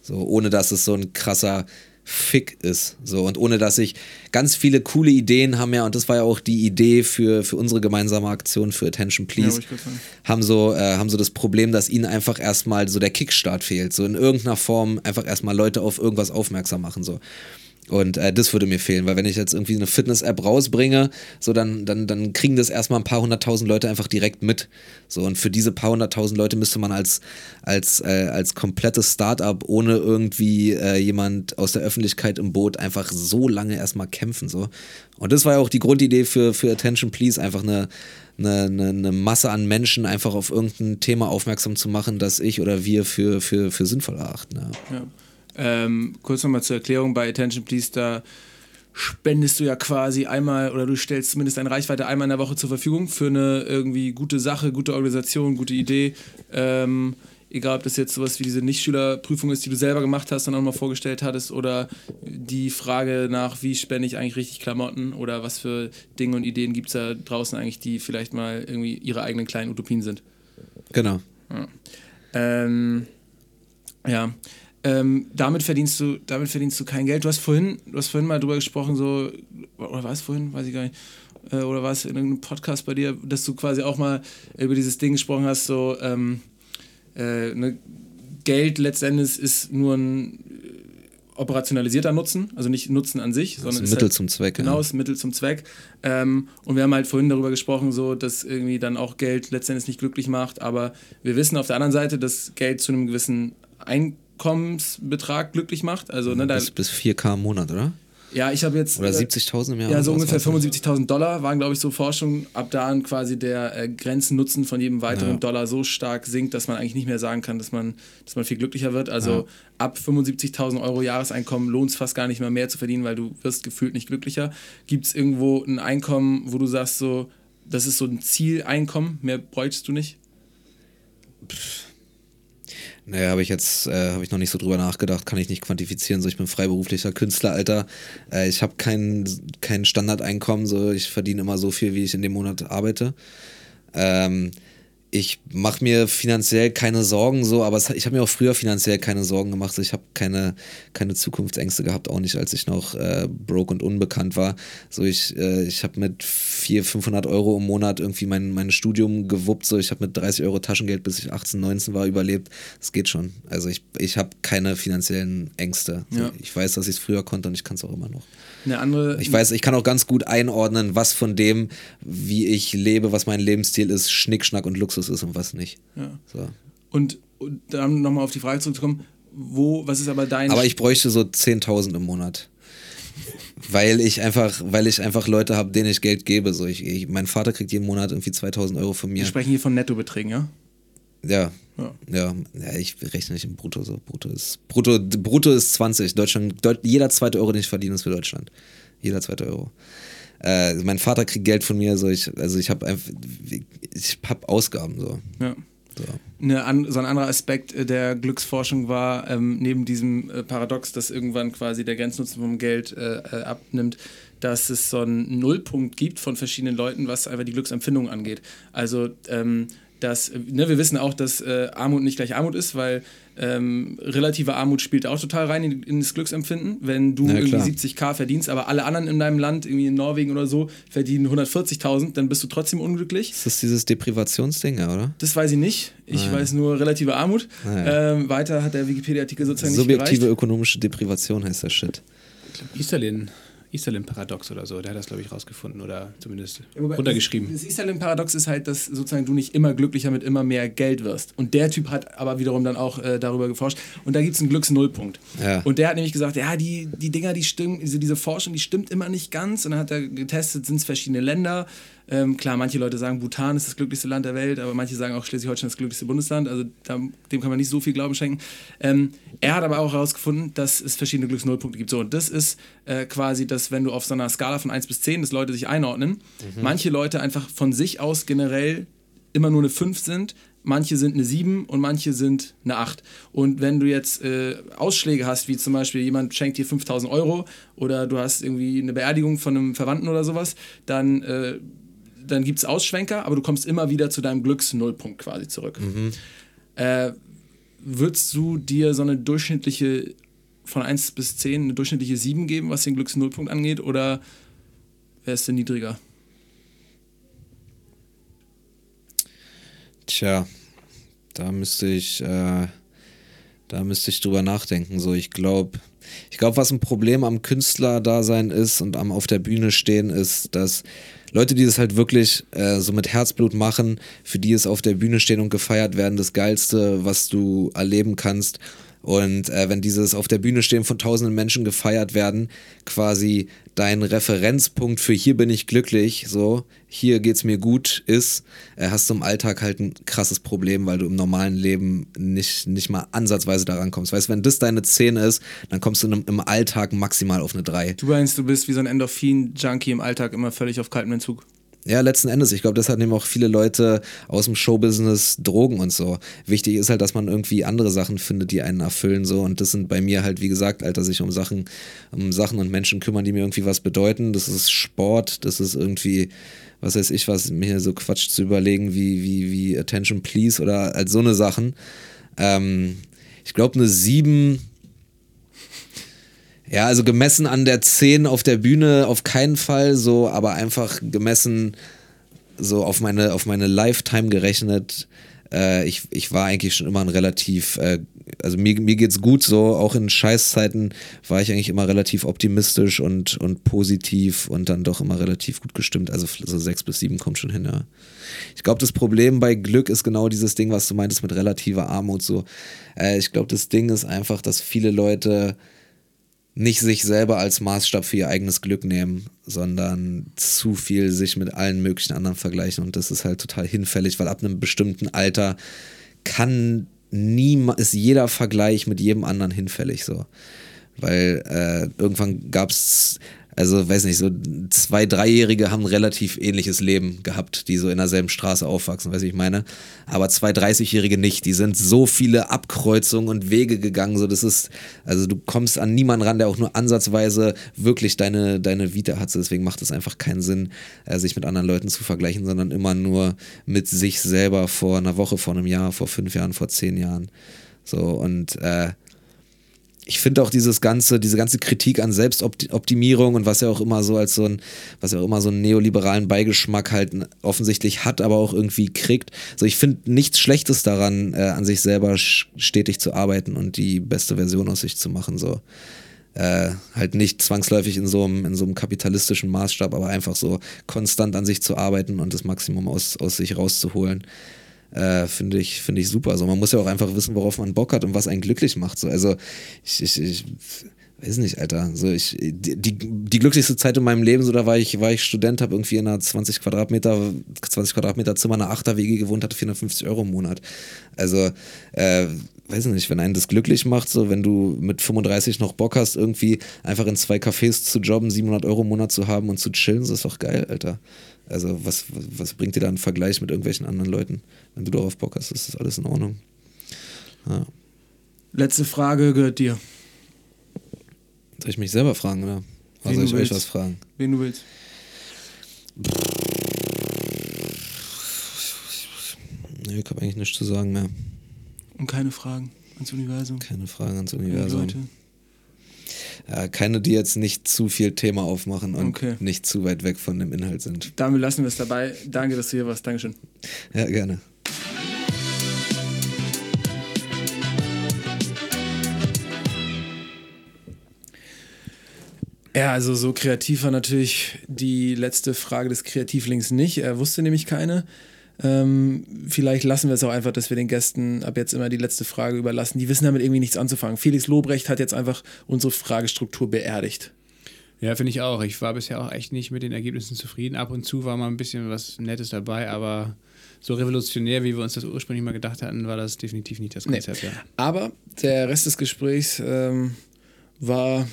So, ohne dass es so ein krasser Fick ist. So, und ohne dass ich ganz viele coole Ideen haben ja, und das war ja auch die Idee für, für unsere gemeinsame Aktion für Attention Please, ja, haben, so, äh, haben so das Problem, dass ihnen einfach erstmal so der Kickstart fehlt. So in irgendeiner Form einfach erstmal Leute auf irgendwas aufmerksam machen. So. Und äh, das würde mir fehlen, weil wenn ich jetzt irgendwie eine Fitness-App rausbringe, so dann, dann, dann kriegen das erstmal ein paar hunderttausend Leute einfach direkt mit. So, und für diese paar hunderttausend Leute müsste man als, als, äh, als komplettes Startup ohne irgendwie äh, jemand aus der Öffentlichkeit im Boot einfach so lange erstmal kämpfen. So. Und das war ja auch die Grundidee für, für Attention Please, einfach eine, eine, eine, eine Masse an Menschen einfach auf irgendein Thema aufmerksam zu machen, das ich oder wir für, für, für sinnvoll erachten. Ja. Ja. Ähm, kurz nochmal zur Erklärung bei Attention Please, da spendest du ja quasi einmal oder du stellst zumindest deine Reichweite einmal in der Woche zur Verfügung für eine irgendwie gute Sache, gute Organisation, gute Idee. Ähm, egal, ob das jetzt sowas wie diese Nichtschülerprüfung ist, die du selber gemacht hast und auch mal vorgestellt hattest, oder die Frage nach, wie spende ich eigentlich richtig Klamotten oder was für Dinge und Ideen gibt es da draußen eigentlich, die vielleicht mal irgendwie ihre eigenen kleinen Utopien sind. Genau. Ja. Ähm, ja. Ähm, damit verdienst du, damit verdienst du kein Geld. Du hast vorhin, du hast vorhin mal drüber gesprochen, so, oder war es vorhin, weiß ich gar nicht, äh, oder war es in irgendeinem Podcast bei dir, dass du quasi auch mal über dieses Ding gesprochen hast, so, ähm, äh, ne, Geld letztendlich ist nur ein äh, operationalisierter Nutzen, also nicht Nutzen an sich, Das ist sondern ein ist Mittel halt, zum Zweck. Genau, Ja. ist ein Mittel zum Zweck. Ähm, und wir haben halt vorhin darüber gesprochen, so, dass irgendwie dann auch Geld letztendlich nicht glücklich macht. Aber wir wissen auf der anderen Seite, dass Geld zu einem gewissen Einkommensbetrag glücklich macht. Also, ne, Bis, bis 4K im Monat, oder? ja, ich habe jetzt. Oder äh, 70.000 im Jahr? ja, so ungefähr was war's? 75.000 Dollar waren, glaube ich, so Forschungen. Ab da an quasi der äh, Grenzennutzen von jedem weiteren Ja. Dollar so stark sinkt, dass man eigentlich nicht mehr sagen kann, dass man, dass man viel glücklicher wird. Also Ja. ab 75.000 Euro Jahreseinkommen lohnt es fast gar nicht mehr mehr zu verdienen, weil du wirst gefühlt nicht glücklicher. Gibt es irgendwo ein Einkommen, wo du sagst, so, das ist so ein Zieleinkommen, mehr bräuchtest du nicht? Naja, habe ich jetzt äh, habe ich noch nicht so drüber nachgedacht, kann ich nicht quantifizieren. So, ich bin freiberuflicher Künstler, Alter. Äh, ich habe kein, kein Standardeinkommen, so ich verdiene immer so viel, wie ich in dem Monat arbeite. Ähm, ich mache mir finanziell keine Sorgen, so, aber es, ich habe mir auch früher finanziell keine Sorgen gemacht. Ich habe keine, keine Zukunftsängste gehabt, auch nicht, als ich noch äh, broke und unbekannt war. So, ich, äh, ich habe mit 400, 500 Euro im Monat irgendwie mein, mein Studium gewuppt. So, ich habe mit 30 Euro Taschengeld, bis ich 18, 19 war, überlebt. Das geht schon. Also ich, ich habe keine finanziellen Ängste. So, Ja. Ich weiß, dass ich es früher konnte und ich kann es auch immer noch. Eine andere. Ich weiß, ich kann auch ganz gut einordnen, was von dem, wie ich lebe, was mein Lebensstil ist, Schnickschnack und Luxus ist und was nicht. Ja. So. Und, und dann nochmal auf die Frage zurückzukommen, wo, was ist aber dein. Aber ich bräuchte so 10.000 im Monat. Weil ich einfach, weil ich einfach Leute habe, denen ich Geld gebe. So ich, ich, mein Vater kriegt jeden Monat irgendwie 2000 Euro von Wir mir. sprechen hier von Nettobeträgen, ja? Ja. Ja. Ja, ja, ich rechne nicht im Brutto so. Brutto ist, Brutto, Brutto ist 20. Deutschland, Deut, jeder zweite Euro, den ich verdiene, ist für Deutschland. Jeder zweite Euro. Äh, mein Vater kriegt Geld von mir, so ich, also ich habe einfach, ich habe Ausgaben so. Ja. so. Eine so ein anderer Aspekt äh, der Glücksforschung war, ähm, neben diesem äh, Paradox, dass irgendwann quasi der Grenznutzen vom Geld äh, äh, abnimmt, dass es so einen Nullpunkt gibt von verschiedenen Leuten, was einfach die Glücksempfindung angeht. Also, ähm, dass, äh, ne, wir wissen auch, dass äh, Armut nicht gleich Armut ist, weil ähm, relative Armut spielt auch total rein in, in das Glücksempfinden. Wenn du Ja, irgendwie klar. 70k verdienst, aber alle anderen in deinem Land, irgendwie in Norwegen oder so, verdienen 140.000, dann bist du trotzdem unglücklich. Ist das dieses Deprivationsding, oder? Das weiß ich nicht. Ich weiß nur relative Armut. Ah, Ähm, weiter hat der Wikipedia-Artikel sozusagen Subjektive nicht gereicht. ökonomische Deprivation heißt der Shit. Easterlin, Easterlin-Paradox oder so, der hat das, glaube ich, rausgefunden oder zumindest Wobei runtergeschrieben. Das, das Easterlin-Paradox ist halt, dass sozusagen du nicht immer glücklicher mit immer mehr Geld wirst. Und der Typ hat aber wiederum dann auch äh, darüber geforscht. Und da gibt es einen Glücksnullpunkt. Ja. Und der hat nämlich gesagt, ja, die, die Dinger, die stimmen, diese, diese Forschung, die stimmt immer nicht ganz. Und dann hat er getestet, sind es verschiedene Länder. Ähm, klar, manche Leute sagen, Bhutan ist das glücklichste Land der Welt, aber manche sagen auch Schleswig-Holstein ist das glücklichste Bundesland. Also da, dem kann man nicht so viel Glauben schenken. Ähm, er hat aber auch herausgefunden, dass es verschiedene Glücksnullpunkte gibt. So, und das ist äh, quasi, dass wenn du auf so einer Skala von 1 bis 10, dass Leute sich einordnen, manche Leute einfach von sich aus generell immer nur eine 5 sind, manche sind eine 7 und manche sind eine 8. Und wenn du jetzt äh, Ausschläge hast, wie zum Beispiel jemand schenkt dir 5000 Euro oder du hast irgendwie eine Beerdigung von einem Verwandten oder sowas, dann, äh, dann gibt es Ausschwenker, aber du kommst immer wieder zu deinem Glücksnullpunkt quasi zurück. Äh, würdest du dir so eine durchschnittliche von 1 bis 10 eine durchschnittliche 7 geben, was den Glücksnullpunkt angeht, oder wärst du niedriger? Tja, da müsste ich, äh, da Da müsste ich drüber nachdenken. So, ich glaube, ich glaube, was ein Problem am Künstlerdasein ist und am auf der Bühne stehen, ist, dass Leute, die das halt wirklich äh, so mit Herzblut machen, für die es auf der Bühne stehen und gefeiert werden, das Geilste, was du erleben kannst. Und äh, wenn dieses auf der Bühne stehen von tausenden Menschen gefeiert werden, quasi dein Referenzpunkt für hier bin ich glücklich, so, hier geht's mir gut ist, äh, hast du im Alltag halt ein krasses Problem, weil du im normalen Leben nicht, nicht mal ansatzweise daran kommst. Weißt du, wenn das deine 10 ist, dann kommst du im, im Alltag maximal auf eine 3. Du meinst, du bist wie so ein Endorphin-Junkie im Alltag immer völlig auf kaltem Entzug. Ja, letzten Endes. Ich glaube, deshalb nehmen auch viele Leute aus dem Showbusiness Drogen und so. Wichtig ist halt, dass man irgendwie andere Sachen findet, die einen erfüllen so. Und das sind bei mir halt, wie gesagt, Alter, sich um Sachen, um Sachen und Menschen kümmern, die mir irgendwie was bedeuten. Das ist Sport, das ist irgendwie, was weiß ich, was mir so Quatsch zu überlegen, wie, wie, wie Attention Please oder als so eine Sachen. Ähm, ich glaube, eine 7 ja, also gemessen an der 10 auf der Bühne auf keinen Fall so, aber einfach gemessen so auf meine, auf meine Lifetime gerechnet. Äh, ich, ich war eigentlich schon immer ein relativ, äh, also mir, mir geht's gut so, auch in Scheißzeiten war ich eigentlich immer relativ optimistisch und, und positiv und dann doch immer relativ gut gestimmt. Also so 6 bis 7 kommt schon hin, ja. Ich glaube, das Problem bei Glück ist genau dieses Ding, was du meintest mit relativer Armut so. Äh, ich glaube, das Ding ist einfach, dass viele Leute nicht sich selber als Maßstab für ihr eigenes Glück nehmen, sondern zu viel sich mit allen möglichen anderen vergleichen. Und das ist halt total hinfällig, weil ab einem bestimmten Alter kann nie, ist jeder Vergleich mit jedem anderen hinfällig so. Weil äh, irgendwann gab es also, weiß nicht, so zwei, dreijährige haben ein relativ ähnliches Leben gehabt, die so in derselben Straße aufwachsen, weiß ich meine. Aber zwei 30-Jährige nicht. Die sind so viele Abkreuzungen und Wege gegangen. So, das ist, also du kommst an niemanden ran, der auch nur ansatzweise wirklich deine, deine Vita hat. Deswegen macht es einfach keinen Sinn, äh, sich mit anderen Leuten zu vergleichen, sondern immer nur mit sich selber vor einer Woche, vor einem Jahr, vor fünf Jahren, vor zehn Jahren. So, und äh, ich finde auch dieses ganze, diese ganze Kritik an Selbstoptimierung und was ja auch immer so als so ein, was ja auch immer so einen neoliberalen Beigeschmack halt offensichtlich hat, aber auch irgendwie kriegt. So, ich finde nichts Schlechtes daran, äh, an sich selber stetig zu arbeiten und die beste Version aus sich zu machen. So. Äh, halt nicht zwangsläufig in so, einem, in so einem kapitalistischen Maßstab, aber einfach so konstant an sich zu arbeiten und das Maximum aus, aus sich rauszuholen. Äh, finde ich, finde ich super. Also man muss ja auch einfach wissen, worauf man Bock hat und was einen glücklich macht. So, also ich, ich, ich weiß nicht, Alter. So ich, die, die glücklichste Zeit in meinem Leben, so da war ich, war ich Student, habe irgendwie in einer 20 Quadratmeter, 20 Quadratmeter Zimmer, einer Achterwege gewohnt, hatte 450 Euro im Monat. Also, äh, weiß nicht, wenn einen das glücklich macht, so wenn du mit 35 noch Bock hast, irgendwie einfach in zwei Cafés zu jobben, 700 Euro im Monat zu haben und zu chillen, so ist doch geil, Alter. Also was, was bringt dir da ein Vergleich mit irgendwelchen anderen Leuten? Wenn du darauf Bock hast, ist das alles in Ordnung. Ja. Letzte Frage gehört dir. Soll ich mich selber fragen, oder? Oder soll ich euch was fragen? Wen du willst. Nee, ich habe eigentlich nichts zu sagen mehr. Und keine Fragen ans Universum? Keine Fragen ans Universum. Ja, keine, die jetzt nicht zu viel Thema aufmachen und okay. nicht zu weit weg von dem Inhalt sind. Damit lassen wir es dabei. Danke, dass du hier warst. Dankeschön. Ja, gerne. Ja, also so kreativ war natürlich die letzte Frage des Kreativlings nicht. Er wusste nämlich keine. Ähm, vielleicht lassen wir es auch einfach, dass wir den Gästen ab jetzt immer die letzte Frage überlassen. Die wissen damit irgendwie nichts anzufangen. Felix Lobrecht hat jetzt einfach unsere Fragestruktur beerdigt. Ja, finde ich auch. Ich war bisher auch echt nicht mit den Ergebnissen zufrieden. Ab und zu war mal ein bisschen was Nettes dabei, aber so revolutionär, wie wir uns das ursprünglich mal gedacht hatten, war das definitiv nicht das Konzept. Nee. Ja. Aber der Rest des Gesprächs ähm, war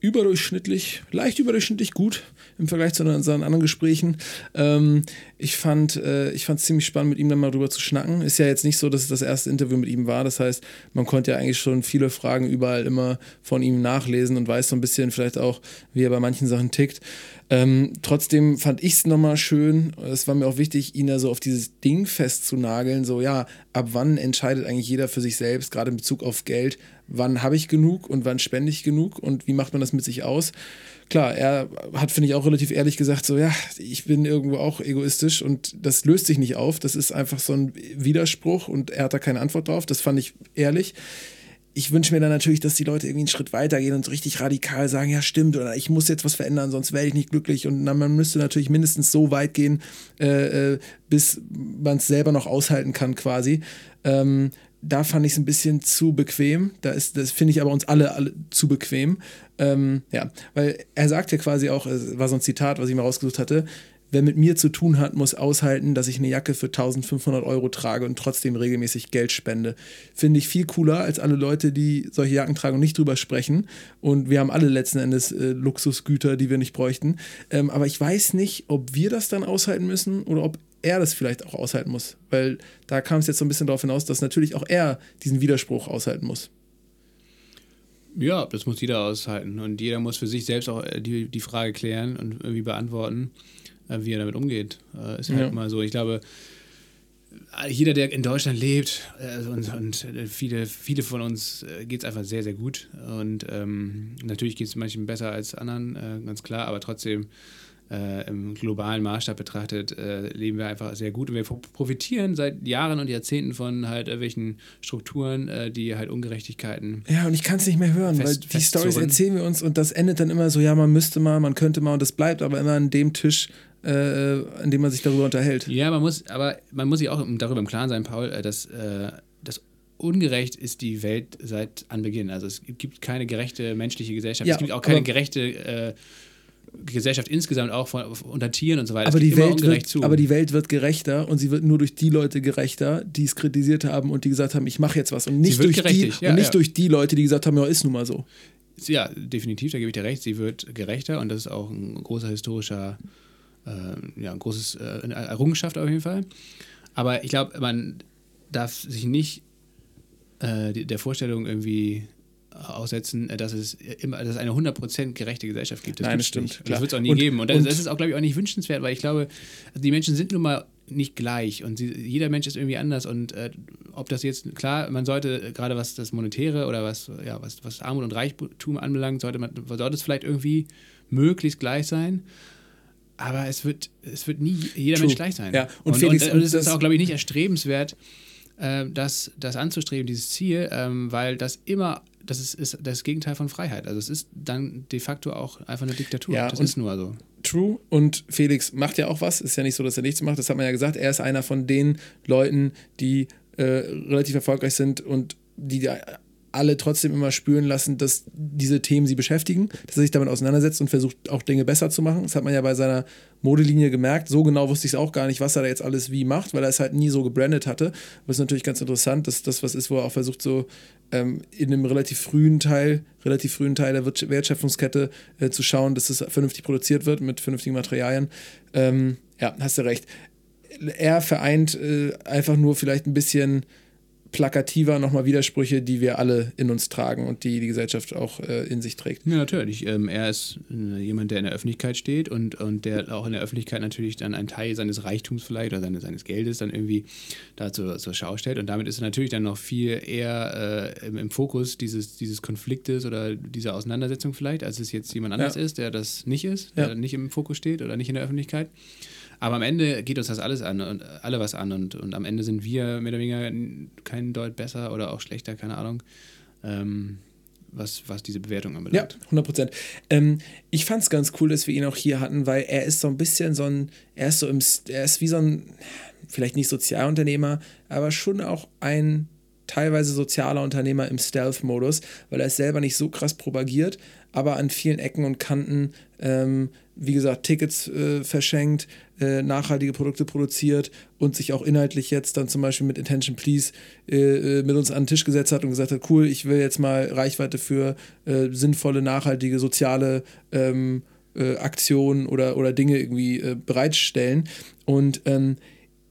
überdurchschnittlich, leicht überdurchschnittlich gut im Vergleich zu unseren anderen Gesprächen. Ähm, ich fand äh, ich es ziemlich spannend, mit ihm dann mal drüber zu schnacken. Ist ja jetzt nicht so, dass es das erste Interview mit ihm war. Das heißt, man konnte ja eigentlich schon viele Fragen überall immer von ihm nachlesen und weiß so ein bisschen vielleicht auch, wie er bei manchen Sachen tickt. Ähm, trotzdem fand ich es nochmal schön, es war mir auch wichtig, ihn da so auf dieses Ding festzunageln, so ja, ab wann entscheidet eigentlich jeder für sich selbst, gerade in Bezug auf Geld, wann habe ich genug und wann spende ich genug und wie macht man das mit sich aus. Klar, er hat, finde ich, auch relativ ehrlich gesagt, so ja, ich bin irgendwo auch egoistisch und das löst sich nicht auf, das ist einfach so ein Widerspruch und er hat da keine Antwort drauf, das fand ich ehrlich ich wünsche mir dann natürlich, dass die Leute irgendwie einen Schritt weiter gehen und richtig radikal sagen, ja stimmt, oder ich muss jetzt was verändern, sonst werde ich nicht glücklich. Und dann, man müsste natürlich mindestens so weit gehen, äh, äh, bis man es selber noch aushalten kann quasi. Ähm, da fand ich es ein bisschen zu bequem. Da ist, das finde ich aber uns alle, alle zu bequem. Ähm, ja, weil er sagt ja quasi auch, es war so ein Zitat, was ich mal rausgesucht hatte, wer mit mir zu tun hat, muss aushalten, dass ich eine Jacke für 1500 Euro trage und trotzdem regelmäßig Geld spende. Finde ich viel cooler als alle Leute, die solche Jacken tragen und nicht drüber sprechen. Und wir haben alle letzten Endes äh, Luxusgüter, die wir nicht bräuchten. Ähm, aber ich weiß nicht, ob wir das dann aushalten müssen oder ob er das vielleicht auch aushalten muss. Weil da kam es jetzt so ein bisschen darauf hinaus, dass natürlich auch er diesen Widerspruch aushalten muss. Ja, das muss jeder aushalten. Und jeder muss für sich selbst auch äh, die, die Frage klären und irgendwie beantworten, äh, wie er damit umgeht. Äh, ist halt Ja. mal so. Ich glaube, jeder, der in Deutschland lebt, und, und viele, viele von uns geht es einfach sehr, sehr gut. Und ähm, natürlich geht es manchen besser als anderen, ganz klar, aber trotzdem äh, im globalen Maßstab betrachtet äh, leben wir einfach sehr gut und wir pro- profitieren seit Jahren und Jahrzehnten von halt irgendwelchen Strukturen, äh, die halt Ungerechtigkeiten Ja, und ich kann es nicht mehr hören, Fest- weil die. Stories erzählen wir uns und das endet dann immer so, ja, man müsste mal, man könnte mal und das bleibt aber immer an dem Tisch, äh, an dem man sich darüber unterhält. Ja, man muss, aber man muss sich auch darüber im Klaren sein, Paul, äh, dass äh, das ungerecht ist die Welt seit Anbeginn. Also es gibt keine gerechte menschliche Gesellschaft. Ja, es gibt auch keine gerechte äh, Gesellschaft insgesamt, auch von, unter Tieren und so weiter. Aber die, Welt wird, zu. aber die Welt wird gerechter und sie wird nur durch die Leute gerechter, die es kritisiert haben und die gesagt haben, ich mache jetzt was. Und nicht, durch die, ja, und nicht ja. durch die Leute, die gesagt haben, ja, ist nun mal so. Ja, definitiv, da gebe ich dir recht. Sie wird gerechter und das ist auch ein großer historischer, äh, ja, ein großes äh, eine Errungenschaft auf jeden Fall. Aber ich glaube, man darf sich nicht äh, der Vorstellung irgendwie aussetzen, äh, dass es immer, dass es eine 100% gerechte Gesellschaft gibt. Das Nein, das stimmt. Das wird es auch nie Und- geben. Und das, und- das ist auch, glaube ich, auch nicht wünschenswert, weil ich glaube, also die Menschen sind nun mal nicht gleich und sie, jeder Mensch ist irgendwie anders und äh, ob das jetzt, klar, man sollte äh, gerade was das Monetäre oder was, ja, was, was Armut und Reichtum anbelangt, sollte man, sollte es vielleicht irgendwie möglichst gleich sein. Aber es wird, es wird nie jeder True. Mensch gleich sein. Ja, und und, Felix, und, und es ist auch, glaube ich, nicht erstrebenswert, äh, das, das anzustreben, dieses Ziel, ähm, weil das immer, das ist, ist das Gegenteil von Freiheit. Also es ist dann de facto auch einfach eine Diktatur. Ja, das ist nur so. True. Und Felix macht ja auch was. Ist ja nicht so, dass er nichts macht. Das hat man ja gesagt. Er ist einer von den Leuten, die äh, relativ erfolgreich sind und die da alle trotzdem immer spüren lassen, dass diese Themen sie beschäftigen, dass er sich damit auseinandersetzt und versucht auch Dinge besser zu machen. Das hat man ja bei seiner Modelinie gemerkt. So genau wusste ich es auch gar nicht, was er da jetzt alles wie macht, weil er es halt nie so gebrandet hatte. Ist natürlich ganz interessant, dass das was ist, wo er auch versucht, so ähm, in einem relativ frühen Teil, relativ frühen Teil der Wertschöpfungskette äh, zu schauen, dass es vernünftig produziert wird mit vernünftigen Materialien. Ähm, ja, hast du recht. Er vereint äh, einfach nur vielleicht ein bisschen plakativer nochmal Widersprüche, die wir alle in uns tragen und die die Gesellschaft auch äh, in sich trägt. Ja, natürlich. Ähm, er ist äh, jemand, der in der Öffentlichkeit steht und, und der auch in der Öffentlichkeit natürlich dann einen Teil seines Reichtums vielleicht oder seines, seines Geldes dann irgendwie da zur, zur Schau stellt. Und damit ist er natürlich dann noch viel eher äh, im, im Fokus dieses, dieses Konfliktes oder dieser Auseinandersetzung vielleicht, als es jetzt jemand anders Ja. ist, der das nicht ist, Ja. der nicht im Fokus steht oder nicht in der Öffentlichkeit. Aber am Ende geht uns das alles an und alle was an und, und am Ende sind wir mehr oder weniger kein Deut besser oder auch schlechter, keine Ahnung, ähm, was, was diese Bewertung Ja, anbelangt. 100 Prozent. Ähm, ich fand es ganz cool, dass wir ihn auch hier hatten, weil er ist so ein bisschen so ein, er ist so im, er ist wie so ein, vielleicht nicht Sozialunternehmer, aber schon auch ein teilweise sozialer Unternehmer im Stealth-Modus, weil er es selber nicht so krass propagiert, aber an vielen Ecken und Kanten, ähm, wie gesagt, Tickets äh, verschenkt, äh, nachhaltige Produkte produziert und sich auch inhaltlich jetzt dann zum Beispiel mit Intention Please äh, äh, mit uns an den Tisch gesetzt hat und gesagt hat, cool, ich will jetzt mal Reichweite für äh, sinnvolle, nachhaltige, soziale ähm, äh, Aktionen oder, oder Dinge irgendwie bereitstellen. Und ähm,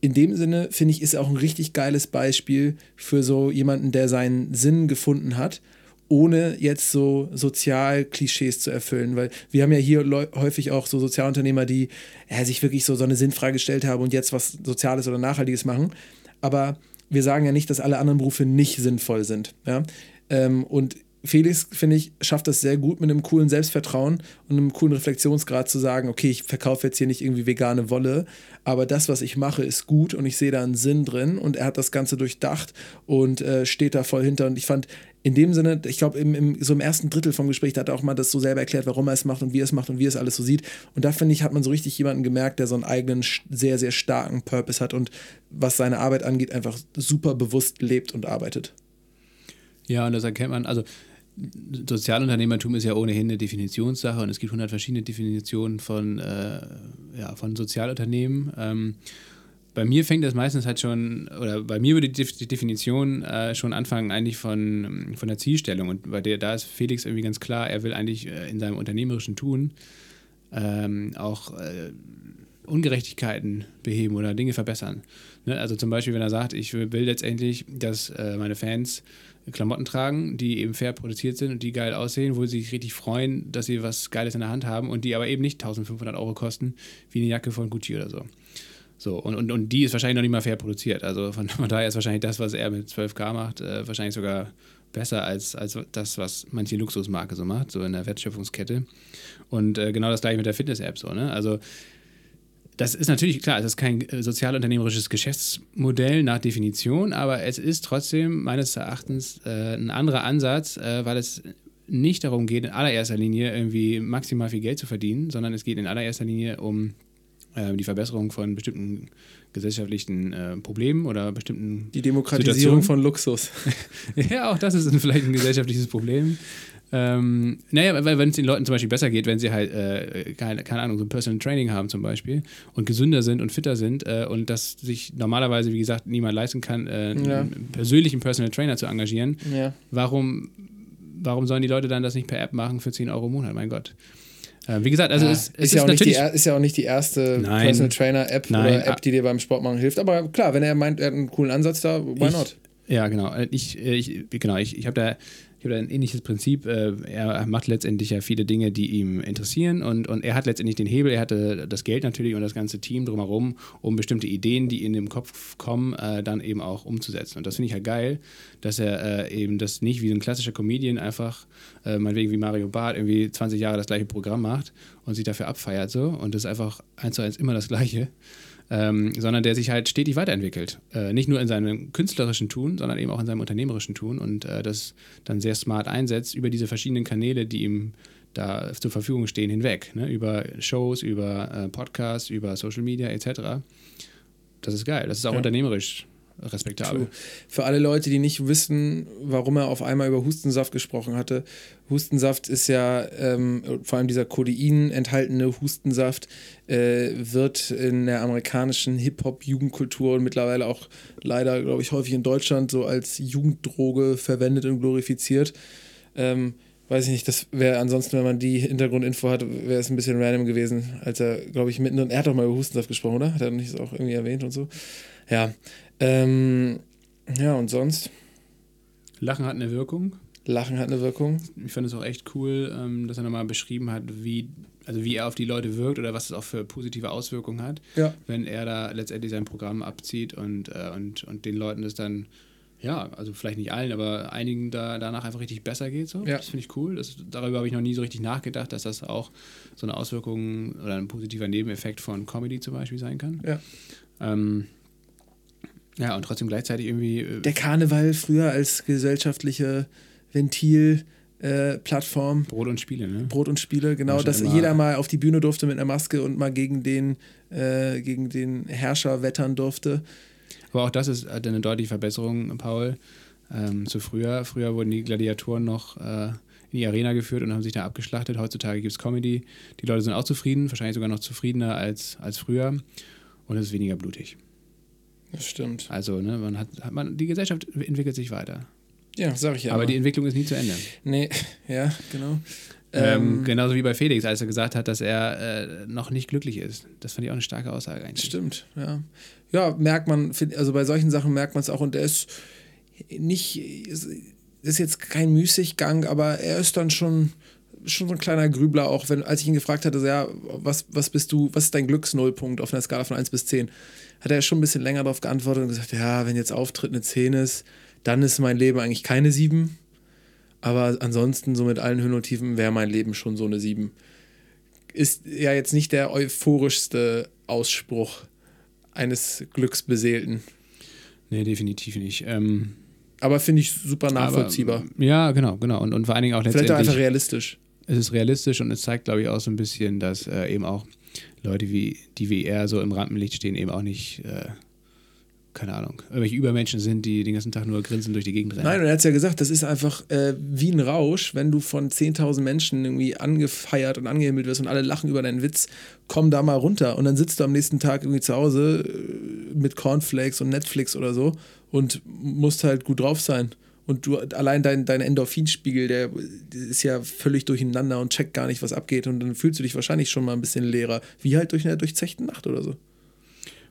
in dem Sinne, finde ich, ist er auch ein richtig geiles Beispiel für so jemanden, der seinen Sinn gefunden hat, ohne jetzt so Sozialklischees zu erfüllen. Weil wir haben ja hier häufig auch so Sozialunternehmer, die ja, sich wirklich so, so eine Sinnfrage gestellt haben und jetzt was Soziales oder Nachhaltiges machen. Aber wir sagen ja nicht, dass alle anderen Berufe nicht sinnvoll sind. Ja? Ähm, und Felix, finde ich, schafft das sehr gut mit einem coolen Selbstvertrauen und einem coolen Reflexionsgrad zu sagen, okay, ich verkaufe jetzt hier nicht irgendwie vegane Wolle, aber das, was ich mache, ist gut und ich sehe da einen Sinn drin und er hat das Ganze durchdacht und äh, steht da voll hinter und ich fand, in dem Sinne, ich glaube, im, im, so im ersten Drittel vom Gespräch, da hat er auch mal das so selber erklärt, warum er es macht und wie er es macht und wie er es alles so sieht. Und da finde ich, hat man so richtig jemanden gemerkt, der so einen eigenen, sehr, sehr starken Purpose hat und was seine Arbeit angeht, einfach super bewusst lebt und arbeitet. Ja, und das erkennt man, also Sozialunternehmertum ist ja ohnehin eine Definitionssache und es gibt 100 verschiedene Definitionen von, äh, ja, von Sozialunternehmen. Ähm, bei mir fängt das meistens halt schon, oder bei mir würde die Definition äh, schon anfangen eigentlich von, von der Zielstellung. Und bei der, da ist Felix irgendwie ganz klar, er will eigentlich äh, in seinem unternehmerischen Tun ähm, auch äh, Ungerechtigkeiten beheben oder Dinge verbessern. Ne? Also zum Beispiel, wenn er sagt, ich will letztendlich, dass äh, meine Fans Klamotten tragen, die eben fair produziert sind und die geil aussehen, wo sie sich richtig freuen, dass sie was Geiles in der Hand haben und die aber eben nicht 1500 Euro kosten, wie eine Jacke von Gucci oder so. So, und, und, und die ist wahrscheinlich noch nicht mal fair produziert. Also von, von daher ist wahrscheinlich das, was er mit 12K macht, äh, wahrscheinlich sogar besser als, als das, was manche Luxusmarke so macht, so in der Wertschöpfungskette. Und äh, genau das gleiche mit der Fitness-App so, ne? Also das ist natürlich klar, es ist kein äh, sozialunternehmerisches Geschäftsmodell nach Definition, aber es ist trotzdem meines Erachtens äh, ein anderer Ansatz, äh, weil es nicht darum geht, in allererster Linie irgendwie maximal viel Geld zu verdienen, sondern es geht in allererster Linie um äh, die Verbesserung von bestimmten gesellschaftlichen äh, Problemen oder bestimmten. Die Demokratisierung Situationen. von Luxus. ja, auch das ist vielleicht ein gesellschaftliches Problem. Ähm, naja, weil wenn es den Leuten zum Beispiel besser geht, wenn sie halt, äh, keine, keine Ahnung, so ein Personal Training haben zum Beispiel und gesünder sind und fitter sind äh, und das sich normalerweise, wie gesagt, niemand leisten kann, äh, ja. einen persönlichen Personal Trainer zu engagieren, ja. warum, warum sollen die Leute dann das nicht per App machen für 10 Euro im Monat? Mein Gott. Äh, wie gesagt, also ja, es, es ist, ja natürlich die, ist ja auch nicht die erste Nein. Personal Trainer App Nein. oder App, die dir beim Sport machen hilft. Aber klar, wenn er meint, er hat einen coolen Ansatz da, why ich, not? Ja, genau. Äh, ich, ich, genau, ich, ich habe da ich habe ein ähnliches Prinzip. Äh, er macht letztendlich ja viele Dinge, die ihm interessieren und, und er hat letztendlich den Hebel, er hatte das Geld natürlich und das ganze Team drumherum, um bestimmte Ideen, die in dem Kopf kommen, äh, dann eben auch umzusetzen. Und das finde ich halt geil, dass er äh, eben das nicht wie ein klassischer Comedian einfach, meinetwegen wie Mario Barth, irgendwie 20 Jahre das gleiche Programm macht und sich dafür abfeiert so und das ist einfach eins zu eins immer das Gleiche ähm, sondern der sich halt stetig weiterentwickelt. Äh, nicht nur in seinem künstlerischen Tun, sondern eben auch in seinem unternehmerischen Tun und äh, das dann sehr smart einsetzt über diese verschiedenen Kanäle, die ihm da zur Verfügung stehen, hinweg. Ne? Über Shows, über äh, Podcasts, über Social Media etc. Das ist geil. Das ist auch ja. unternehmerisch respektabel. True. Für alle Leute, die nicht wissen, warum er auf einmal über Hustensaft gesprochen hatte. Hustensaft ist ja, ähm, vor allem dieser Codein enthaltene Hustensaft, äh, wird in der amerikanischen Hip-Hop-Jugendkultur und mittlerweile auch leider, glaube ich, häufig in Deutschland so als Jugenddroge verwendet und glorifiziert. Ähm, weiß ich nicht, das wäre ansonsten, wenn man die Hintergrundinfo hat, wäre es ein bisschen random gewesen, als er, glaube ich, mitten, er hat doch mal über Hustensaft gesprochen, oder? Hat er nicht auch irgendwie erwähnt und so? Ja, ähm, ja, und sonst? Lachen hat eine Wirkung. Lachen hat eine Wirkung. Ich fand es auch echt cool, ähm, dass er nochmal beschrieben hat, wie, also wie er auf die Leute wirkt oder was es auch für positive Auswirkungen hat, ja. wenn er da letztendlich sein Programm abzieht und, äh, und, und den Leuten das dann, ja, also vielleicht nicht allen, aber einigen da danach einfach richtig besser geht. So. Ja. Das finde ich cool. Das, darüber habe ich noch nie so richtig nachgedacht, dass das auch so eine Auswirkung oder ein positiver Nebeneffekt von Comedy zum Beispiel sein kann. Ja. Ähm, ja, und trotzdem gleichzeitig irgendwie. Äh der Karneval früher als gesellschaftliche Ventilplattform. Äh, Brot und Spiele, ne? Brot und Spiele, genau, dass jeder mal auf die Bühne durfte mit einer Maske und mal gegen den, äh, gegen den Herrscher wettern durfte. Aber auch das ist eine deutliche Verbesserung, Paul, ähm, zu früher. Früher wurden die Gladiatoren noch äh, in die Arena geführt und haben sich da abgeschlachtet. Heutzutage gibt es Comedy. Die Leute sind auch zufrieden, wahrscheinlich sogar noch zufriedener als, als früher. Und es ist weniger blutig. Das stimmt. Also, ne, man hat, hat man, die Gesellschaft entwickelt sich weiter. Ja, sag ich ja. Aber, aber die Entwicklung ist nie zu Ende. Nee, ja, genau. Ähm, ähm, genauso wie bei Felix, als er gesagt hat, dass er äh, noch nicht glücklich ist. Das fand ich auch eine starke Aussage eigentlich. Stimmt, ja. Ja, merkt man, also bei solchen Sachen merkt man es auch und er ist nicht, ist jetzt kein Müßiggang, aber er ist dann schon, schon so ein kleiner Grübler, auch wenn, als ich ihn gefragt hatte, so, ja, was, was bist du, was ist dein Glücksnullpunkt auf einer Skala von 1 bis 10? hat er schon ein bisschen länger darauf geantwortet und gesagt, ja, wenn jetzt Auftritt eine 10 ist, dann ist mein Leben eigentlich keine 7. Aber ansonsten, so mit allen Höhen und Tiefen, wäre mein Leben schon so eine 7. Ist ja jetzt nicht der euphorischste Ausspruch eines Glücksbeseelten. Nee, definitiv nicht. Ähm, Aber finde ich super nachvollziehbar. Aber, ja, genau, genau. Und, und vor allen Dingen auch Vielleicht auch letztendlich. einfach realistisch. es ist realistisch und es zeigt, glaube ich, auch so ein bisschen, dass äh, eben auch Leute, wie, die wie er so im Rampenlicht stehen, eben auch nicht, äh, keine Ahnung, irgendwelche Übermenschen sind, die den ganzen Tag nur grinsend durch die Gegend rennen. Nein, und er hat es ja gesagt, das ist einfach äh, wie ein Rausch, wenn du von 10.000 Menschen irgendwie angefeiert und angehimmelt wirst und alle lachen über deinen Witz, komm da mal runter. Und dann sitzt du am nächsten Tag irgendwie zu Hause äh, mit Cornflakes und Netflix oder so und musst halt gut drauf sein. Und du allein dein, dein Endorphinspiegel, der ist ja völlig durcheinander und checkt gar nicht, was abgeht. Und dann fühlst du dich wahrscheinlich schon mal ein bisschen leerer. Wie halt durch eine durchzechte Nacht oder so.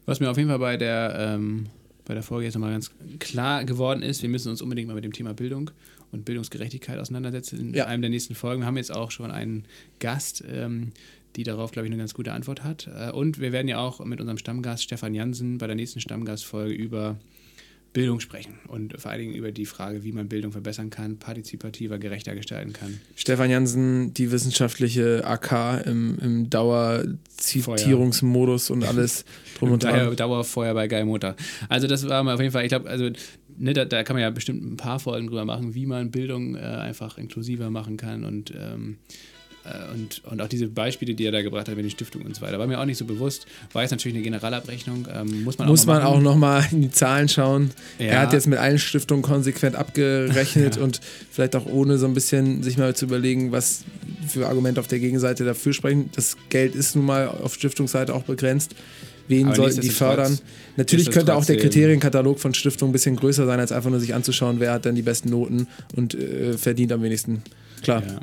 Was mir auf jeden Fall bei der, ähm, bei der Folge jetzt nochmal ganz klar geworden ist, wir müssen uns unbedingt mal mit dem Thema Bildung und Bildungsgerechtigkeit auseinandersetzen in Ja. einem der nächsten Folgen. Wir haben jetzt auch schon einen Gast, ähm, die darauf, glaube ich, eine ganz gute Antwort hat. Äh, und wir werden ja auch mit unserem Stammgast Stefan Jansen bei der nächsten Stammgastfolge über Bildung sprechen und vor allen Dingen über die Frage, wie man Bildung verbessern kann, partizipativer, gerechter gestalten kann. Stefan Jansen, die wissenschaftliche AK im, im Dauerzitierungsmodus und alles drum und dran. Dauerfeuer bei Geil Motor. Also das war mal auf jeden Fall, ich glaube, also ne, da, da kann man ja bestimmt ein paar Folgen drüber machen, wie man Bildung äh, einfach inklusiver machen kann und, ähm, äh, und, und auch diese Beispiele, die er da gebracht hat mit den Stiftungen und so weiter. War mir auch nicht so bewusst. War jetzt natürlich eine Generalabrechnung. Ähm, muss man Muss auch mal man auch machen. nochmal in die Zahlen schauen. Ja. Er hat jetzt mit allen Stiftungen konsequent abgerechnet und vielleicht auch ohne so ein bisschen sich mal zu überlegen, was für Argumente auf der Gegenseite dafür sprechen. Das Geld ist nun mal auf Stiftungsseite auch begrenzt. Wen Aber sollten die fördern? Natürlich könnte auch der Kriterienkatalog von Stiftungen ein bisschen größer sein, als einfach nur sich anzuschauen, wer hat dann die besten Noten und äh, verdient am wenigsten. Klar. Ja.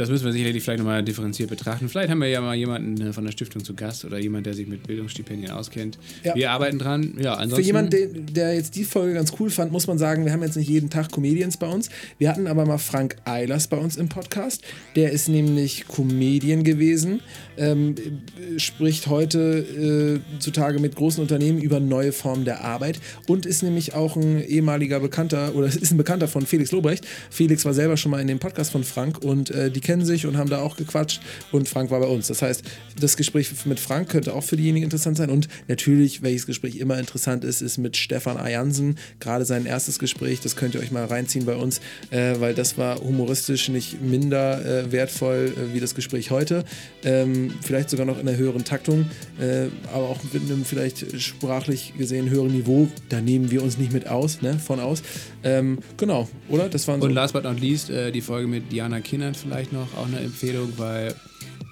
Das müssen wir sicherlich vielleicht nochmal differenziert betrachten. Vielleicht haben wir ja mal jemanden äh, von der Stiftung zu Gast oder jemand, der sich mit Bildungsstipendien auskennt. Ja. Wir arbeiten dran. Ja, ansonsten. Für jemanden, der, jetzt die Folge ganz cool fand, muss man sagen, wir haben jetzt nicht jeden Tag Comedians bei uns. Wir hatten aber mal Frank Eilers bei uns im Podcast. Der ist nämlich Comedian gewesen, ähm, äh, spricht heute äh, zutage mit großen Unternehmen über neue Formen der Arbeit und ist nämlich auch ein ehemaliger Bekannter oder ist ein Bekannter von Felix Lobrecht. Felix war selber schon mal in dem Podcast von Frank und äh, die kennen sich und haben da auch gequatscht und Frank war bei uns. Das heißt, das Gespräch mit Frank könnte auch für diejenigen interessant sein und natürlich, welches Gespräch immer interessant ist, ist mit Stefan Ajansen. Gerade sein erstes Gespräch, das könnt ihr euch mal reinziehen bei uns, äh, weil das war humoristisch nicht minder äh, wertvoll äh, wie das Gespräch heute. Ähm, vielleicht sogar noch in einer höheren Taktung, äh, aber auch mit einem vielleicht sprachlich gesehen höheren Niveau. Da nehmen wir uns nicht mit aus, ne, von aus. Ähm, genau, oder? Das waren so. Und last but not least, äh, die Folge mit Diana Kindern vielleicht noch, auch eine Empfehlung, weil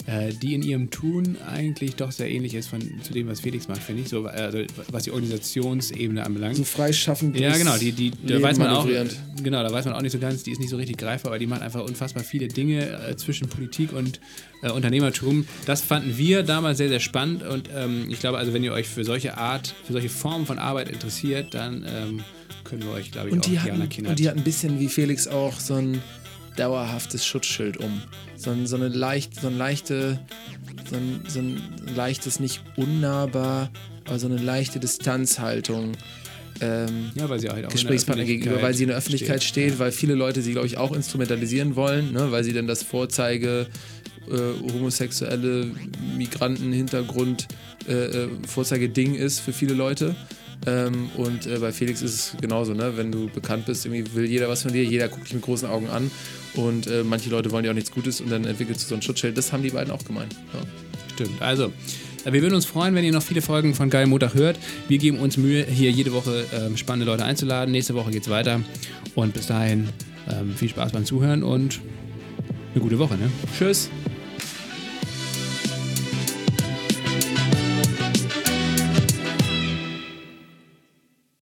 äh, die in ihrem Tun eigentlich doch sehr ähnlich ist von, zu dem, was Felix macht, finde ich, so, also, was die Organisationsebene anbelangt. so freischaffend. ja, genau, die, die, da weiß man auch, genau, da weiß man auch nicht so ganz, die ist nicht so richtig greifbar, aber die macht einfach unfassbar viele Dinge äh, zwischen Politik und äh, Unternehmertum. Das fanden wir damals sehr, sehr spannend und ähm, ich glaube, also wenn ihr euch für solche Art, für solche Formen von Arbeit interessiert, dann ähm, können wir euch, glaube ich, Und auch die, hatten, Kindert und die hat ein bisschen wie Felix auch so ein dauerhaftes Schutzschild um. So ein, so eine leicht, so ein leichte, so ein, so ein leichtes, nicht unnahbar, aber so eine leichte Distanzhaltung. Ähm, Ja, weil sie halt auch Gesprächspartner gegenüber, weil sie in der Öffentlichkeit steht, Ja. weil viele Leute sie, glaube ich, auch instrumentalisieren wollen, ne? weil sie dann das Vorzeige äh, homosexuelle Migrantenhintergrund äh, äh, Vorzeigeding ist für viele Leute. Ähm, und äh, bei Felix ist es genauso, ne? Wenn du bekannt bist, irgendwie will jeder was von dir, jeder guckt dich mit großen Augen an und äh, manche Leute wollen dir auch nichts Gutes und dann entwickelst du so ein Schutzschild. Das haben die beiden auch gemeint. Ja. Stimmt. Also, äh, wir würden uns freuen, wenn ihr noch viele Folgen von Geil Montag hört. Wir geben uns Mühe, hier jede Woche ähm, spannende Leute einzuladen. Nächste Woche geht's weiter. Und bis dahin ähm, viel Spaß beim Zuhören und eine gute Woche. Ne? Tschüss.